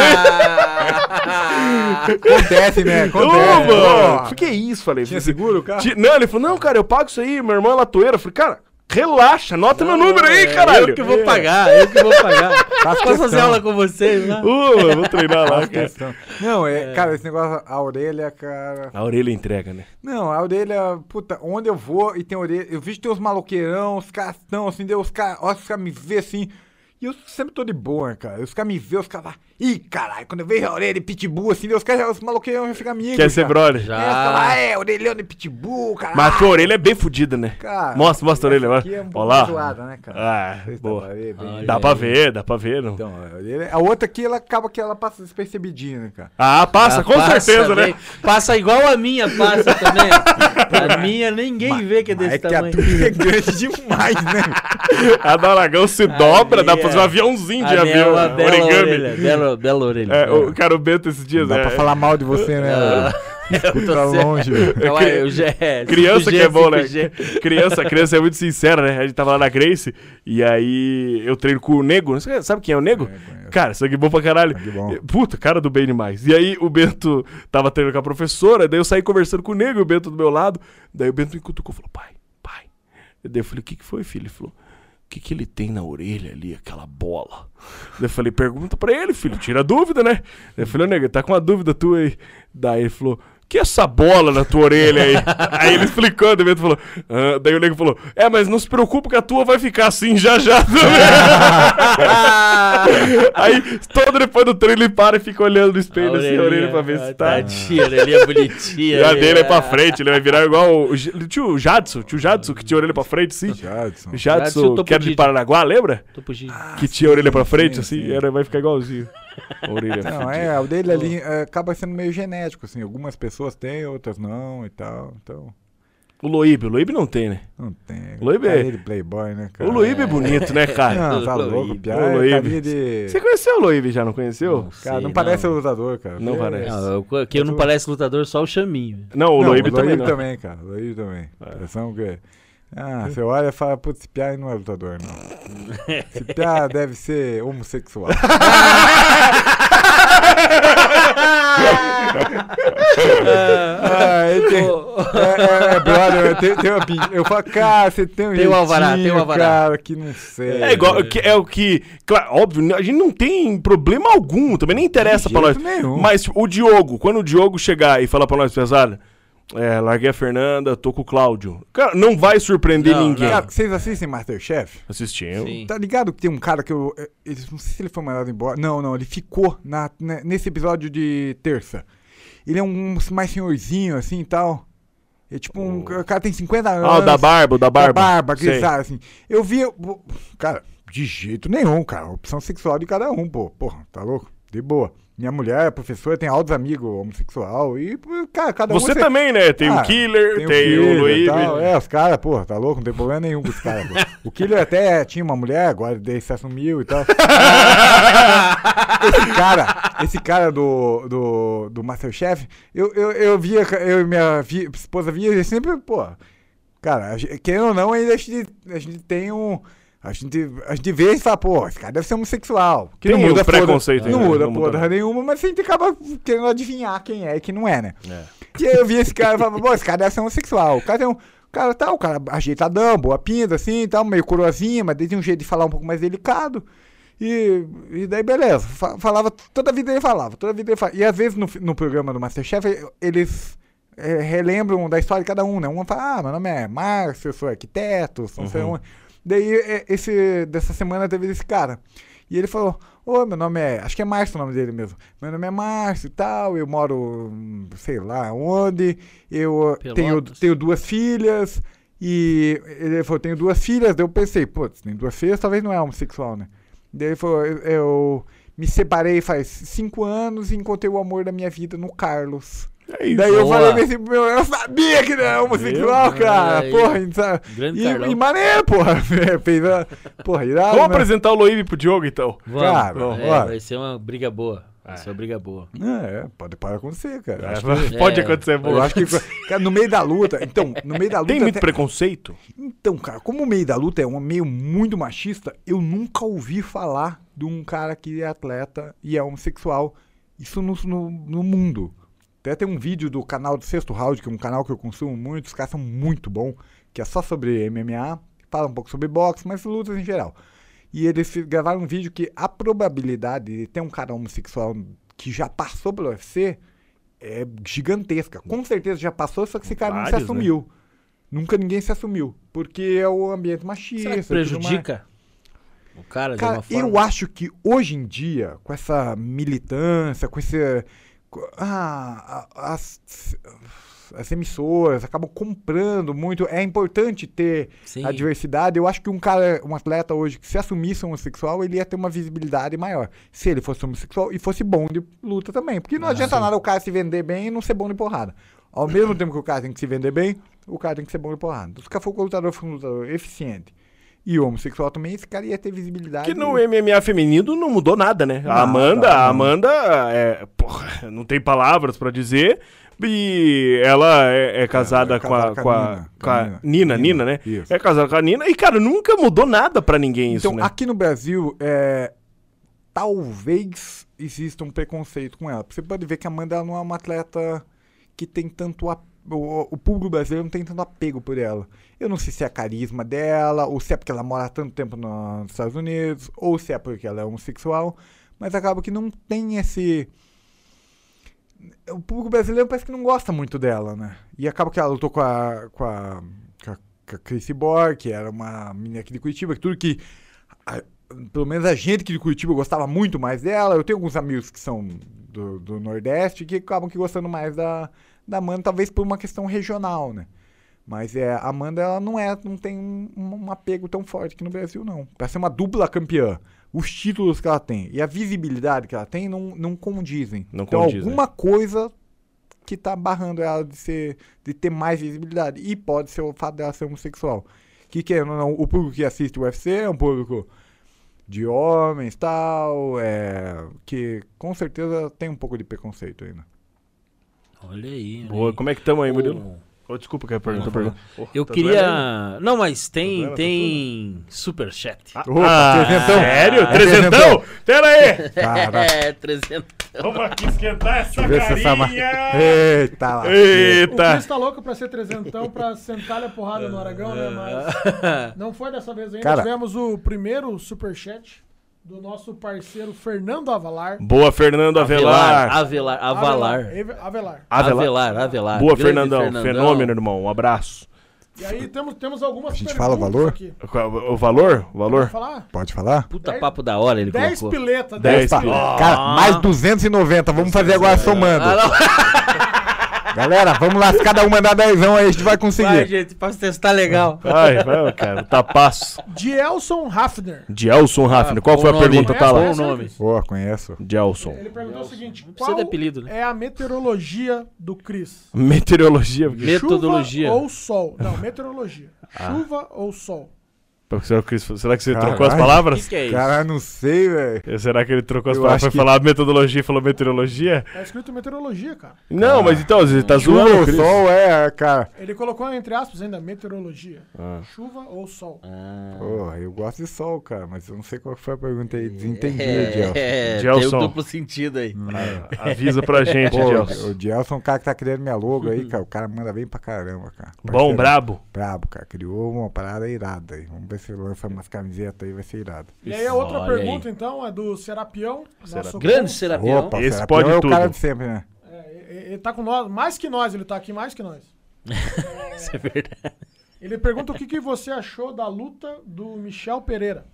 Acontece, né? Ô, Acontece. mano, Ó, falei, que isso, falei. Tinha seguro o carro? Não, ele falou, não, cara, eu pago isso aí, meu irmão é latoeira. Eu falei, cara, relaxa, anota meu número aí, é, caralho. Eu que vou pagar, eu que vou pagar. (laughs) Faço Posso fazer aula com vocês lá? Uh, eu vou treinar lá, cara. questão. Não, é, cara, esse negócio, a orelha, cara. A orelha entrega, né? Não, a orelha, puta, onde eu vou e tem orelha. Eu vejo que tem uns maloqueirão, os caras estão assim, deu os caras, olha os caras me vê assim. E eu sempre tô de boa, cara. Os caras me vê, os caras falam, ih, caralho, quando eu vejo a orelha de pitbull, assim, os caras, os maluquinhos já ficam amigos. Quer ser cara. brother? Já. É, caras falam, é, orelhão de pitbull, caralho. Mas a tua orelha é bem fodida, né? Cara, Mostra, mostra a orelha, aqui é um Ó lá. zoada, né, cara? Ah, se dá boa. pra ver, bem- Olha Dá pra ver, dá pra ver. Não. Então, a orelha- a outra aqui, ela acaba que ela passa despercebidinha, né, cara? Ah, passa, Ah, com passa, certeza, bem. né? Passa igual a minha, passa também. (laughs) A minha ninguém vê que é Mas desse é que a tamanho. tua é grande (laughs) demais, né? A do Aragão se dobra, dá pra fazer um minha- aviãozinho de é avião, uma bela origami. orelha. Bela, bela orelha. É, o cara, o Bento esses dias, Não dá é, pra falar mal de você, né? Ah, (laughs) Escuta tô longe. Não, é, eu já é, (laughs) Criança 5G, que é bom, né? 5G. Criança, criança é muito sincera, né? A gente tava lá na Grace e aí eu treino com o Nego. Sabe quem é o Nego? conheço. Cara, sangue bom pra caralho. Bom. Puta, cara do bem demais. E aí o Bento tava treinando com a professora, daí eu saí conversando com o Nego e o Bento do meu lado. Daí o Bento me cutucou e falou: pai, pai. Daí eu falei: o que, que foi, filho? Ele falou: que, que ele tem na orelha ali, aquela bola? Eu falei: pergunta pra ele, filho, tira a dúvida, né? Eu falei: ô, Nego, tá com uma dúvida tua aí. Daí ele falou: que é essa bola na tua orelha aí? (laughs) aí ele explicou, daí o Bento falou, "Ah", daí o nego falou, é, mas não se preocupe que a tua vai ficar assim já já também. (laughs) aí, todo depois do treino, ele para e fica olhando no espelho assim, a orelha pra ver se tá. Tadinha, a orelhinha bonitinha. E a ali, dele é pra ah. frente, ele vai virar igual o, tio Jadson, tio Jadson, que tinha a orelha pra frente, sim. Jadson. Jadson, Jadson, que era de. Paranaguá, lembra? Tô. Que tinha a orelha pra frente, sim, assim, sim. era, vai ficar igualzinho. Orelha Não, fudida. é, o dele ali é, acaba sendo meio genético, assim. Algumas pessoas têm, outras não e tal. Então, O Loíbe, o Loíbe não tem, né? não tem. O Loíbe é- de playboy, né, cara? O Loíbe é bonito, né, (laughs) cara? Não, tá Loíbe. louco, piada. Loíbe. Carinha de... Você conheceu o Loíbe já, não conheceu? Cara, não Sei, parece não. o usador, cara. Não É- parece. Não, eu, que eu não parece lutador, só o chaminho. Não, o Não, Loíbe o também Loíbe não. também, cara. O Loíbe também. Impressão que... Ah, você olha e fala, putz, esse piá não é lutador, não. (laughs) Esse piá deve ser homossexual. (laughs) ah, tem... É, é, é, brother, tem, tem uma Eu falo, cara, você tem um Tem o alvará, tem jeitinho, alvará. cara, que não sei. É igual, que- é o que, claro, óbvio, a gente não tem problema algum, também nem interessa pra nós. nenhum. Mas o Diogo, quando o Diogo chegar e falar pra nós, pesado, é, larguei a Fernanda, tô com o Cláudio. Cara, não vai surpreender Não, ninguém. Cara, vocês assistem Masterchef? Assistimos. Sim. Tá ligado que tem um cara que eu. eh, ele- não sei se ele foi mandado embora. Não, não, ele ficou na, né, nesse episódio de terça. Ele é um mais senhorzinho, assim e tal. É tipo um. O cara tem 50 anos. Ah, o da barba, o da barba. Da barba, Sei. grisalho, assim. Eu vi. Cara, de jeito nenhum, cara. Opção sexual de cada um, pô. Porra, tá louco? De boa. Minha mulher é professora, tem altos amigos homossexual. E, cara, cada um. Você também, né? Tem Ah, o Killer, tem, o o e tal. É, os caras, pô, tá louco? Não tem problema nenhum com os caras, pô. O Killer até tinha uma mulher, agora daí se assumiu e tal. (laughs) esse cara, esse cara do, do, do Masterchef, eu, eu, eu via, eu e minha esposa via, ele sempre, pô, cara, querendo ou não, ainda a gente, a gente tem um. A gente, a gente vê e fala, pô, esse cara deve ser homossexual. Que Tem não muda porra- preconceito Não ainda, muda não muda porra nenhuma, mas a gente acaba querendo adivinhar quem é e quem não é, né? É. E aí eu vi esse cara e falava, pô, esse cara deve ser homossexual. O cara tem um. Cara tá, o cara ajeitadão, boa pinta, assim, tal, meio coroazinha, mas tem um jeito de falar um pouco mais delicado. E, e daí, beleza. Fa- Falava, toda a vida ele falava, toda a vida ele falava. E às vezes no, no programa do Masterchef, e- eles é, relembram da história de cada um, né? Um fala, ah, meu nome é Márcio, eu sou arquiteto, sou não sei onde. Daí, é, esse, dessa semana teve esse cara. E ele falou, ô, meu nome é. Acho que é Márcio o nome dele mesmo. Meu nome é Márcio e tal, eu moro, sei lá onde, eu tenho, tenho duas filhas. E ele falou, tenho duas filhas. Daí eu pensei, putz, tem duas filhas, talvez não é homossexual, né? Daí ele falou, eu me separei faz cinco anos e encontrei o amor da minha vida no Carlos. É isso. Daí eu Boa. falei assim, meu, eu sabia que não é homossexual, Meu, cara. aí. Porra, a gente sabe. Grande E, e maneiro, porra. (laughs) Fez a. Porra, irado. Vamos né? apresentar o Loíbe pro Diogo, então. Vamos. Cara, É, ó. vai ser uma briga boa. Vai ser uma briga boa. É, pode, pode acontecer, cara. É, Acho que- pode É. acontecer, eu acho que, cara, no meio da luta, então, no meio da luta. Tem muito até- preconceito? Então, cara, como o meio da luta é um meio muito machista, eu nunca ouvi falar de um cara que é atleta e é homossexual. Isso no, no, no mundo. Até tem um vídeo do canal do Sexto Round, que é um canal que eu consumo muito, os caras são muito bons, que é só sobre MMA, fala um pouco sobre boxe, mas lutas em geral. E eles gravaram um vídeo que a probabilidade de ter um cara homossexual que já passou pelo UFC é gigantesca. Com certeza já passou, só que esse cara não se Vários, né? assumiu. Nunca ninguém se assumiu. Porque é o ambiente machista. Será que prejudica? O cara, de Cara, alguma forma. eu acho que hoje em dia, com essa militância, com esse. Ah, as, as emissoras acabam comprando muito. É importante ter Sim. a diversidade. Eu acho que um cara, um atleta hoje que se assumisse homossexual, ele ia ter uma visibilidade maior. Se ele fosse homossexual e fosse bom de luta também. Porque não adianta nada o cara se vender bem e não ser bom de porrada. Ao mesmo tempo que o cara tem que se vender bem, o cara tem que ser bom de porrada. Se o cara for lutador, for um lutador eficiente e homossexual também, esse cara ia ter visibilidade. Que no MMA feminino não mudou nada, né? Nada, a Amanda, não. a Amanda, é, porra, não tem palavras pra dizer. E ela é, é casada é com a, com a, com a Nina, Nina, Nina, Nina, né? isso. É casada com a Nina. E, cara, nunca mudou nada pra ninguém isso, Então, né? aqui no Brasil, é, talvez exista um preconceito com ela. Você pode ver que a Amanda não é uma atleta que tem tanto a- o, o público brasileiro não tem tanto apego por ela. Eu não sei se é carisma dela, ou se é porque ela mora tanto tempo no- nos Estados Unidos, ou se é porque ela é homossexual, mas acaba que não tem esse. O público brasileiro parece que não gosta muito dela, né? E acaba que ela lutou com a. com a. com a, com a Chrissy Borg, que era uma menina aqui de Curitiba, que tudo que. a- pelo menos a gente aqui de Curitiba gostava muito mais dela. Eu tenho alguns amigos que são do, do Nordeste que acabam que gostando mais da, da Amanda, talvez por uma questão regional, né? Mas é, a Amanda ela não é, não tem um, um apego tão forte aqui no Brasil, não. Pra ser uma dupla campeã, os títulos que ela tem e a visibilidade que ela tem não, não condizem. Não então condizem. alguma coisa que tá barrando ela de ser de ter mais visibilidade. E pode ser o fato dela ser homossexual. Que querendo ou não, o público que assiste o UFC é um público de homens tal, é, que com certeza tem um pouco de preconceito ainda. Olha aí. Boa, aí. como é que estamos aí, Murilo? Oh, desculpa que eu pergunto. pergunta. Eu Tá doendo queria. Não, mas tem, doendo, tá tem superchat. Opa, trezentão. sério? É Trezentão? trezentão. Pera aí! Caraca. (laughs) É, 300. Vamos aqui esquentar essa se essa carinha! Eita lá. O Eita! Chris tá louco pra ser trezentão, pra sentar a porrada no Aragão, né? Mas (laughs) não foi dessa vez ainda. Cara. Tivemos o primeiro superchat do nosso parceiro Fernando Avalar. Boa, Fernando Avelar. Avelar. Avalar. Eve- Avalar. Avelar, Avelar. Boa, Grande Fernandão. Fenômeno, irmão. Um abraço. E aí temos, temos algumas A gente fala o valor? aqui. O valor? O valor? falar? Pode falar? Puta Dez- papo da hora ele 10 colocou. pileta, 10 10 Pa- pileta. Cara, mais 290. Vamos fazer agora somando. Ah. (laughs) Galera, vamos lá. Se cada um mandar 10 aí, a gente vai Vai, conseguir. gente, pra testar legal. Vai, vai, cara. Tapaço. Dielson Hafner. Gelson Raffner. Qual bom foi a nome. pergunta? Tá lá. Conhece, Bom né, nome. Cris? Boa, conheço. Gelson. Ele perguntou o seguinte: qual de apelido, né? é a meteorologia do Cris? Meteorologia. Metodologia. Chuva ou sol? Não, meteorologia. Ah. Chuva ou sol? Será que, será que você Caralho. trocou as O palavras? que, que é isso? Cara, não sei, velho. Será que ele trocou as Eu palavras? Foi que- falar metodologia e falou meteorologia? Tá escrito meteorologia, cara. Não, mas então, você tá Chuva zoando, ou sol é, cara. Ele colocou entre aspas ainda meteorologia. Ah. Chuva ou sol? Ah. Porra, eu gosto de sol, cara, mas eu não sei qual foi a pergunta aí. Desentendi, Gelson. É, tem Gelson. um duplo sentido aí. Avisa pra (laughs) gente, Pô, Gelson. o Gelson é um cara que tá criando minha logo aí, cara. O cara manda bem pra caramba, cara. Bom, Parceiro brabo. Brabo, cara. Criou uma parada irada aí. Vamos ver se lança umas camisetas aí, vai ser irado. E aí a outra Olha pergunta, então, é do Serapião. nosso Grande Serapião. Opa, Esse Serapião pode é o tudo. cara de sempre, né? É, ele- tá com nós, mais que nós, ele tá aqui mais que nós. (laughs) Isso é verdade. Ele pergunta o que, que você achou da luta do Michel Pereira.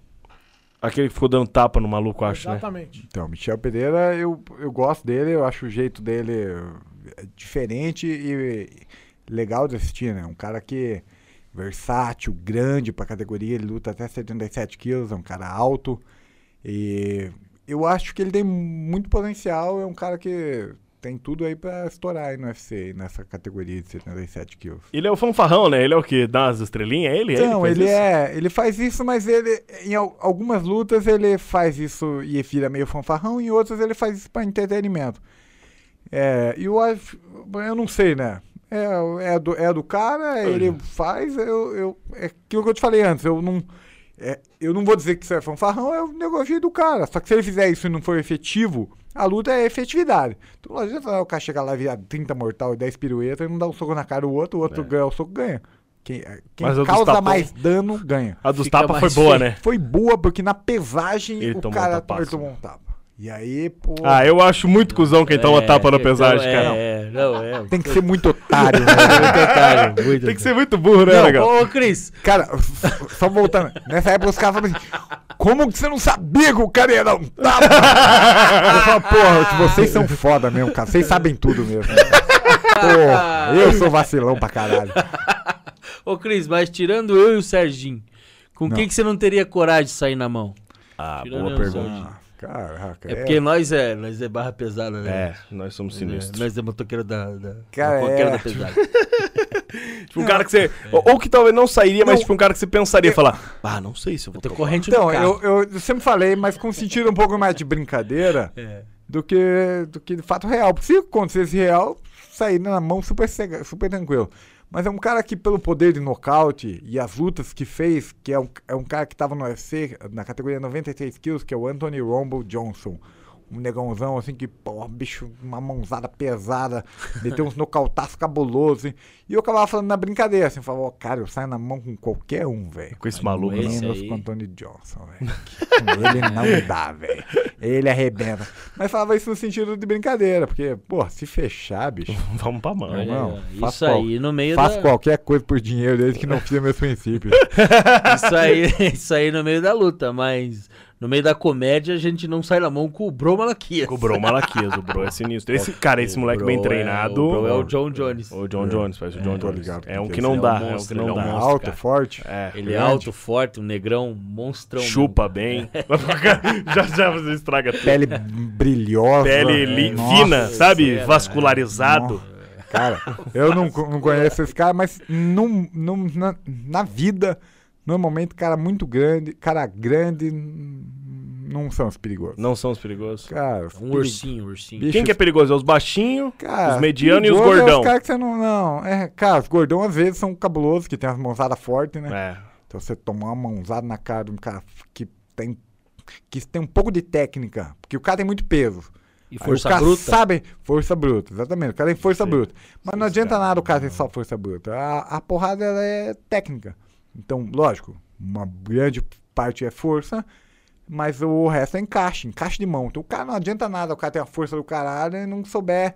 Aquele que ficou dando tapa no maluco, acho, né? Exatamente. Então, Michel Pereira, eu, eu gosto dele, eu acho o jeito dele é, diferente e legal de assistir, né? Um cara que versátil, grande pra categoria, ele luta até 77 quilos, é um cara alto. E eu acho que ele tem muito potencial, é um cara que tem tudo aí pra estourar aí no UFC, nessa categoria de 77 quilos. Ele é o fanfarrão, né? Ele é o que? Dá umas estrelinhas? É ele? É Não, ele isso? é. Ele faz isso, mas ele. Em al- algumas lutas ele faz isso e vira meio fanfarrão, em outras ele faz isso pra entretenimento. É, e eu acho. Eu não sei, né? É, é, do, é do cara, ele faz, eu, eu. É aquilo que eu te falei antes, eu não. é, eu não vou dizer que isso é fanfarrão, é o negócio do cara. Só que se ele fizer isso e não for efetivo, a luta é efetividade. Então não adianta o cara chegar lá e virar 30 mortal e 10 piruetas e não dar um soco na cara do outro, o outro ganha o soco, ganha. Quem, quem Mas causa tapão- mais dano, ganha. A dos tapas foi boa, feio. né? Foi boa porque na pesagem Ele o tomou um cara tapaço. tomou um tapa. E aí, pô. Ah, eu acho muito cuzão quem toma É, tapa na então, pesagem, cara. É, não, é. Tem que ser muito otário, né? Muito otário, (laughs) muito Tem que ser muito burro, né, legal? Ô, Cris, Cara, só voltando. Nessa época os caras falavam assim: Como que você não sabia que o cara ia dar um tapa? eu falo, porra, vocês são foda mesmo, cara. Vocês sabem tudo mesmo. Porra, eu sou vacilão pra caralho. Ô, Cris, mas tirando eu e o Serginho, com Não. quem que você não teria coragem de sair na mão? Ah, Tirando boa pergunta. Caraca. É porque nós é, nós é barra pesada, né? É, nós somos sinistros. Nós é motoqueiro da, da, Cara, da é. da pesada. (laughs) Tipo, um cara que você. Ou, ou que talvez não sairia, mas Não. tipo um cara que você pensaria falar. Ah, não sei se eu vou topar." corrente Então, no carro. eu, eu sempre falei, mas com sentido um pouco mais de brincadeira É. do que, do que de fato real. Porque se acontecesse real, sair na mão super, cega- super tranquilo. Mas é um cara que, pelo poder de nocaute e as lutas que fez, que é um, é um cara que tava no UFC, na categoria 96 quilos, que é o Anthony Rumble Johnson. Um negãozão assim que, pô, bicho, uma mãozada pesada, (laughs) meteu uns nocautaços cabulosos. hein? E eu acabava falando na brincadeira, assim, falava, ó, cara, eu saio na mão com qualquer um, velho. Com esse maluco, não. Menos aí. com o Anthony Johnson, velho. Ele não dá, velho. Ele arrebenta. Mas falava isso no sentido de brincadeira, porque, pô, se fechar, bicho, (laughs) Vamos pra mão. Não, isso qual- aí no meio faço da... qualquer coisa por dinheiro desde que não (laughs) fiz meus princípios. Isso aí, isso aí no meio da luta, mas no meio da comédia a gente não sai na mão com o Bro Malaquias. Com o Bro Malaquias, o Bro é sinistro. Esse, cara, esse O moleque Bro bem é- treinado. o Bro é o John Jones. O John Jones, faz o John tô Jones. ligado É um que não é um dá, é um que ele não é um dá. monstro. Alto, cara. forte. É, Ele é grande. alto, forte, um negrão, monstrão. chupa bem. (laughs) já já você estraga tudo. Pele brilhosa. Pele li- Nossa, fina, sabe? era, Vascularizado. Nossa. Cara, eu não, não conheço esse cara, mas num, num- na, na vida, normalmente, cara muito grande, cara grande, não são os perigosos. Não são os perigosos. Cara, os Um perigo- ursinho, um ursinho. Bicho, Quem que é perigoso? É os baixinhos, Cara, os medianos e os perigoso é gordão. Os caras que você não. Não, é, cara, os gordão às vezes são cabulosos, que tem as mãozadas fortes, né? É. Então você tomar uma mãozada na cara de um cara que tem. que tem um pouco de técnica, porque o cara tem muito peso. E força o cara bruta. sabe, força bruta, exatamente. O cara tem força Sim. bruta. Mas não Sim, adianta cara. nada o cara ter só força bruta. A, a porrada ela é técnica. Então, lógico, uma grande parte é força, mas o resto é encaixe, encaixe de mão. Então o cara não adianta nada, o cara tem a força do caralho e não souber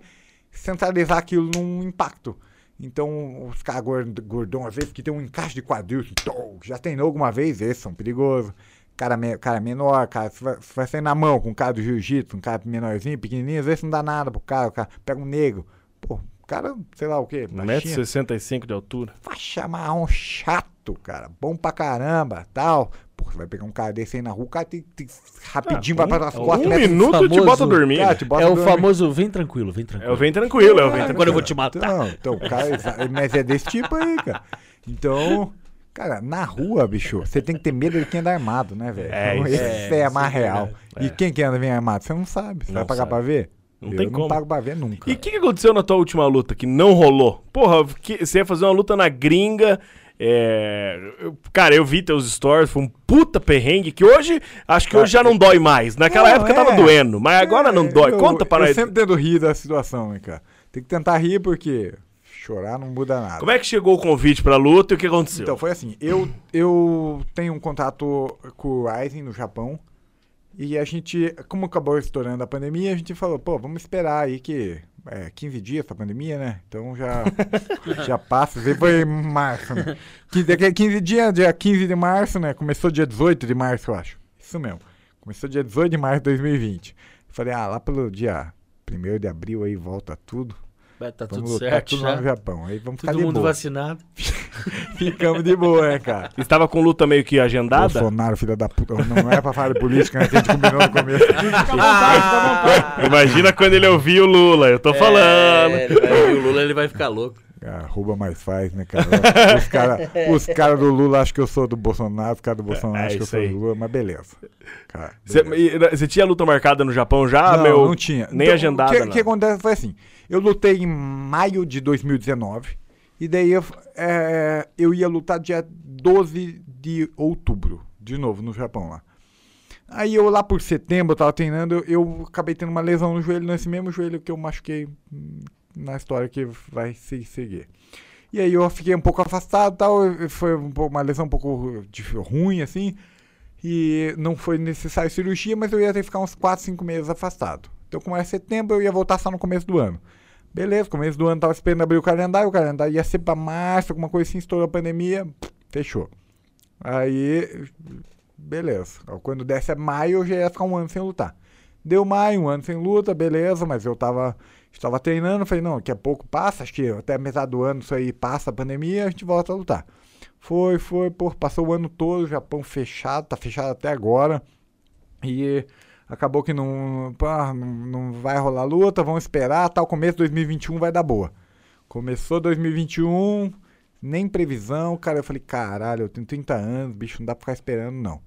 centralizar aquilo num impacto. Então, os caras gord- gordão, às vezes, que tem um encaixe de quadril, já treinou alguma vez, esses são perigosos. Cara, me- cara menor, cara, você vai, você vai sair na mão com um cara do jiu-jitsu, um cara menorzinho, pequenininho, às vezes não dá nada pro cara, o cara pega um negro. Pô, cara, sei lá o quê, baixinho, 1,65m de altura. faixa marrom chato, cara, bom pra caramba, tal. Pô, você vai pegar um cara desse aí na rua, o cara tem, tem- rapidinho vai para as Um costas, mete- minuto e te famoso- bota dormindo. cara, te bota É o dormir. famoso vem tranquilo, vem É tranquilo. o vem tranquilo, é o vem É, tranquilo. Quando eu vou te matar. Então, então, o cara, exa- mas é desse tipo aí, cara. Então, cara, na rua, bicho, você tem que ter medo de quem anda armado, né, velho? É, Então, isso Esse é- é, a mais é real. verdade. E quem que anda bem armado? Você não sabe. Você Não vai pagar sabe. pra ver? Não eu tem não como. pago pra ver nunca. E o que, que aconteceu na tua última luta que não rolou? Porra, que- você ia fazer uma luta na gringa. é, cara, eu vi teus stories, foi um puta perrengue que hoje, acho que hoje já não dói mais. Naquela Não, época tava é. doendo, mas agora não É, dói. eu- Conta para eu sempre tento rir da situação, né, cara? Tem que tentar rir porque chorar não muda nada. Como é que chegou o convite pra luta e o que aconteceu? Então, foi assim, eu, eu tenho um contato com o Ryzen no Japão, e a gente, como acabou estourando a pandemia, a gente falou, pô, vamos esperar aí que é 15 dias essa pandemia, né? Então já, (laughs) já passa, isso aí foi em março, né? 15, daqui a 15 dias, dia 15 de março, né? Começou dia 18 de março, eu acho. Isso mesmo. Começou dia 18 de março de 2020. Falei, ah, lá pelo dia 1 de abril aí volta tudo. Vai, tá Vamos tudo certo tudo já. lá no Japão. Aí vamos ficar Todo de mundo boa. vacinado. (laughs) Ficamos de boa, né, cara? Estava com luta meio que agendada? Bolsonaro, filho da puta. Não é pra falar de política, né? A gente combinou no começo. (laughs) Vontade. Imagina quando ele ouvir o Lula, eu tô falando. É, ele vai- o Lula ele vai ficar louco. Ah, rouba mais faz, né, cara? Os caras os cara do Lula acham que eu sou do Bolsonaro, os caras do Bolsonaro É, acham que eu sou aí. do Lula, mas beleza. Você tinha luta marcada no Japão já, não, meu? não tinha. Nem Então, agendada, O que, que acontece foi assim: eu lutei em maio de 2019, e daí eu, é, eu ia lutar dia 12 de outubro, de novo, no Japão lá. Aí eu lá por setembro, eu tava treinando, eu, acabei tendo uma lesão no joelho, nesse mesmo joelho que eu machuquei hum, na história que vai se seguir. E aí eu fiquei um pouco afastado tal, foi um uma lesão um pouco ruim, assim, e não foi necessário cirurgia, mas eu ia ter que ficar uns 4, 5 meses afastado. Então, como é setembro, eu ia voltar só no começo do ano. Beleza, começo do ano tava esperando abrir o calendário, o calendário ia ser pra março, alguma coisa assim, estourou a pandemia, fechou. Aí beleza. Quando desse maio, eu já ia ficar um ano sem lutar. Deu maio, um ano sem luta, beleza, mas eu tava, estava treinando, falei, não, daqui a pouco passa, acho que até metade do ano isso aí passa a pandemia, a gente volta a lutar. Foi, foi, pô, passou o ano todo, o Japão fechado, tá fechado até agora. E acabou que não, pá, não, não vai rolar luta, vamos esperar, tal, começo de 2021 vai dar boa. Começou 2021, nem previsão, cara, eu falei, caralho, eu tenho 30 anos, bicho, não dá pra ficar esperando, não.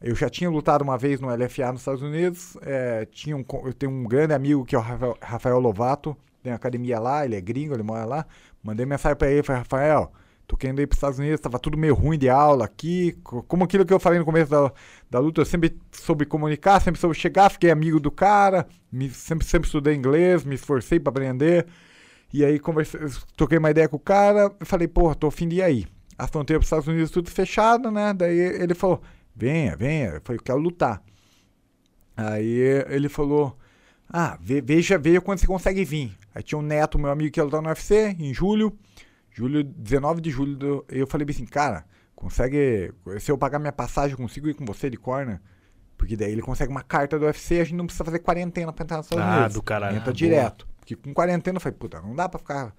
Eu já tinha lutado uma vez no LFA nos Estados Unidos, é, tinha um, eu tenho um grande amigo que é o Rafael, Rafael Lovato, tem academia lá, ele é gringo, ele mora lá, mandei mensagem pra ele, falei, Rafael, tô querendo ir pros Estados Unidos, tava tudo meio ruim de aula aqui, como aquilo que eu falei no começo da, da luta, eu sempre soube comunicar, sempre soube chegar, fiquei amigo do cara, me, sempre, sempre estudei inglês, me esforcei para aprender, e aí conversei, toquei uma ideia com o cara, falei, porra, tô fim de ir aí. As fronteiras pros Estados Unidos tudo fechado, né, daí ele falou, venha, venha, eu falei, quero lutar. Aí ele falou, ah, veja, veja quando você consegue vir. Aí tinha um neto, meu amigo, que ia lutar no UFC, em julho, Julho, 19 de julho, do, eu falei assim, cara, consegue. Se eu pagar minha passagem, eu consigo ir com você de corner? Porque daí ele consegue uma carta do UFC, a gente não precisa fazer quarentena pra entrar nos Estados ah, Unidos. do caralho. Entra ah, direto. Porque com quarentena eu falei, puta, não dá pra ficar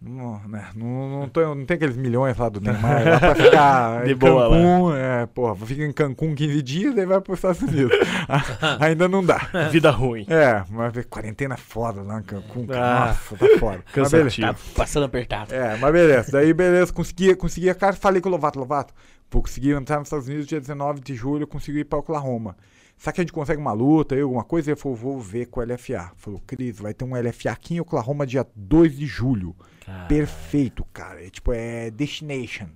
não, né, não, não, tô, não tem aqueles milhões lá do Neymar, (laughs) dá pra ficar de em boa Cancún, lá. é, porra, fica em Cancún 15 dias e vai pros Estados Unidos. (laughs) Ainda não dá. Vida ruim. É, mas quarentena é foda lá em Cancún, ah, nossa, tá foda. Cansativo. Tá passando apertado. É, mas beleza, daí beleza, consegui, consegui, cara, falei com o Lovato, Lovato, vou conseguir entrar nos Estados Unidos dia 19 de julho, consegui ir pra Oklahoma. Será que a gente consegue uma luta aí, alguma coisa? Ele falou, vou ver com o LFA. Falou, Cris, vai ter um LFA aqui em Oklahoma dia 2 de julho. Perfeito, cara. É, tipo, é destination.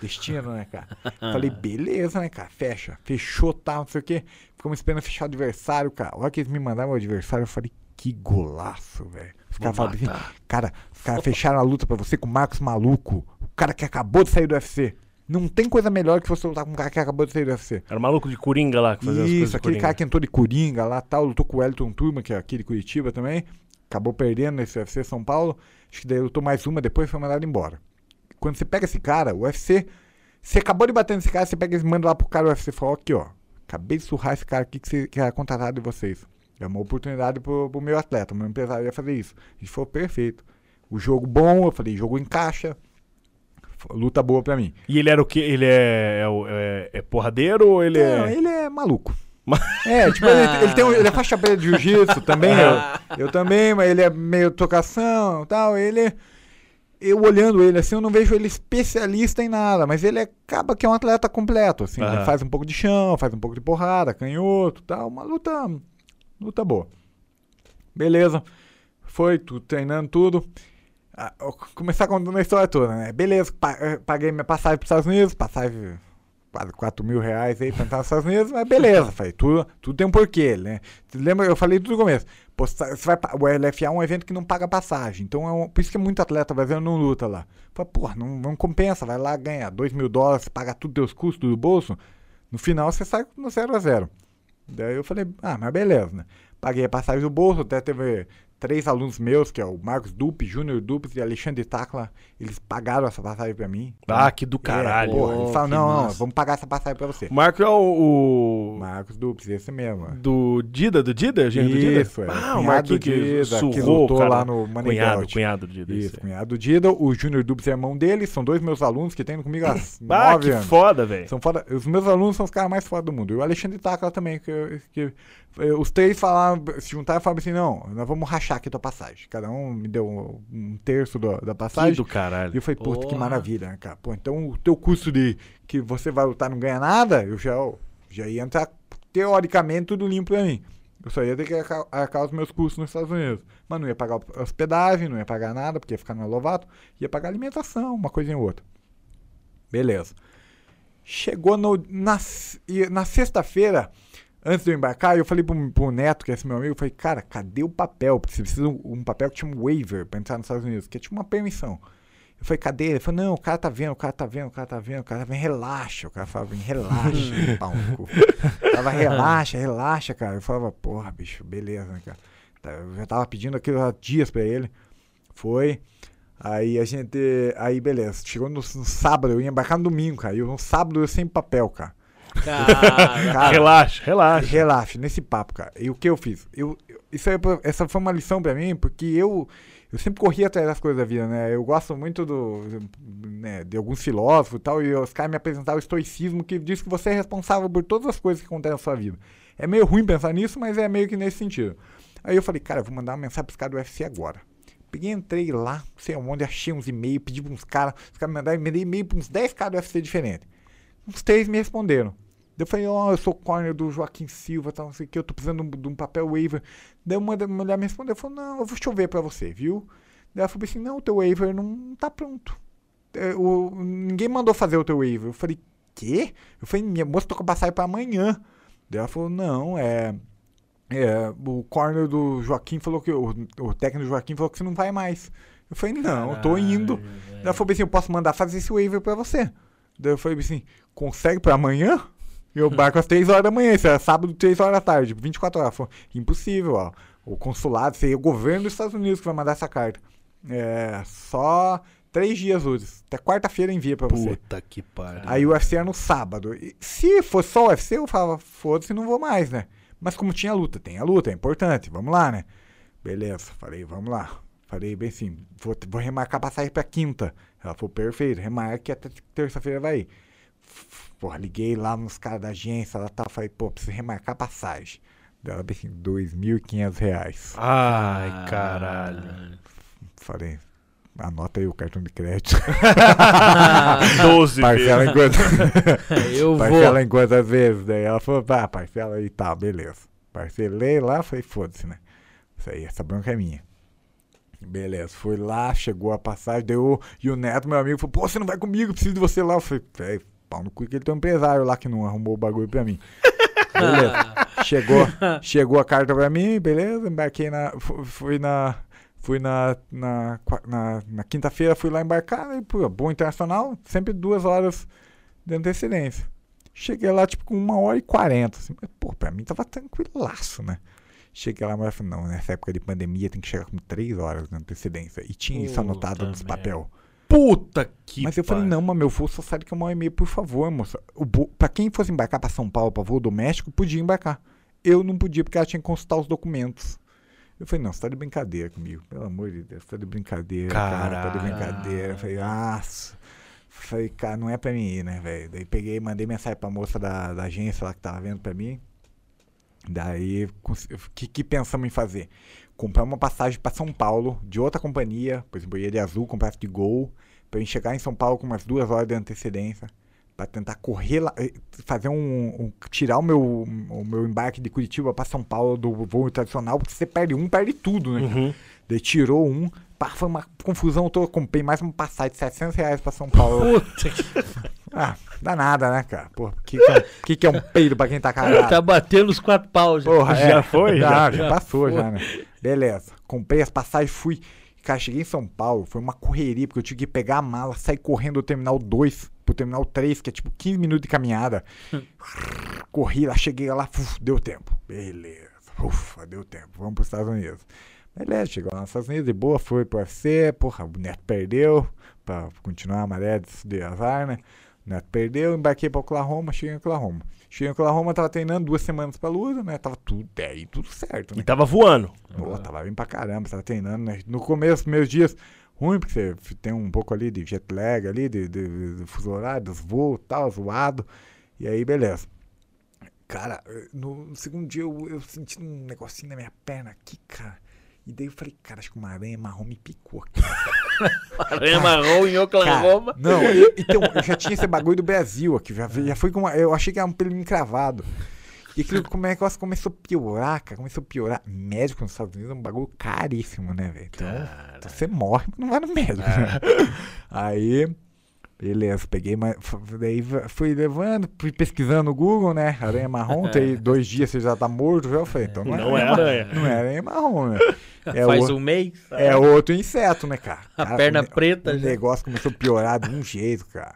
Destino, né, cara? (laughs) Falei, beleza, né, cara? Fecha. Fechou, tá, não sei o quê. Ficamos esperando fechar o adversário, cara. Olha que eles me mandaram o adversário. Eu falei, que golaço, velho. Os caras falaram assim, cara, os caras fecharam a luta pra você com o Marcos Maluco. O cara que acabou de sair do UFC. Não tem coisa melhor que você lutar com um cara que acabou de sair do UFC. Era o maluco de Coringa lá que fazia Isso, as coisas aquele cara que entrou de Coringa lá tal. Lutou com o Elton Turma, que é aqui de Curitiba também. Acabou perdendo nesse UFC São Paulo. Acho que daí lutou mais uma, depois foi mandado embora. Quando você pega esse cara, o UFC. Você acabou de bater nesse cara, você pega e manda lá pro cara do UFC e fala: aqui, ó. Acabei de surrar esse cara aqui que, você, que era contratado de vocês. É uma oportunidade pro, pro meu atleta, o meu empresário ia fazer isso. Gente falou: perfeito. O jogo bom, eu falei: jogo encaixa luta boa pra mim. E ele era o que? Ele é, é, é, é porradeiro ou ele Não, é. ele é maluco. É, tipo, ele, ele, tem um, ele é faixa preta de jiu-jitsu também, eu, eu, também, mas ele é meio tocação e tal, ele... Eu olhando ele assim, eu não vejo ele especialista em nada, mas ele acaba que é um atleta completo, assim, uhum. faz um pouco de chão, faz um pouco de porrada, canhoto tal, uma luta, luta boa. Beleza, foi tu, treinando tudo, ah, começar contando a história toda, né? Beleza, eh, paguei minha passagem para os Estados Unidos, passagem quase 4 mil reais aí para entrar nos Estados Unidos, mas beleza, (laughs) falei, tudo, tudo tem um porquê, né? Lembra, eu falei tudo no começo. Pô, você vai, o LFA é um evento que não paga passagem, então é um, por isso que muito atleta brasileiro não luta lá. Falei, porra, não, não compensa, vai lá, ganha 2 mil dólares, paga tudo teus custos do bolso, no final você sai no 0 a 0 Daí eu falei, ah, mas beleza, né? Paguei a passagem do bolso, até teve três alunos meus, que é o Marcos Dupe, Júnior Dupes e Alexandre Tacla, eles pagaram essa passagem pra mim. Ah, que do caralho. É, porra, eles falam, não, não, vamos pagar essa passagem pra você. O Marcos é o, o... Marcos Dupes, esse mesmo. Do Dida, do Dida? Isso, do Dida? Isso, é. Ah, o Marcos que surrou, que lutou cara. lá no Cunhado, cunhado do Dida. Isso, cunhado do Dida. O Júnior Dupes é irmão dele, são dois meus alunos que tem comigo há (laughs) ah, nove que anos. foda, velho. São foda. Os meus alunos são os caras mais foda do mundo. E o Alexandre Tacla também, que, que os três falaram, se juntaram e falaram assim, não, nós vamos rachar aqui tua passagem. Cada um me deu um, um terço do, da passagem. Que do caralho. E eu falei, puta, que maravilha, né, cara? Pô, então o teu custo de que você vai lutar não ganha nada, eu já, já ia entrar, teoricamente, tudo limpo pra mim. Eu só ia ter que arcar os meus custos nos Estados Unidos. Mas não ia pagar hospedagem, não ia pagar nada, porque ia ficar no Lovato. Ia pagar alimentação, uma coisa em outra. Beleza. Chegou no, na, na sexta-feira, antes de eu embarcar, eu falei pro, pro Neto, que é esse meu amigo, eu falei, cara, cadê o papel? Porque você precisa de um, um papel que chama waiver pra entrar nos Estados Unidos, que é tipo uma permissão. Eu falei, cadê? Ele falou, não, o cara tá vendo, o cara tá vendo, o cara tá vendo, o cara tá vendo, relaxa. O cara falava, relaxa, (laughs) pau no cu. Tava, relaxa, relaxa, cara. Eu falava, porra, bicho, beleza, né, cara. Tá, eu já tava pedindo aquilo há dias pra ele. Foi. Aí a gente. Aí beleza. Chegou no, no sábado, eu ia embarcar no domingo, cara. E no sábado eu sem papel, cara. Cara, relaxa, relaxa. Relaxa, nesse papo, cara. E o que eu fiz? Eu, eu- isso aí, pra- essa foi uma lição pra mim, porque eu, eu sempre corri atrás das coisas da vida, né? Eu gosto muito do, né, de alguns filósofos e tal, e os caras me apresentaram o estoicismo que diz que você é responsável por todas as coisas que acontecem na sua vida. É meio ruim pensar nisso, mas é meio que nesse sentido. Aí eu falei, cara, eu vou mandar uma mensagem pros caras do UFC agora. Peguei, entrei lá, não sei onde, achei uns e-mails, pedi pra uns caras, os caras me mandaram, mandei e-mail pra uns 10 caras do UFC diferentes. Uns três me responderam. Eu falei, ó, eu sou corner do Joaquim Silva, tal, não sei o que, eu tô precisando de um, de um papel waiver. Daí uma mulher me respondeu, falou, não, eu vou chover pra você, viu? Daí ela falou assim, não, o teu waiver não tá pronto. É, o, ninguém mandou fazer o teu waiver. Eu falei, quê? Eu falei, minha moça tô com a passagem pra amanhã. Daí ela falou, não, é... é, o corner do Joaquim falou que... O, o técnico do Joaquim falou que você não vai mais. Eu falei, não, eu tô indo. Daí ela falou assim, eu posso mandar fazer esse waiver pra você. Daí eu falei assim, consegue pra amanhã? Eu barco às 3 horas da manhã, isso era sábado, 3 horas da tarde, 24 horas. Falou, impossível, ó. O consulado, seria o governo dos Estados Unidos que vai mandar essa carta. É, só três dias úteis. Até quarta-feira envia pra você. Puta que pariu. Aí o UFC era no sábado. E se fosse só o UFC, eu falava, foda-se, não vou mais, né? Mas como tinha luta, tem a luta, é importante, vamos lá, né? Beleza, falei, vamos lá. Falei bem assim, vou, vou remarcar a passagem pra quinta. Ela falou, perfeito, remarque até terça-feira vai ir. Porra, liguei lá nos caras da agência, lá tal, falei, pô, preciso remarcar a passagem. Daí Ela bem assim, 2.500 reais. Ai, caralho. Falei, anota aí o cartão de crédito. (laughs) 12 Parcela em quanto? (laughs) Eu vou. Parcela em quantas vezes? Daí ela falou, pá, parcela aí, tá, beleza. Parcelei lá, falei, foda-se, né? Isso aí, essa bronca é minha. Beleza, fui lá, chegou a passagem, deu. E o Neto, meu amigo, falou, pô, você não vai comigo, preciso de você lá. Eu falei, velho, pau no cu que ele tem um empresário lá que não arrumou o bagulho pra mim. (laughs) Beleza. chegou, chegou a carta pra mim, beleza, embarquei na. fu- Fui na. Fui na, na, na, na quinta-feira, fui lá embarcar, e, pô, bom internacional, sempre duas horas de antecedência. Cheguei lá, tipo, com uma hora e quarenta. Assim, mas, pô, pra mim tava tranquilaço, né? Cheguei lá, mas eu falei, não, nessa época de pandemia tem que chegar com três horas de antecedência. E tinha isso anotado Puta nos papel. Puta que Mas eu falei, pariu. não, mas meu voo só sai daqui a uma hora e meia, por favor, moça. O bo... Pra quem fosse embarcar pra São Paulo, pra voo doméstico, podia embarcar. Eu não podia, porque ela tinha que consultar os documentos. Eu falei, não, você tá de brincadeira comigo. Pelo amor de Deus, você tá de brincadeira, cara. Tá de brincadeira. Eu falei, nossa. Falei, cara, não é pra mim ir, né, velho? Daí peguei, mandei mensagem pra moça da, da agência lá que tava vendo pra mim. Daí, o que, que pensamos em fazer? Comprar uma passagem pra São Paulo de outra companhia, por exemplo, eu ia de azul, comprasse de Gol, pra gente chegar em São Paulo com umas duas horas de antecedência, pra tentar correr lá, eh, fazer um, um- tirar o meu, o meu embarque de Curitiba pra São Paulo do voo tradicional, porque você perde um, perde tudo, né? Uhum. Daí tirou um, pá, foi uma confusão toda, comprei mais uma passagem de 700 reais pra São Paulo. Puta que (laughs) ah, dá nada, né, cara? Pô, que que, é, que que é um peido pra quem tá cagado? tá batendo os quatro paus. já. Porra, Já é. foi? Já, Já- já, passou, já, né? Beleza. Comprei as passagens, fui. Cara, cheguei em São Paulo, foi uma correria, porque eu tive que pegar a mala, sair correndo do terminal 2 pro terminal 3, que é tipo 15 minutos de caminhada. Corri lá, cheguei lá, uf, deu tempo. Beleza. Ufa, deu tempo. Vamos pros Estados Unidos. Beleza, chegou lá nos Estados Unidos, de boa, foi pro UFC, porra, o Neto perdeu, pra continuar a maré de, azar, né? O Neto perdeu, embarquei pra Oklahoma, cheguei em Oklahoma. Cheguei em Oklahoma, tava treinando duas semanas pra luta, né? Tava tudo, aí tudo certo, E né? tava voando. Pô, tava bem pra caramba, tava treinando, né? No começo, primeiros dias, ruim, porque você tem um pouco ali de jet lag ali, de, de, de fuso horário, dos voos e tal, zoado. E aí, beleza. Cara, eh, no, no segundo dia eu, eu senti um negocinho na minha perna aqui, cara. E daí eu falei, cara, acho que uma aranha marrom me picou aqui. (laughs) Aranha marrom em Oklahoma. Cara, não, eu, então, eu já tinha esse bagulho do Brasil aqui. Já, já foi com uma, Eu achei que era um pelo encravado. E aquilo como é que começou a piorar, cara. Começou a piorar. Médico nos Estados Unidos é um bagulho caríssimo, né, velho? Então, então você morre, não vai no médico. né? (laughs) Aí, beleza, peguei, mas daí fui levando, fui pesquisando no Google, né? Aranha marrom, (laughs) tem dois dias você já tá morto, já eu falei, então não, Não é, é aranha. Não é aranha marrom, né? (laughs) É Faz o- um mês. é outro inseto, né, cara? A Cara, perna o preta O já. negócio começou a piorar de um jeito, cara.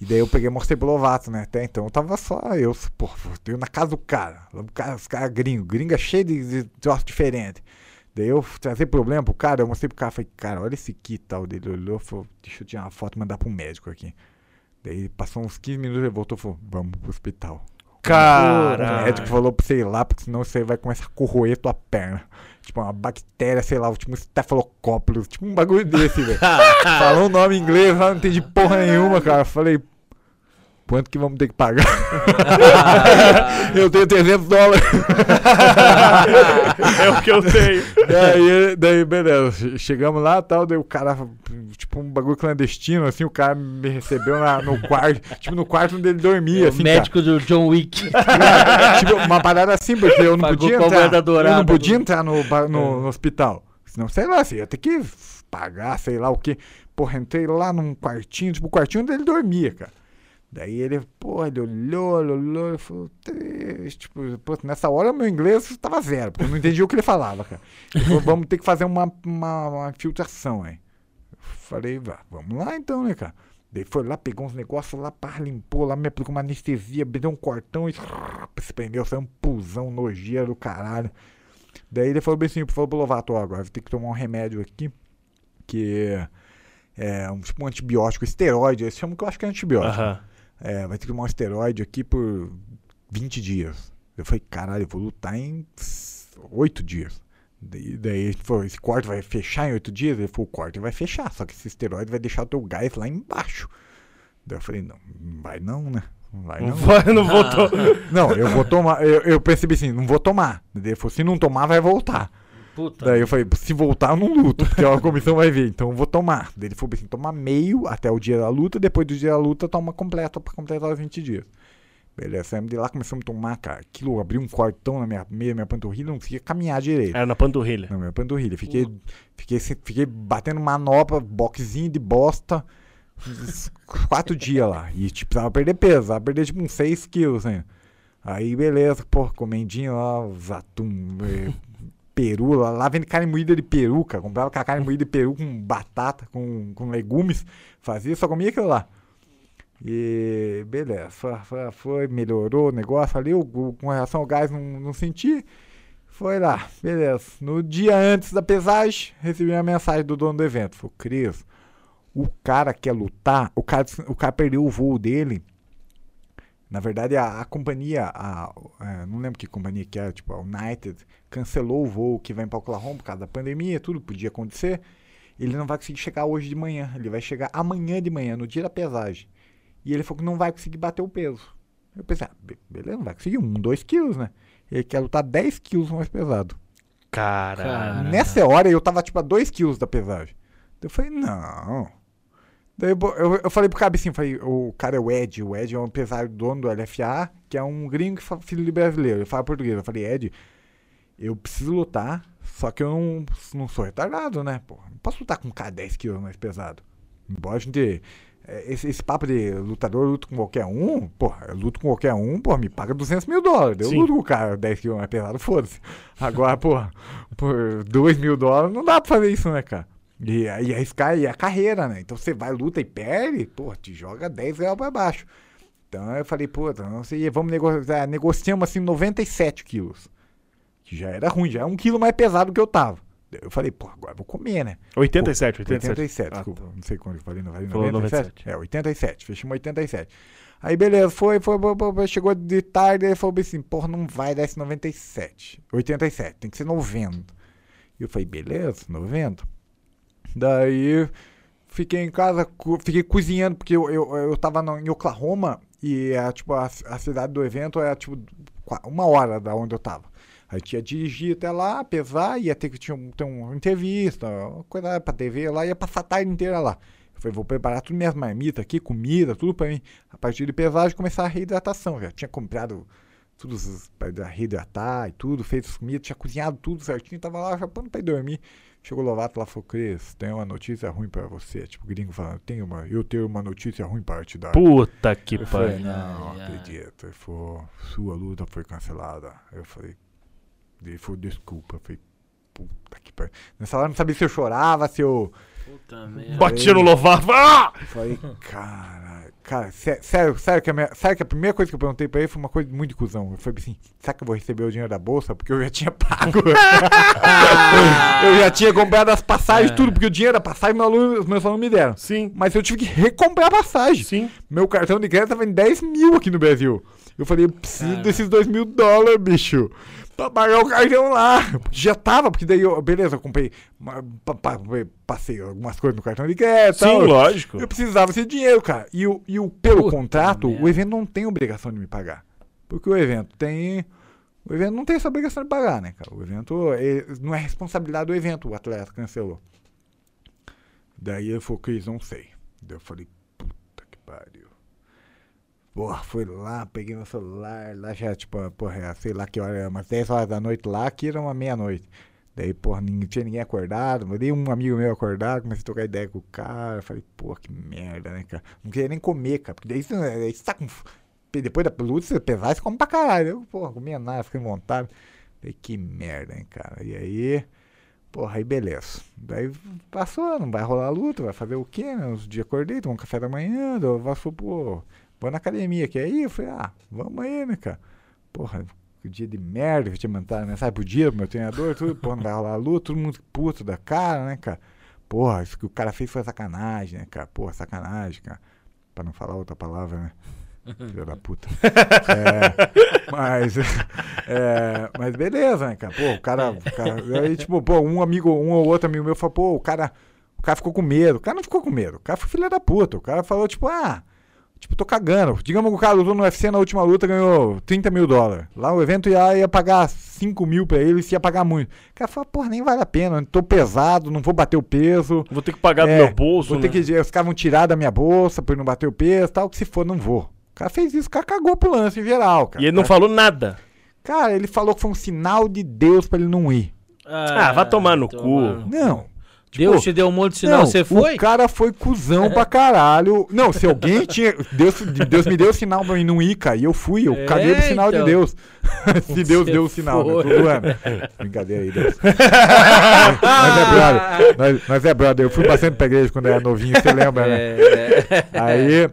E daí eu peguei e mostrei pro Lovato, né? Até então eu tava só eu, pô, eu na casa do cara. O cara os caras gringos, gringa cheio de, de troço diferente. Daí eu trazer problema pro cara, eu mostrei pro cara, falei, cara, olha esse kit tal dele. Olhou, falou, deixa eu tirar uma foto e mandar pro médico aqui. Daí passou uns 15 minutos, ele voltou e falou, vamos pro hospital. O Cara. médico falou pra você ir lá, porque senão você vai começar a corroer tua perna. Tipo, uma bactéria, sei lá, tipo um estafilocópilo, tipo um bagulho desse, velho. (laughs) Falou o nome em inglês lá, não entendi porra nenhuma, cara. Falei, quanto que vamos ter que pagar? (laughs) eu tenho 300 dólares. É o que eu tenho. daí, daí, beleza. Chegamos lá e tal, daí o cara, tipo, um bagulho clandestino, assim, o cara me recebeu na- no quarto, tipo, no quarto onde ele dormia, o assim, médico do John Wick. cara. (laughs) Tipo, uma parada assim, porque eu não Pagou podia entrar. moeda Eu dourada não podia do- entrar no, no, no hospital. Senão, sei lá, você ia ter que pagar, sei lá o quê. Porra, entrei lá num quartinho, tipo, o quartinho onde ele dormia, cara. Daí ele, pô, ele olhou, ele olhou, ele falou, "Três", tipo, pô, nessa hora meu inglês tava zero, porque eu não entendi o que ele falava, cara. Ele falou, vamos ter que fazer uma, uma, uma infiltração aí. Falei, "Vá, vamos lá então, né, cara? Daí foi lá, pegou uns negócios lá, pá, limpou lá, me aplicou uma anestesia, me deu um cortão e (laughs) se prendeu, saiu um pulsão nojeiro do caralho. Daí ele falou bem assim, falou pro Lovato, agora vai ter que tomar um remédio aqui, que é um, tipo um antibiótico, esteroide, eles chamam que eu acho que é antibiótico. Aham. É, vai ter que tomar um esteroide aqui por 20 dias. Eu falei, caralho, eu vou lutar em 8 dias. Daí, daí ele falou, esse corte vai fechar em 8 dias? Ele falou, o corte vai fechar, só que esse esteroide vai deixar o teu gás lá embaixo. Daí eu falei, não, não vai não, né? Não vai Não, não. vai, não voltou. Não, eu vou tomar, eu, eu percebi assim, não vou tomar. Daí ele falou, se não tomar, vai voltar. Puta. Daí eu falei, se voltar eu não luto, porque a comissão vai ver, então eu vou tomar. Daí ele falou assim, toma meio até o dia da luta, depois do dia da luta toma completo pra completar os 20 dias. Beleza, saímos de lá, começamos a tomar, cara, aquilo, abri um cortão na minha meia, minha panturrilha, não conseguia caminhar direito. Era na panturrilha. Na minha panturrilha, fiquei, fiquei, se- fiquei batendo manopla, boxinho de bosta, uns (laughs) quatro dias lá. E tipo, precisava perder peso, precisava perder tipo uns 6 quilos ainda. Aí beleza, pô, comendinho lá, os atum, peru, lá, vende carne moída de peru, cara. Comprava com a carne moída de peru com batata, com, com legumes, fazia, só comia aquilo lá. E beleza, foi, foi, foi, melhorou o negócio ali, o- com relação ao gás não, não senti. Foi lá, beleza. No dia antes da pesagem, recebi uma mensagem do dono do evento. Falou, Cris, o cara quer lutar, o cara, o cara perdeu o voo dele. Na verdade, a, a companhia, a, é, não lembro que companhia que era, tipo, a United, cancelou o voo que vai para Oklahoma por causa da pandemia, tudo podia acontecer. Ele não vai conseguir chegar hoje de manhã, ele vai chegar amanhã de manhã, no dia da pesagem. E ele falou que não vai conseguir bater o peso. Eu pensei, ah, be- beleza, não vai conseguir, um, dois quilos, né? Ele quer lutar 10 quilos mais pesado. Caralho. Cara. Nessa hora eu tava tipo a 2 quilos da pesagem. Eu falei, não. Daí eu, eu, falei pro cara assim, falei, o cara é o Ed, o Ed é um empresário dono do LFA, que é um gringo que fala filho de brasileiro, ele fala português. Eu falei, Ed, eu preciso lutar, só que eu não, não sou retardado, né? Pô, não posso lutar com um cara 10 quilos mais pesado. Embora a gente. é, Esse, esse papo de lutador luta com qualquer um, porra, eu luto com qualquer um, porra, me paga 200 mil dólares. Eu Sim. luto com o cara 10 quilos mais pesado, foda-se. Agora, porra, por 2 mil dólares não dá pra fazer isso, né, cara? E aí arriscar e a carreira, né? Então você vai, luta e perde, pô, te joga 10 reais pra baixo. Então eu falei, pô, então, não sei, vamos negociar. Negociamos assim 97 quilos. Que já era ruim, já é um quilo mais pesado que eu tava. Eu falei, pô, agora eu vou comer, né? 87, 87. 87, Ah, desculpa. tá. Não sei quando eu falei, não falei Falou 97? É, 87. Fechamos 87. Aí, beleza, foi, foi, foi, foi, foi, chegou de tarde, ele falou assim, porra, não vai dar esse 97. 87, tem que ser 90. E eu falei, beleza, 90. Daí, fiquei em casa, fiquei cozinhando, porque eu, eu, eu tava em Oklahoma e, é, tipo, a, a cidade do evento é, tipo, uma hora da onde eu tava. Aí tinha dirigir até lá, pesar, ia ter que tinha, ter uma entrevista, uma coisa pra TV lá, ia passar a tarde inteira lá. Eu falei, vou preparar tudo minhas marmitas aqui, comida, tudo pra mim. A partir de pesagem, começar a reidratação. Já tinha comprado tudo pra reidratar e tudo, feito as comidas, tinha cozinhado tudo certinho, tava lá pronto pra ir dormir. Chegou o Lovato lá e falou, Cris, tem uma notícia ruim pra você. Tipo, gringo falando, tem uma, eu tenho uma notícia ruim pra te dar. Puta que Eu pariu. não, ai. acredito. Ele falou, sua luta foi cancelada. Eu falei, ele falou, desculpa. Eu falei, puta que pariu. Nessa hora eu não sabia se eu chorava, se eu. Puta merda. Batia no louvava. Ah! eu Falei, cara, cara, sé- sério, sério que, a minha, sério que a primeira coisa que eu perguntei pra ele foi uma coisa muito de cuzão. Eu falei assim, será que eu vou receber o dinheiro da bolsa? Porque eu já tinha pago. (laughs) eu já tinha comprado as passagens e tudo, porque o dinheiro da passagem meu aluno- os meus alunos me deram. Sim, Mas eu tive que recomprar a passagem. sim. Meu cartão de crédito tava em 10 mil aqui no Brasil. Eu falei, eu preciso Cara. desses 2 mil dólares, bicho. Pra pagar o cartão lá. Já tava, porque daí eu, beleza, eu comprei, passei algumas coisas no cartão de crédito. Sim, tal. lógico. Eu precisava desse dinheiro, cara. E, o, e o, pelo Puta contrato, merda. o evento não tem obrigação de me pagar. Porque o evento tem. O evento não tem essa obrigação de pagar, né, cara? O evento ele- não é responsabilidade do evento, o atleta cancelou. Daí ele falou, Cris, não sei. Daí eu falei, puta que pariu. Porra, fui lá, peguei meu celular, lá já, tipo, porra, é, sei lá que hora, era umas 10 horas da noite lá, aqui era uma meia-noite. Daí, porra, não tinha ninguém acordado, mandei um amigo meu acordar, comecei a trocar ideia com o cara, falei, porra, que merda, né, cara? Não queria nem comer, cara, porque daí você, aí você tá com. Depois da luta, você pesar, você come pra caralho. Eu, porra, comia nada, fiquei vontade. Falei, que merda, hein, cara? E aí, porra, aí beleza. Daí passou, não vai rolar luta, vai fazer o quê, né? Uns dias acordei, tomei um café da manhã, eu passou, pô, vou na academia, quer ir? Eu falei, ah, vamos aí, né, cara? Porra, que dia de merda que eu tinha mandado mensagem pro dia pro meu treinador, tudo, pô, não rolar a luta, todo mundo puto da cara, né, cara? Porra, isso que o cara fez foi sacanagem, né, cara? Porra, sacanagem, cara. Pra não falar outra palavra, né? (laughs) Filha da puta. É, mas, é, mas beleza, né, cara? Pô, o cara, o cara. Aí, tipo, pô, um amigo, um ou outro amigo meu falou, pô, o cara. O cara ficou com medo. O cara não ficou com medo. O cara foi filha da puta. O cara falou, tipo, ah. Tipo, tô cagando. Digamos que o cara lutou no UFC na última luta ganhou 30 mil dólares. Lá o evento ia, ia pagar 5 mil pra ele, se ia pagar muito. O cara falou, porra, nem vale a pena. Tô pesado, não vou bater o peso. Vou ter que pagar É, do meu bolso. Vou ter né? que dizer, os caras vão tirar da minha bolsa por não bater o peso tal, que se for, não vou. O cara fez isso, o cara cagou pro lance em geral, cara. E ele não cara- falou nada. Cara, ele falou que foi um sinal de Deus pra ele não ir. Ah, vai tomar no cu. Não. Deus te deu um monte de sinal, não, você foi? O cara foi cuzão pra caralho. Não, se alguém tinha. Deus, Deus me deu o sinal pra mim não ir, cara. E eu fui, eu É, caguei pro sinal então. de Deus. (laughs) se Deus Você deu o sinal, né? foi. Tô zoando. Brincadeira aí, Deus. nós é brother. Nós, nós é brother. Eu fui bastante pra igreja quando era novinho, você lembra, né? É, Aí.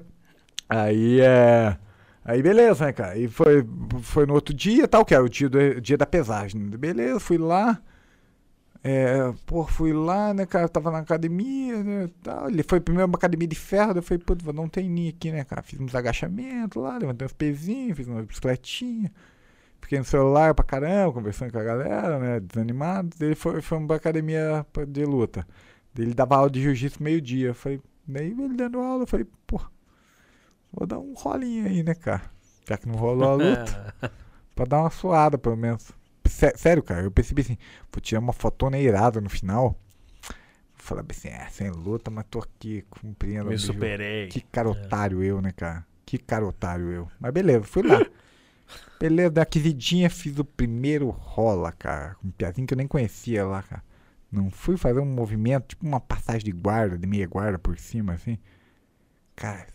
Aí é. Aí beleza, né, cara? E foi, foi no outro dia, tal, que era o dia, do, dia da pesagem. Beleza, fui lá. É, pô, fui lá, né, cara? Tava na academia, né, tal. Ele foi primeiro uma academia de ferro, eu falei, putz, não tem ninho aqui, né, cara? Fiz uns agachamentos lá, levantei uns pezinhos, fiz uma bicicletinha. Fiquei no celular pra caramba, conversando com a galera, né, desanimado. Ele foi, foi uma academia de luta. Ele dava aula de jiu-jitsu meio-dia. Falei, daí ele dando aula, eu falei, pô, vou dar um rolinho aí, né, cara? Já que não rolou a luta, (laughs) pra dar uma suada, pelo menos. Sé- sério, cara, eu percebi assim, vou tirar uma fotona irada no final. Falei assim, é, sem luta, mas tô aqui cumprindo. Me superei. que cara otário eu, né, cara? Que cara otário eu. Mas beleza, fui lá. (laughs) Beleza, da aquisitidinha fiz o primeiro rola, cara. Com um piazinho que eu nem conhecia lá, cara. Não fui fazer um movimento, tipo uma passagem de guarda, de meia guarda por cima, assim. Cara,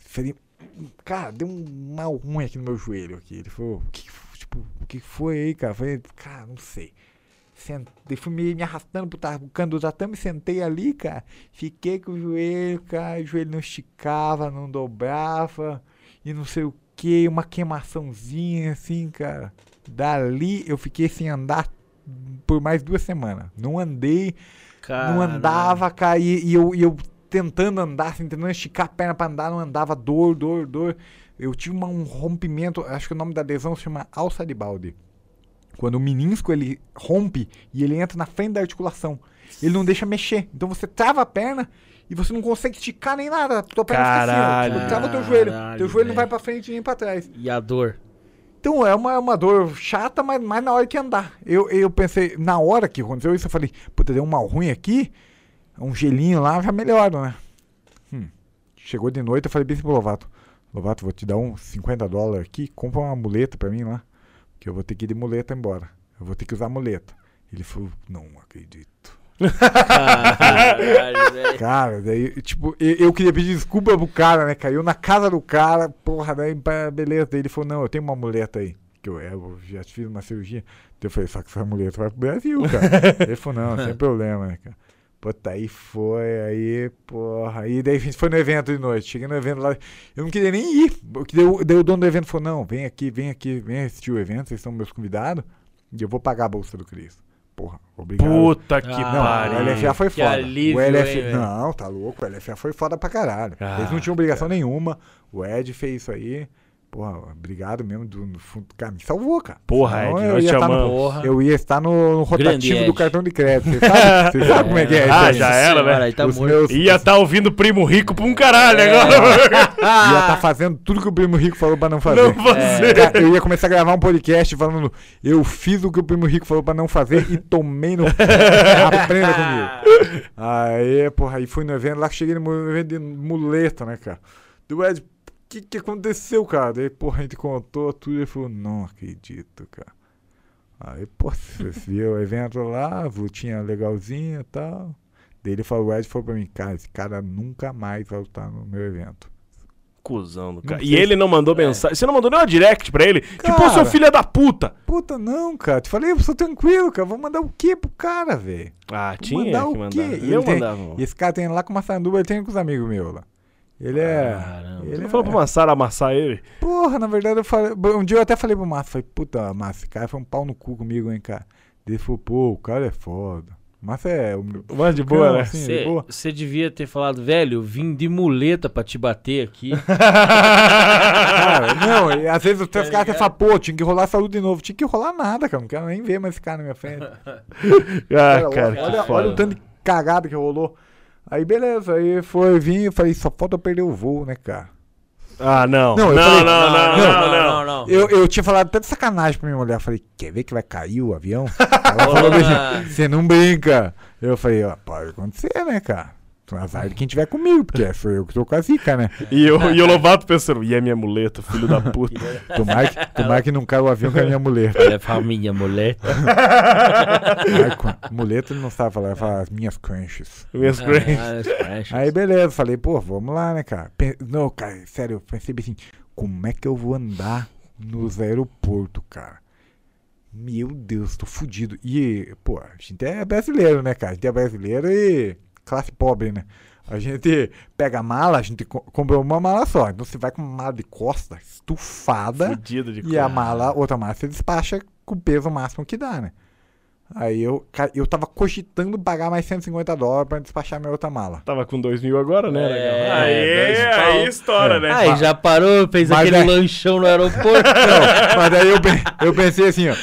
cara, deu um mal ruim aqui no meu joelho aqui. Ele falou, o que, f- tipo, o que foi aí, cara? Falei, cara, não sei. Sentei, fui me, me arrastando pro, ta- pro canto do tatame, sentei ali, cara. Fiquei com o joelho, cara, o joelho não esticava, não dobrava, e não sei o que, uma queimaçãozinha assim, cara. Dali eu fiquei sem andar por mais duas semanas. Não andei, não andava, cara, e, e eu, e eu tentando andar, assim, tentando esticar a perna pra andar, não andava, dor, dor, dor. Eu tive uma- um rompimento, acho que o nome da lesão se chama alça de balde. Quando o menisco ele rompe e ele entra na frente da articulação. Ele não deixa mexer. Então você trava a perna e você não consegue esticar nem nada. Tua perna fica assim, ó. Caralho. Tipo, trava teu joelho. Caralho, Teu joelho não vai pra frente nem pra trás. E a dor? Então é uma, é uma dor chata, mas mais na hora que andar. Eu, eu pensei, na hora que aconteceu isso, eu falei, puta, deu um mal ruim aqui, um gelinho lá já melhora, né? Hum. Chegou de noite, eu falei bem Lovato, Lovato, vou te dar uns 50 dólares aqui, compra uma muleta pra mim lá, que eu vou ter que ir de muleta embora. Eu vou ter que usar muleta. Ele falou, não acredito. Caralho. Cara, daí, tipo, eu, eu queria pedir desculpa pro cara, né? Caiu na casa do cara, porra, daí, beleza. Daí ele falou, não, eu tenho uma muleta aí. que eu, eu já fiz uma cirurgia. Daí Eu falei, só que essa muleta vai pro Brasil, cara. (laughs) Ele falou, não, sem problema, né, cara. Puta, aí foi, aí, porra. Aí daí a gente foi no evento de noite. Cheguei no evento lá, eu não queria nem ir. porque Daí, o- daí o dono do evento falou, não, vem aqui, vem aqui, vem assistir o evento, vocês são meus convidados. E eu vou pagar a bolsa do Cris. Porra, obrigado. Puta que Ah, Não, pariu. o LFA foi Que foda. alívio, o LFA, hein, não, tá louco. O LFA foi foda pra caralho. Ah, Eles não tinham obrigação nenhuma. O Ed fez isso aí. Porra, obrigado mesmo. Do, no fundo, cara, me salvou, cara. Porra, Ed, eu ia estar no- amamos. Porra. Eu ia estar no, no Grande rotativo do Ed. cartão de crédito. Você sabe, (laughs) você sabe como é que é? Ah, já era, Senhora, né? Tá meus- Ia tá ouvindo Primo Rico pra um caralho É. agora. (laughs) Ia estar (laughs) fazendo tudo que o Primo Rico falou pra não fazer. Não fazer. Cara, Eu ia começar a gravar um podcast falando eu fiz o que o Primo Rico falou pra não fazer e tomei no... Aprenda comigo. Aí, porra, aí fui no evento lá que cheguei no evento de muleta, né, cara? Do Ed, o que que aconteceu, cara? Daí, porra, a gente contou tudo e ele falou, não acredito, cara. Aí, pô, você (laughs) viu o evento lá, lutinha legalzinha e tal. Daí ele falou, o Ed falou pra mim, cara, esse cara nunca mais vai lutar no meu evento. Cusão do cara. E ele não mandou mensagem. Você não mandou nem uma direct pra ele? tipo, ô, seu Cara. filho da puta. Puta, não, cara. Te falei, eu sou tranquilo, cara. Vou mandar o quê pro cara, velho? Ah, Vou tinha mandar que o mandar. quê? E Eu tem- mandava. mano. E esse cara tem lá com uma sanduba, ele tem com os amigos meus lá. Ele é. Caramba. Você Ele não é... falou pro Massara amassar ele? Porra, na verdade eu falei. Um dia eu até falei pro Márcio, falei, puta, Márcio, esse cara foi um pau no cu comigo, hein, cara. Ele falou, pô, o cara é foda. O Márcio é. Um... Mas de boa, né? assim. Você devia ter falado, velho, eu vim de muleta pra te bater aqui. (laughs) Cara, não, e às vezes os Tá teus caras até falam, pô, tinha que rolar luta de novo. Tinha que rolar nada, cara. Não quero nem ver mais esse cara na minha frente. (laughs) Ah, Cara, cara, olha, olha, olha o tanto de cagada que rolou. Aí beleza, aí foi vir, eu falei, só falta eu perder o voo, né, cara? Ah, não. Não, Não, eu não, falei- não, não, não, não. Eu, eu tinha falado até de sacanagem pra minha mulher, eu falei, quer ver que vai cair o avião? Ela falou assim, você não brinca. Eu falei, ó, pode acontecer, né, cara? Azar de quem tiver comigo, porque sou eu que tô com a zica, né? E, eu, e o Lovato pensando, e é minha muleta, filho da puta. (laughs) Tomara que, tomara que não caia o avião (laughs) com a minha muleta. É família, muleta. Ai, com- muleta ele não sabe falar, ele fala as minhas crunches. Minhas. Ah, Aí beleza, falei, pô, vamos lá, né, cara? Pen- Não, cara, sério, eu pensei assim, como é que eu vou andar nos aeroportos, cara? Meu Deus, tô fudido. E, pô, a gente é brasileiro, né, cara? A gente é brasileiro e classe pobre, né? A gente pega a mala, a gente co- comprou uma mala só. Então você vai com uma mala de costa estufada Fudido de e a mala, outra mala você despacha com o peso máximo que dá, né? Aí eu, eu tava cogitando pagar mais 150 dólares pra despachar minha outra mala. Tava com dois mil agora, né? É, legal. Aí, pau. aí estoura, né? Aí já parou, fez Mas aquele é- lanchão no aeroporto. (laughs) Não, mas daí eu, eu pensei assim, ó,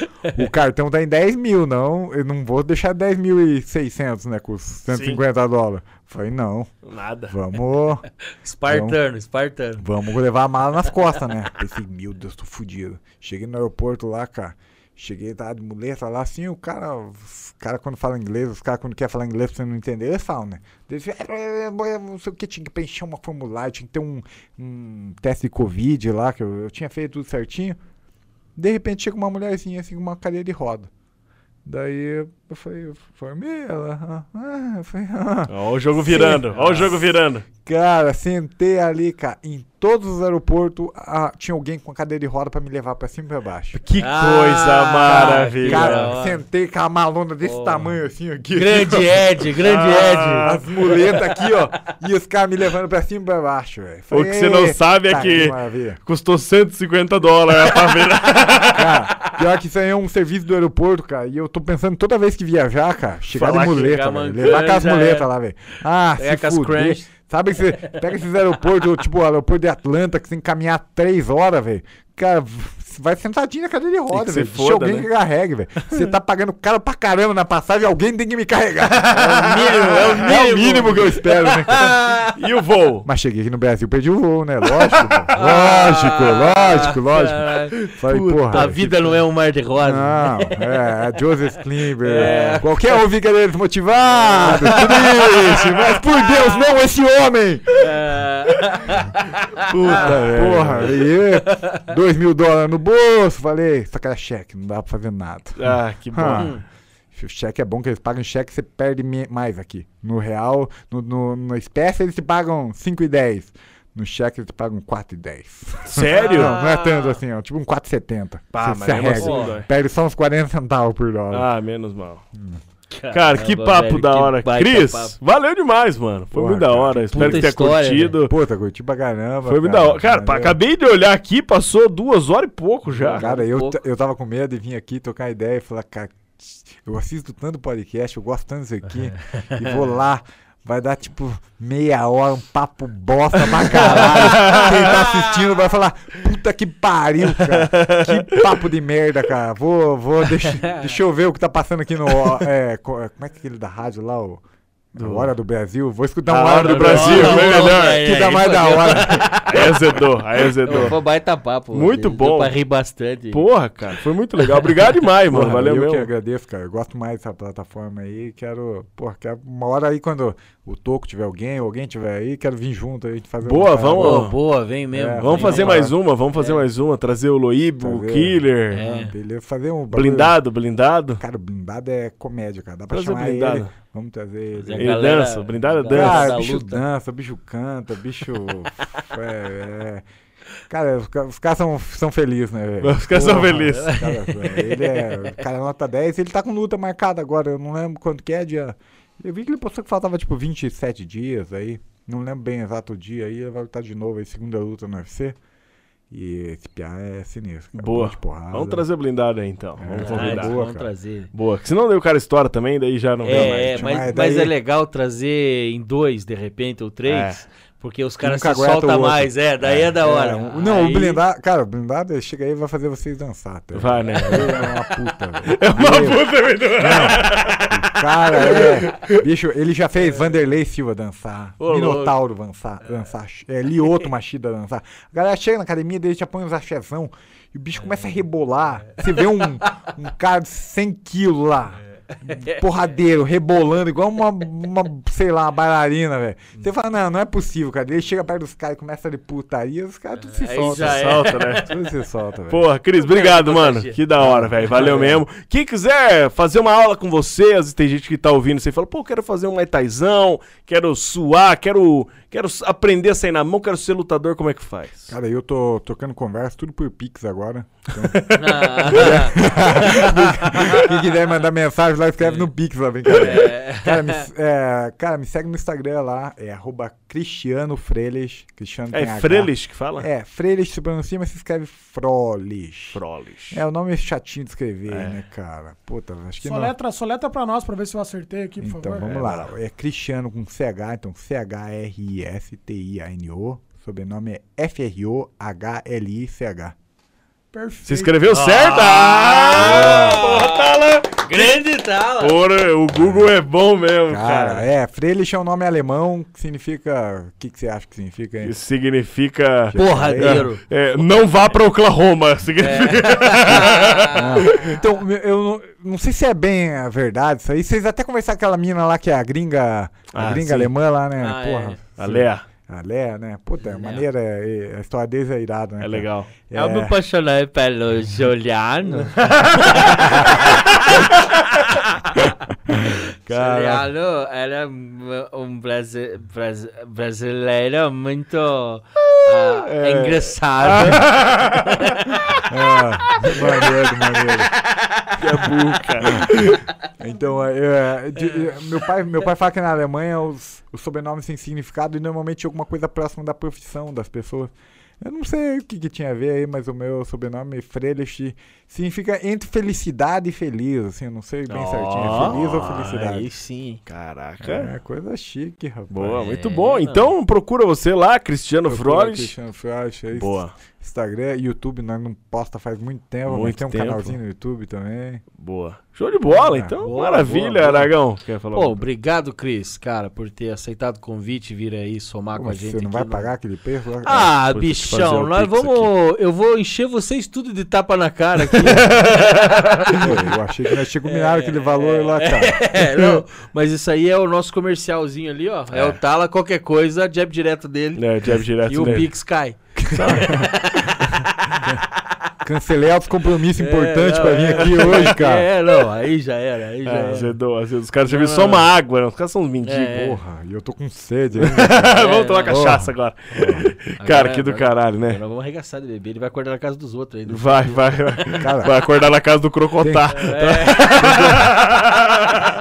o cartão tá em 10 mil, não, eu não vou deixar 10 mil e 600, né, com os 150 dólares. Falei, não, Nada. vamos, (laughs) Espartano, espartano. vamos levar a mala nas costas, né. Pensei, meu Deus, tô fudido. Cheguei no aeroporto lá, cara, cheguei, tava de muleta lá, assim, o cara, cara quando fala inglês, os caras quando quer falar inglês você não entender, eles falam, né. Eles "É, é, é, não sei o que, tinha que preencher uma formulário, tinha que ter um, um teste de Covid lá, que eu, eu tinha feito tudo certinho. De repente chega uma mulherzinha assim com uma cadeira de roda. Daí eu falei, eu formei ela. ah, eu falei, ah. Ó o jogo virando, ó o jogo virando. Cara, sentei ali, cara. Em todos os aeroportos ah, tinha alguém com a cadeira de roda pra me levar pra cima e pra baixo. Que Ah, coisa cara, maravilhosa. Cara, sentei com a malona desse Porra. tamanho assim aqui. Grande Ed, grande Ah, As muletas aqui, ó. E os caras me levando pra cima e pra baixo, velho. O que você não "Eita, sabe é que- maravilha." Custou 150 dólares pra ver. Cara, pior que isso aí é um serviço do aeroporto, cara. E eu tô pensando toda vez que viajar, cara, chegar Falar de que muleta, velho. Levar com as muletas era. lá, velho. Ah, Pega se fuder. Sabe que você pega esses aeroportos, tipo o aeroporto de Atlanta, que você tem que caminhar três horas, velho. Cara, vai sentadinho na cadeira de roda, velho. se Deixa alguém né? que carregue, velho. Você tá pagando caro pra caramba na passagem, alguém tem que me carregar. (laughs) mínimo, é o É o mínimo que eu espero, né? (laughs) E o voo? Mas cheguei aqui no Brasil, perdi o voo, né? Lógico, (laughs) pô. lógico, lógico, lógico. Falei, porra. A vida não é um mar de rosa. Não, é, a Joseph Klimber. É. Qualquer um fica desmotivado, triste, mas por Deus, não esse homem! É. Puta. Porra, aí, dois mil dólares no bolso, falei, só que era cheque, não dá pra fazer nada. Ah, que bom. Ah, o cheque é bom que eles pagam cheque, você perde mais aqui. No real, no, no, no espécie, eles te pagam 5 e 10. no cheque eles pagam 4,10. Sério? Não, não é tanto assim, ó. Tipo um 4,70. Pá, Você mas se mesmo arrega. assim. Perde só uns 40 centavos por dólar. Ah, menos mal. Cara, que Caramba, papo velho, da que hora. Cris, papo. valeu demais, mano. Foi Porra, muito da hora. que Espero que tenha história, curtido. Puta, curti pra caramba. Foi muito da hora. Cara, Valeu. acabei de olhar aqui, passou duas horas e pouco já. Cara, eu, pouco. eu tava com medo de vir aqui trocar ideia e falar, cara, eu assisto tanto podcast, eu gosto tanto disso aqui, (laughs) e vou lá, vai dar tipo meia hora, um papo bosta pra caralho. Quem tá assistindo vai falar, puta que pariu, cara. Que papo de merda, cara. Vou, vou, deixa, (laughs) deixa eu ver o que tá passando aqui no. É, co- como é que é aquele da rádio lá, o. a Hora do Brasil, vou escutar A uma Hora hora do do Brasil, melhor. que dá mais da hora. (laughs) Aí azedou, aí azedou. Foi baita papo. Muito Deu bom. pra rir bastante. Porra, cara, foi muito legal. Obrigado demais, mano. Porra, Valeu eu que mesmo. agradeço, cara. Eu gosto mais dessa plataforma aí. Quero, porra, quero uma hora aí quando o Toco tiver alguém, ou alguém tiver aí, quero vir junto aí fazer Boa, vamos-. Boa, boa, vem mesmo. É, Vamos Vem, fazer mais uma, vamos fazer mais uma. Trazer o Loíbo, o. Killer. É. Ah, Beleza, fazer um Blindado, blindado. Cara, o blindado é comédia, cara. Dá pra Trazer chamar blindado. ele. Vamos trazer ele. Ele galera- dança, o blindado galera dança. Cara, da bicho luta. dança, bicho canta, bicho. (laughs) é, é. Cara, os, ca- os caras são, são felizes, né, velho? Os caras são felizes. os caras- ele é. O cara é nota 10, ele tá com luta marcada agora. Eu não lembro quanto que é dia. Eu vi que ele postou que faltava tipo 27 dias aí. Não lembro bem exato o dia aí. Ele vai lutar de novo aí, segunda luta no UFC. E esse piá é sinistro. cara. Boa. Vamos trazer o blindado aí então. Vamos É. Convidar. boa, vamos cara. trazer. Boa, que senão daí o cara estoura também, daí já não vem mais. É, mas mas, daí- mas é legal trazer em dois, de repente, ou três, porque os caras se soltam mais. É, daí é, da hora. É, um- não, Aí- o blindado. Cara, o blindado chega aí e vai fazer vocês dançar. Tá? Vai, né? É uma puta, velho. É uma puta, velho. (laughs) Cara, (laughs) é. Bicho, ele já fez Vanderlei Silva dançar, Ô, Minotauro dançar, dançar é, Lioto Machida dançar. A galera chega na academia dele, já põe uns achezão e o bicho começa a rebolar. Você vê um, um cara de 100 quilos lá, (laughs) porradeiro, rebolando, igual uma, uma, sei lá, uma bailarina, velho. Você fala, não, não é possível, cara. Ele chega perto dos caras e começa de putaria, os caras tudo se Aí soltam. já é. Solta, (laughs) né? Tudo se solta, velho. Porra, Cris, obrigado, mano. Que da hora, velho. Valeu mesmo. Quem quiser fazer uma aula com você, às vezes tem gente que tá ouvindo, você fala, pô, quero fazer um Maitaizão, quero suar, quero, quero aprender a sair na mão, quero ser lutador, como é que faz? Cara, eu tô trocando conversa, tudo por Pix agora. Então, (laughs) Ah, quem quiser mandar mensagem lá, escreve no Pix lá, brincadeira. Cara, me, é, cara, me segue no Instagram lá, é arroba Cristiano Freles. Cristiano É. Freles que fala? É, Freles se pronuncia, mas se escreve Froles. Froles. É, o nome é chatinho de escrever, É. né, cara? Puta, acho que não. Soletra, soletra pra nós, pra ver se eu acertei aqui, por Então, favor. vamos lá. É Cristiano com CH, então C-H-R-I-S-T-I-A-N-O. Sobrenome é F-R-O-H-L-I-C-H. Perfeito. Se escreveu certo? Ah! Porra, tá lá. grande tala. Porra, o Google é bom mesmo, Cara, cara. é, Frelich é um nome alemão que significa. O que, que você acha que significa, hein? Isso significa... Porradeiro. É, não vá pra Oklahoma. (laughs) Significa... Não. Então, eu- não, não sei se é bem a verdade isso aí. Vocês até conversaram com aquela mina lá que é a gringa, a Ah, gringa sim. alemã lá, né? Ah, Porra. é. A Léa, A Léa, né? Puta, maneira, é- a história deles é irada, né? é cara? legal. Eu me apaixonei pelo Juliano. (laughs) (laughs) Cara, Juliano era um brasi- brasi- brasileiro muito ah, é. engraçado. (laughs) ah, maneiro, maneiro. Que é burro, cara. Então, é, é, de- é, meu, pai, meu pai fala que na Alemanha os, os sobrenomes têm significado e normalmente alguma coisa próxima da profissão das pessoas. Eu não sei o que, que tinha a ver aí, mas o meu sobrenome Frelich significa entre felicidade e feliz, assim, eu não sei bem certinho, é feliz ou felicidade. Aí sim. Caraca. É coisa chique, rapaz. Boa, É, muito bom. não. Então procura você lá, Cristiano Froles. Cristiano Froles, aí, Boa, Instagram, YouTube, nós não posta faz muito tempo, mas Muito tem um tempo. canalzinho no YouTube também. boa. Show de bola, Ah, então. boa, Maravilha, boa, boa. Aragão. Quer falar? Pô, obrigado, Cris, cara, por ter aceitado o convite e vir aí somar Como com a gente. você não aqui vai no- pagar aquele preço? lá? Ah, bichão, o nós vamos. Eu vou encher vocês tudo de tapa na cara aqui. (laughs) Pô, eu achei que nós tínhamos combinado aquele valor lá, cara. (laughs) é, não, mas isso aí é o nosso comercialzinho ali, ó. É, É. o Tala, qualquer coisa, jab direto dele. É, jab direto e o nele. Pix cai. Sorry. (laughs) Cancelei altos compromissos importantes É, pra não, vir é. aqui hoje, cara. É, não, aí já era, aí já Ah, era. azedou, azedou. Os caras Não, serviram só não. uma água, né? Os caras são uns mendigos. É. Porra, e eu tô com sede (laughs) ainda. Vamos tomar não. cachaça agora. (laughs) Cara, Agora- que do caralho, né? Agora vamos arregaçar de beber, ele vai acordar na casa dos outros ainda. Vai, vai, vai. Vai acordar na casa do Crocotá. (laughs)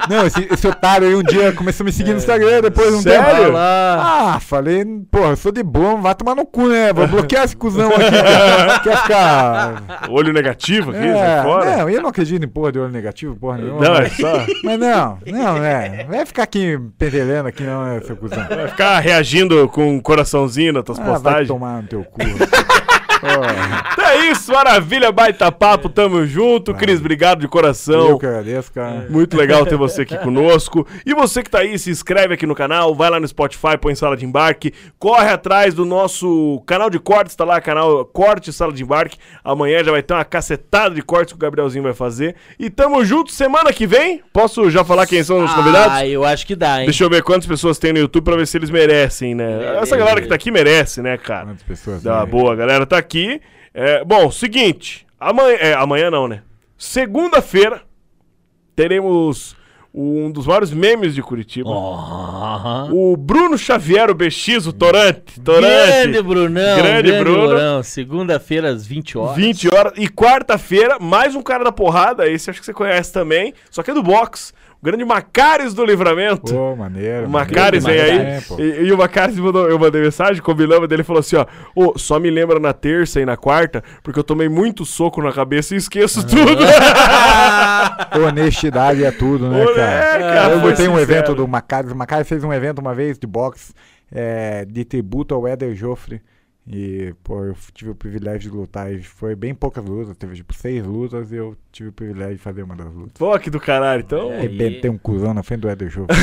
não, esse, esse otário aí um dia começou a me seguir no Instagram depois de um Sério? tempo. Ah, falei, porra, eu sou de boa, vai tomar no cu, né? Vou bloquear esse cuzão aqui. cara. Quer ficar. (laughs) Olho negativo aqui, É, fora. não, eu não acredito em porra de olho negativo, porra nenhuma. Não, é mas, só. mas não, não, é. Vai ficar aqui pentelhando aqui, não, né, seu cuzão. Vai ficar reagindo com um coraçãozinho nas tuas Ah, vai postagens. tomar no teu cu. (laughs) Então é isso, maravilha, baita papo, tamo junto. Cris, obrigado de coração. eu que agradeço, cara. Muito legal ter você aqui conosco. E você que tá aí, se inscreve aqui no canal, vai lá no Spotify, põe Sala de Embarque, corre atrás do nosso canal de cortes, tá lá, canal Corte Sala de Embarque. Amanhã já vai ter uma cacetada de cortes que o Gabrielzinho vai fazer. E tamo junto semana que vem. Posso já falar quem são os convidados? Ah, eu acho que dá, hein? Deixa eu ver quantas pessoas tem no YouTube pra ver se eles merecem, né? Essa galera que tá aqui merece, né, cara? Quantas pessoas Dá boa, galera tá aqui. É, bom, seguinte. Amanhã, é, amanhã não, né? Segunda-feira teremos um dos maiores memes de Curitiba. Ó. O Bruno Xavier, o BX, o Torante. Grande Torante. Brunão, Grande grande, Bruno. Brunão. Segunda-feira às 20 horas. 20 horas. E quarta-feira, mais um cara da porrada. Esse acho que você conhece também. Só que é do box. Grande Macares do Livramento. Pô, maneiro. O Macares vem aí. É. E, e o Macares mandou, eu mandei mensagem, combinamos dele falou assim: ó, "Ô, só me lembra na terça e na quarta, porque eu tomei muito soco na cabeça e esqueço tudo. (laughs) Honestidade é tudo, né, Ô, cara? é, cara, eu botei um evento do Macares. O Macares fez um evento uma vez de boxe é, de tributo ao Éder Joffre. E, pô, eu tive o privilégio de lutar. E foi bem poucas lutas, teve tipo seis lutas e eu tive o privilégio de fazer uma das lutas. Pô, que do caralho, então. É. Arrebentei um cuzão na frente do Éder Joffre. (laughs)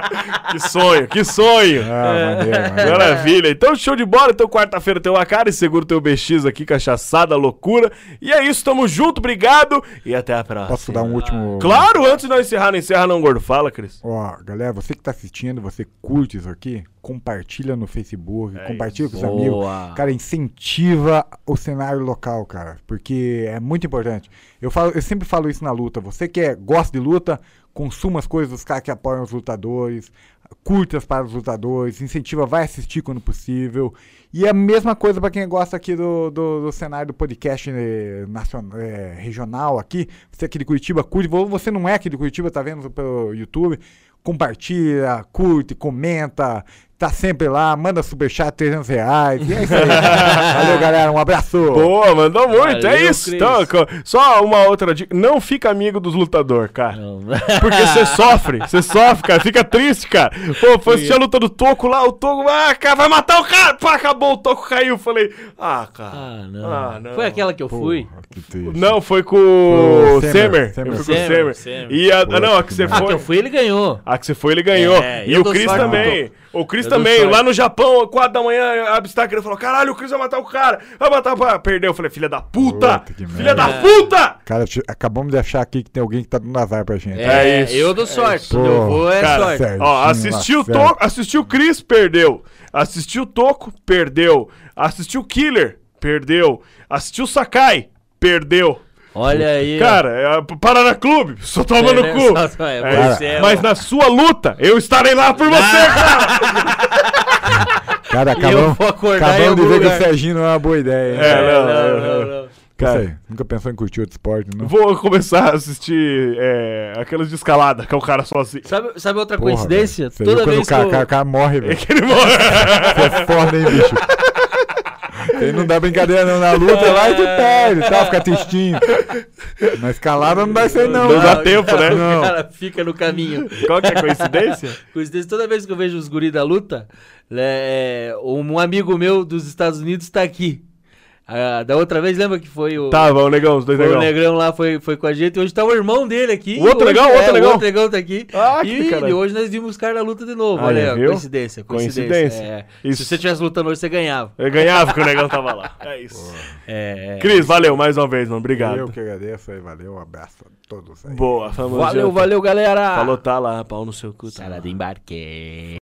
(laughs) que sonho, que sonho. Ah, maneiro, (laughs) maneiro. Maravilha. Então, show de bola. Então, quarta-feira tem o Macares, segura o teu BX aqui, cachaçada, loucura. E é isso, tamo junto, obrigado. E até a próxima. Posso dar um último. Claro, antes de nós encerrar, não encerra não, gordo. Fala, Cris. Ó, galera, você que tá assistindo, você curte isso aqui, compartilha no Facebook, É compartilha com os amigos. Cara, incentiva o cenário local, cara, porque é muito importante. Eu, falo, eu sempre falo isso na luta. Você que é, gosta de luta, consuma as coisas dos caras que apoiam os lutadores, curta para os lutadores, incentiva, vai assistir quando possível. E a mesma coisa para quem gosta aqui do, do, do cenário do podcast eh, nacional, eh, regional aqui. Você é aqui de Curitiba, curte. Você não é aqui de Curitiba, tá vendo pelo YouTube. Compartilha, curte, comenta, tá sempre lá, manda superchat 300 reais. E é isso aí. (laughs) Valeu, galera. Um abraço. Boa, mandou muito. é Valeu, isso. Cris. Então, só uma outra dica. Não fica amigo dos lutadores, cara. Não. (laughs) Porque você sofre, você sofre, cara. Fica triste, cara. Pô, foi assistir a luta do Toco lá, o Toco, ah, cara, vai matar o cara. Pá, acabou, o Toco caiu. Falei, ah, cara. Ah, não. Ah, não. Foi aquela que eu fui? Que triste. Não, foi com o Semer. Semer, Semer. Eu fui com o Semer. E a, Puta não, a que você que Ah, que foi. eu fui, ele ganhou. A que você foi, ele ganhou. É, e o Cris também. O Cris também. Lá no Japão, 4 da manhã, a Abstacker ele falou: caralho, o Cris vai matar o cara. Vai matar o cara. Perdeu. Eu falei, filha da puta! Puta filha merda. da puta! Cara, te- acabamos de achar aqui que tem alguém que tá dando azar pra gente. É isso, Eu dou é sorte. Quando eu vou, é Cara, sorte. sério. Ó, Certinho, assistiu o lá, Toco, assistiu o Chris, perdeu. Assistiu o Toco, perdeu. Assistiu o Killer, perdeu. Assistiu o Sakai, perdeu. Olha aí. Cara, é, Paraná Clube, só toma no É, cu. só- é, É, é mas o- na sua luta, eu estarei lá por você, cara. (laughs) Cara, eu acabamos, vou acordar em acabamos de ver que o Serginho não é uma boa ideia. hein? É, É, não, não, não. Cara, Nunca pensou em curtir outro esporte, não? vou começar a assistir é, aquelas de escalada, que é o cara sozinho. Sabe, sabe outra Porra, coincidência? Toda quando vez o cara, que eu... cara, cara morre, (laughs) É velho. que ele morre. Você é foda, hein, bicho? Ele não dá brincadeira não na luta lá e tu perde, tá? Fica tristinho. Na escalada não dá isso aí não. Não dá tempo, né? Não. O cara fica no caminho. Qual que é a coincidência? (laughs) Coincidência, toda vez que eu vejo os guris da luta, né, é, um amigo meu dos Estados Unidos tá aqui. Ah, da outra vez, lembra que foi o. Tava, o negão, os dois Foi o negão. Negrão lá, foi, foi com a gente. Hoje tá o irmão dele aqui. O outro Hoje- Negão, o outro é, Negão. O outro Negão tá aqui. Ah, e, e hoje nós vimos os caras na luta de novo. Aí, olha, viu? coincidência, coincidência. Coincidência. É. Isso. Se você tivesse lutando hoje, você ganhava. Eu ganhava que o negão tava lá. É isso. É, é. Cris, valeu mais uma vez, mano. Obrigado. Eu que agradeço aí, valeu, um abraço a todos aí. Boa, vamos Valeu, junto. valeu, galera. Falou, tá lá, pau no seu cu. Tá. Sala de embarque.